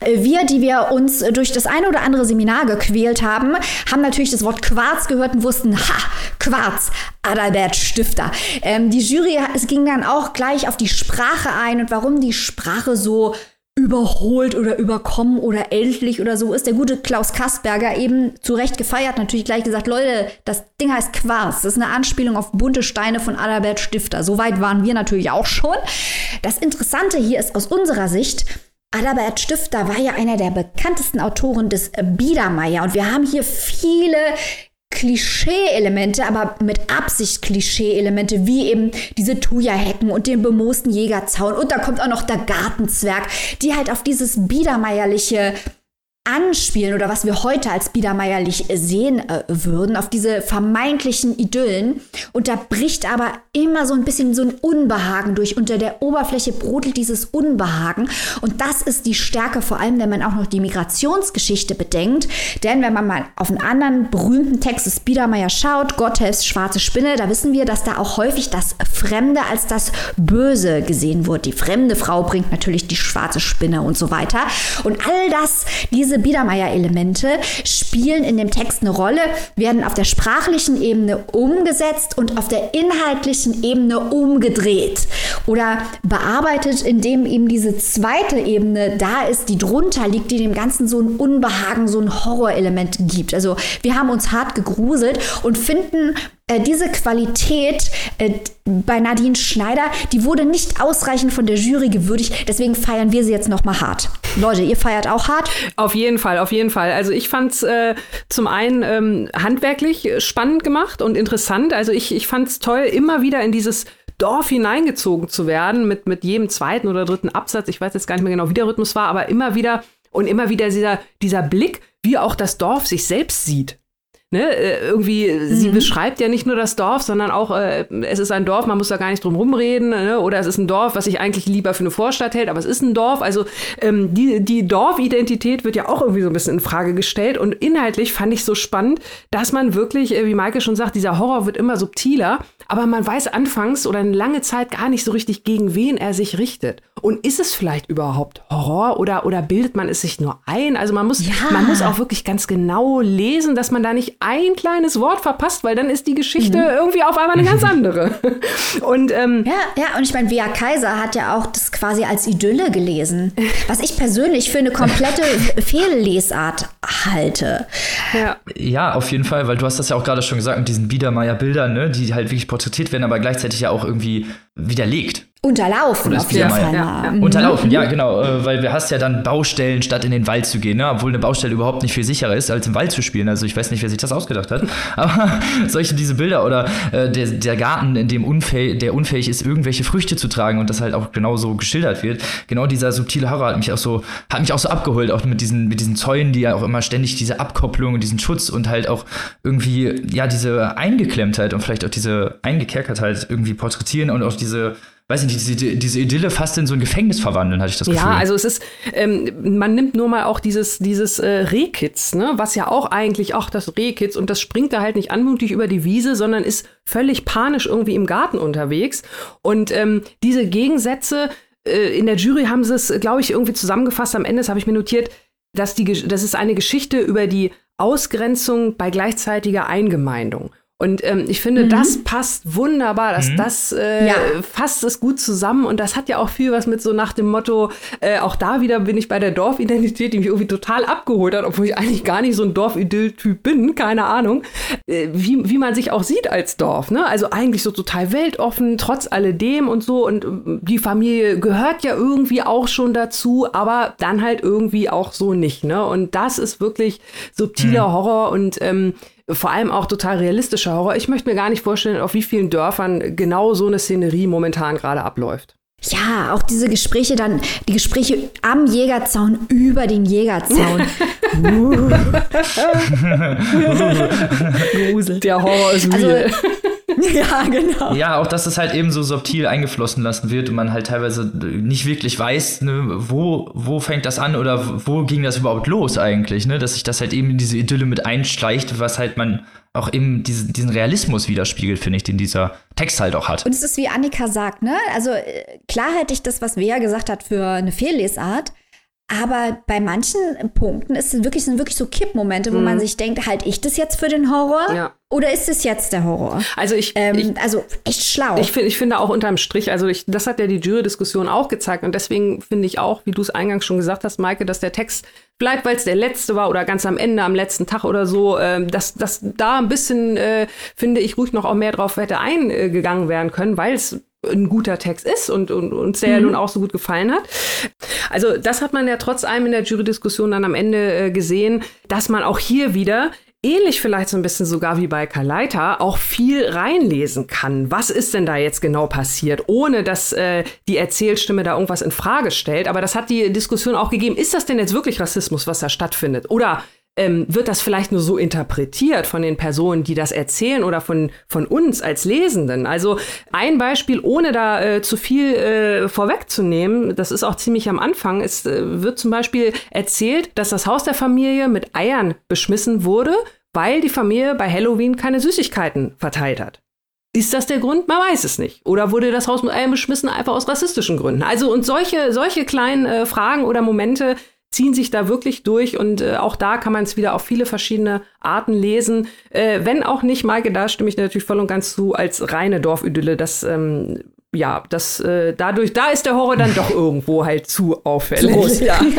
Wir, die wir uns durch das eine oder andere Seminar gequält haben, haben natürlich das Wort Quarz gehört und wussten, ha, Quarz, Adalbert Stifter. Ähm, die Jury, es ging dann auch gleich auf die Sprache ein und warum die Sprache so überholt oder überkommen oder ältlich oder so ist der gute Klaus Kasperger eben zu Recht gefeiert, natürlich gleich gesagt, Leute, das Ding heißt Quarz. Das ist eine Anspielung auf bunte Steine von Adalbert Stifter. Soweit waren wir natürlich auch schon. Das Interessante hier ist aus unserer Sicht, Adalbert Stifter war ja einer der bekanntesten Autoren des Biedermeier und wir haben hier viele Klischee-Elemente, aber mit Absicht Klischee-Elemente, wie eben diese Thuja-Hecken und den bemoosten Jägerzaun. Und da kommt auch noch der Gartenzwerg, die halt auf dieses biedermeierliche anspielen oder was wir heute als biedermeierlich sehen äh, würden, auf diese vermeintlichen Idyllen. Und da bricht aber immer so ein bisschen so ein Unbehagen durch. Unter der Oberfläche brodelt dieses Unbehagen. Und das ist die Stärke, vor allem wenn man auch noch die Migrationsgeschichte bedenkt. Denn wenn man mal auf einen anderen berühmten Text des Biedermeier schaut, Gotthelfs Schwarze Spinne, da wissen wir, dass da auch häufig das Fremde als das Böse gesehen wird. Die fremde Frau bringt natürlich die schwarze Spinne und so weiter. Und all das, diese diese Biedermeier-Elemente spielen in dem Text eine Rolle, werden auf der sprachlichen Ebene umgesetzt und auf der inhaltlichen Ebene umgedreht oder bearbeitet, indem eben diese zweite Ebene da ist, die drunter liegt, die dem Ganzen so ein Unbehagen, so ein Horrorelement gibt. Also wir haben uns hart gegruselt und finden äh, diese Qualität äh, bei Nadine Schneider, die wurde nicht ausreichend von der Jury gewürdigt. Deswegen feiern wir sie jetzt noch mal hart. Leute, ihr feiert auch hart? Auf jeden Fall, auf jeden Fall. Also ich fand es äh, zum einen ähm, handwerklich spannend gemacht und interessant. Also ich, ich fand es toll, immer wieder in dieses Dorf hineingezogen zu werden mit, mit jedem zweiten oder dritten Absatz. Ich weiß jetzt gar nicht mehr genau, wie der Rhythmus war, aber immer wieder und immer wieder dieser, dieser Blick, wie auch das Dorf sich selbst sieht. Ne, äh, irgendwie, mhm. sie beschreibt ja nicht nur das Dorf, sondern auch, äh, es ist ein Dorf, man muss da gar nicht drum rumreden, ne? oder es ist ein Dorf, was sich eigentlich lieber für eine Vorstadt hält, aber es ist ein Dorf. Also ähm, die, die Dorfidentität wird ja auch irgendwie so ein bisschen in Frage gestellt. Und inhaltlich fand ich so spannend, dass man wirklich, äh, wie Maike schon sagt, dieser Horror wird immer subtiler, aber man weiß anfangs oder eine lange Zeit gar nicht so richtig, gegen wen er sich richtet. Und ist es vielleicht überhaupt Horror oder, oder bildet man es sich nur ein? Also man muss, ja. man muss auch wirklich ganz genau lesen, dass man da nicht ein kleines Wort verpasst, weil dann ist die Geschichte mhm. irgendwie auf einmal eine ganz andere. und ähm, ja, ja, und ich meine, Wea Kaiser hat ja auch das quasi als Idylle gelesen, was ich persönlich für eine komplette Fehllesart halte. Ja. ja, auf jeden Fall, weil du hast das ja auch gerade schon gesagt mit diesen Biedermeier-Bildern, ne, die halt wirklich porträtiert werden, aber gleichzeitig ja auch irgendwie widerlegt. Unterlaufen auf jeden Fall. Ja, ja. Unterlaufen, ja, genau. Äh, weil du hast ja dann Baustellen, statt in den Wald zu gehen, ne? obwohl eine Baustelle überhaupt nicht viel sicherer ist, als im Wald zu spielen. Also ich weiß nicht, wer sich das ausgedacht hat. Aber solche diese Bilder oder äh, der, der Garten, in dem unfähig, der unfähig ist, irgendwelche Früchte zu tragen und das halt auch genau so geschildert wird. Genau dieser subtile Horror hat mich auch so, hat mich auch so abgeholt, auch mit diesen, mit diesen Zäunen, die ja auch immer ständig diese Abkopplung und diesen Schutz und halt auch irgendwie, ja, diese Eingeklemmtheit und vielleicht auch diese Eingekerkertheit irgendwie porträtieren und auch diese weiß nicht, diese, diese Idylle fast in so ein Gefängnis verwandeln, hatte ich das Gefühl. Ja, also es ist, ähm, man nimmt nur mal auch dieses, dieses äh, Rehkitz, ne, was ja auch eigentlich, ach, das Rehkitz, und das springt da halt nicht anmutig über die Wiese, sondern ist völlig panisch irgendwie im Garten unterwegs. Und ähm, diese Gegensätze, äh, in der Jury haben sie es, glaube ich, irgendwie zusammengefasst. Am Ende habe ich mir notiert, dass die, das ist eine Geschichte über die Ausgrenzung bei gleichzeitiger Eingemeindung. Und ähm, ich finde, mhm. das passt wunderbar. Das, mhm. das äh, ja. fasst es gut zusammen. Und das hat ja auch viel was mit so nach dem Motto, äh, auch da wieder bin ich bei der Dorfidentität, die mich irgendwie total abgeholt hat, obwohl ich eigentlich gar nicht so ein Dorfidyll-Typ bin, keine Ahnung. Äh, wie, wie man sich auch sieht als Dorf. Ne? Also eigentlich so total weltoffen, trotz alledem und so. Und äh, die Familie gehört ja irgendwie auch schon dazu, aber dann halt irgendwie auch so nicht. Ne? Und das ist wirklich subtiler mhm. Horror und ähm, vor allem auch total realistischer Horror. Ich möchte mir gar nicht vorstellen, auf wie vielen Dörfern genau so eine Szenerie momentan gerade abläuft. Ja, auch diese Gespräche dann, die Gespräche am Jägerzaun über den Jägerzaun. Grusel. Der Horror ist real. Also, ja, genau. Ja, auch dass es halt eben so subtil eingeflossen lassen wird und man halt teilweise nicht wirklich weiß, ne, wo, wo fängt das an oder wo ging das überhaupt los eigentlich, ne? Dass sich das halt eben in diese Idylle mit einschleicht, was halt man auch eben diese, diesen Realismus widerspiegelt, finde ich, den dieser Text halt auch hat. Und es ist wie Annika sagt, ne? Also äh, klar hätte ich das, was Wea gesagt hat, für eine Fehllesart. Aber bei manchen Punkten ist es wirklich, sind wirklich so Kippmomente, wo mhm. man sich denkt, halte ich das jetzt für den Horror? Ja. Oder ist es jetzt der Horror? Also ich, ähm, ich also echt schlau. Ich, find, ich finde auch unterm Strich, also ich, das hat ja die Jury-Diskussion auch gezeigt und deswegen finde ich auch, wie du es eingangs schon gesagt hast, Maike, dass der Text bleibt, weil es der letzte war oder ganz am Ende, am letzten Tag oder so, ähm, dass, dass da ein bisschen, äh, finde ich, ruhig noch auch mehr drauf hätte eingegangen werden können, weil es ein guter Text ist und, und uns der mhm. ja nun auch so gut gefallen hat. Also das hat man ja trotz allem in der Jury-Diskussion dann am Ende äh, gesehen, dass man auch hier wieder ähnlich vielleicht so ein bisschen sogar wie bei Kaleita auch viel reinlesen kann. Was ist denn da jetzt genau passiert, ohne dass äh, die Erzählstimme da irgendwas in Frage stellt? Aber das hat die Diskussion auch gegeben. Ist das denn jetzt wirklich Rassismus, was da stattfindet? Oder ähm, wird das vielleicht nur so interpretiert von den Personen, die das erzählen oder von, von uns als Lesenden. Also ein Beispiel, ohne da äh, zu viel äh, vorwegzunehmen, das ist auch ziemlich am Anfang, es äh, wird zum Beispiel erzählt, dass das Haus der Familie mit Eiern beschmissen wurde, weil die Familie bei Halloween keine Süßigkeiten verteilt hat. Ist das der Grund? Man weiß es nicht. Oder wurde das Haus mit Eiern beschmissen einfach aus rassistischen Gründen? Also und solche, solche kleinen äh, Fragen oder Momente, ziehen sich da wirklich durch und äh, auch da kann man es wieder auf viele verschiedene Arten lesen. Äh, wenn auch nicht, Maike, da stimme ich natürlich voll und ganz zu, als reine Dorfidylle. Das, ähm, ja, das, äh, dadurch, da ist der Horror dann doch irgendwo halt zu auffällig. Zu groß, ja.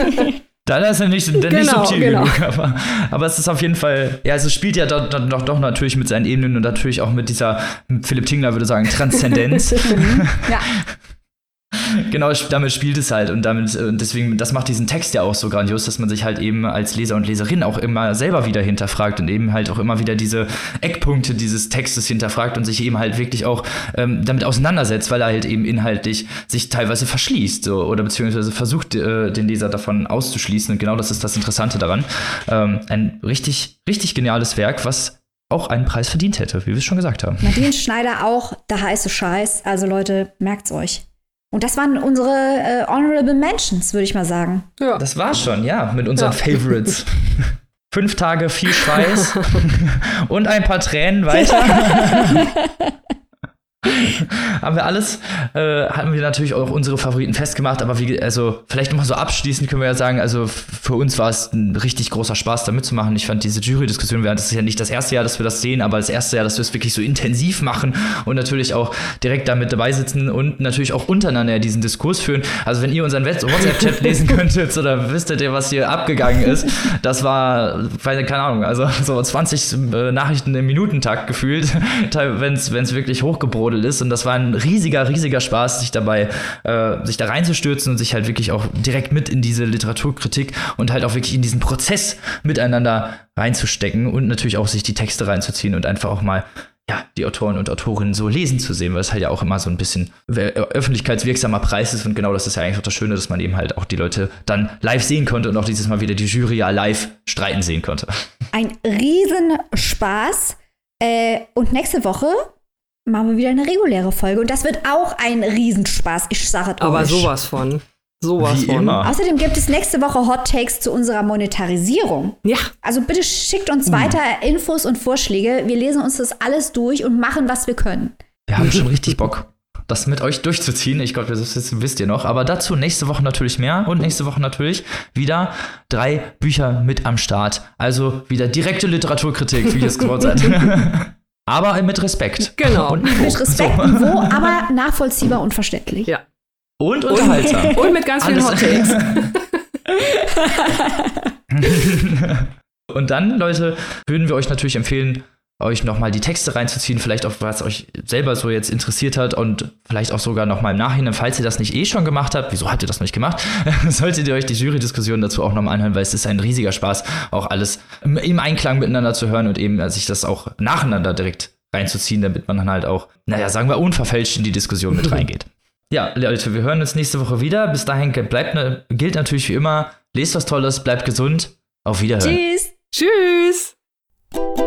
Da ist er nicht, genau, nicht subtil genau. genug, aber, aber es ist auf jeden Fall, ja, es spielt ja doch, doch, doch natürlich mit seinen Ebenen und natürlich auch mit dieser, Philipp Tingler würde sagen, Transzendenz. ja. genau, damit spielt es halt und damit äh, deswegen das macht diesen Text ja auch so grandios, dass man sich halt eben als Leser und Leserin auch immer selber wieder hinterfragt und eben halt auch immer wieder diese Eckpunkte dieses Textes hinterfragt und sich eben halt wirklich auch ähm, damit auseinandersetzt, weil er halt eben inhaltlich sich teilweise verschließt so, oder beziehungsweise versucht äh, den Leser davon auszuschließen und genau das ist das Interessante daran. Ähm, ein richtig richtig geniales Werk, was auch einen Preis verdient hätte, wie wir es schon gesagt haben. Nadine Schneider auch der heiße Scheiß. Also Leute, merkt's euch. Und das waren unsere äh, Honorable Mentions, würde ich mal sagen. Ja. Das war schon, ja, mit unseren ja. Favorites. Fünf Tage viel Schweiß und ein paar Tränen weiter. haben wir alles, äh, haben wir natürlich auch unsere Favoriten festgemacht, aber wie, also vielleicht nochmal so abschließend können wir ja sagen, also für uns war es ein richtig großer Spaß, da mitzumachen. Ich fand diese Jury-Diskussion, das ist ja nicht das erste Jahr, dass wir das sehen, aber das erste Jahr, dass wir es wirklich so intensiv machen und natürlich auch direkt damit dabei sitzen und natürlich auch untereinander diesen Diskurs führen. Also wenn ihr unseren WhatsApp-Chat lesen könntet oder wüsstet ihr, was hier abgegangen ist, das war, keine Ahnung, also so 20 äh, Nachrichten im Minutentakt gefühlt, wenn es wirklich hochgebrodelt ist und das war ein riesiger, riesiger Spaß, sich dabei, äh, sich da reinzustürzen und sich halt wirklich auch direkt mit in diese Literaturkritik und halt auch wirklich in diesen Prozess miteinander reinzustecken und natürlich auch sich die Texte reinzuziehen und einfach auch mal ja, die Autoren und Autorinnen so lesen zu sehen, weil es halt ja auch immer so ein bisschen öffentlichkeitswirksamer Preis ist und genau das ist ja eigentlich auch das Schöne, dass man eben halt auch die Leute dann live sehen konnte und auch dieses Mal wieder die Jury ja live streiten sehen konnte. Ein Riesenspaß. Äh, und nächste Woche machen wir wieder eine reguläre Folge. Und das wird auch ein Riesenspaß. Ich sage es Aber euch. sowas von. Sowas Wie von. immer. Außerdem gibt es nächste Woche Hot Takes zu unserer Monetarisierung. Ja, Also bitte schickt Uh. uns weiter Infos und Vorschläge. Wir lesen uns das alles durch und machen, was wir können. Wir haben schon richtig Bock, das mit euch durchzuziehen. Ich glaube, das ist- wisst ihr noch. Aber dazu nächste Woche natürlich mehr. Und nächste Woche natürlich wieder drei Bücher mit am Start. Also wieder direkte Literaturkritik, wie ihr es gewohnt seid. Aber mit Respekt. Genau. Und Niveau. Mit Respekt, Niveau, aber nachvollziehbar und verständlich. ja. Und unterhaltsam. Und mit ganz vielen Hot Takes. Und dann, Leute, würden wir euch natürlich empfehlen, euch nochmal die Texte reinzuziehen, vielleicht auch, was euch selber so jetzt interessiert hat und vielleicht auch sogar nochmal im Nachhinein, falls ihr das nicht eh schon gemacht habt, wieso habt ihr das noch nicht gemacht, solltet ihr euch die Jury-Diskussion dazu auch nochmal anhören, weil es ist ein riesiger Spaß, auch alles im- Einklang miteinander zu hören und eben äh, sich das auch nacheinander direkt reinzuziehen, damit man dann halt auch, naja, sagen wir, unverfälscht in die Diskussion mit reingeht. Ja, Leute, wir hören uns nächste Woche wieder. Bis dahin bleibt, ne, gilt natürlich wie immer, lest was Tolles, bleibt gesund. Auf Wiederhören. Tschüss. Tschüss.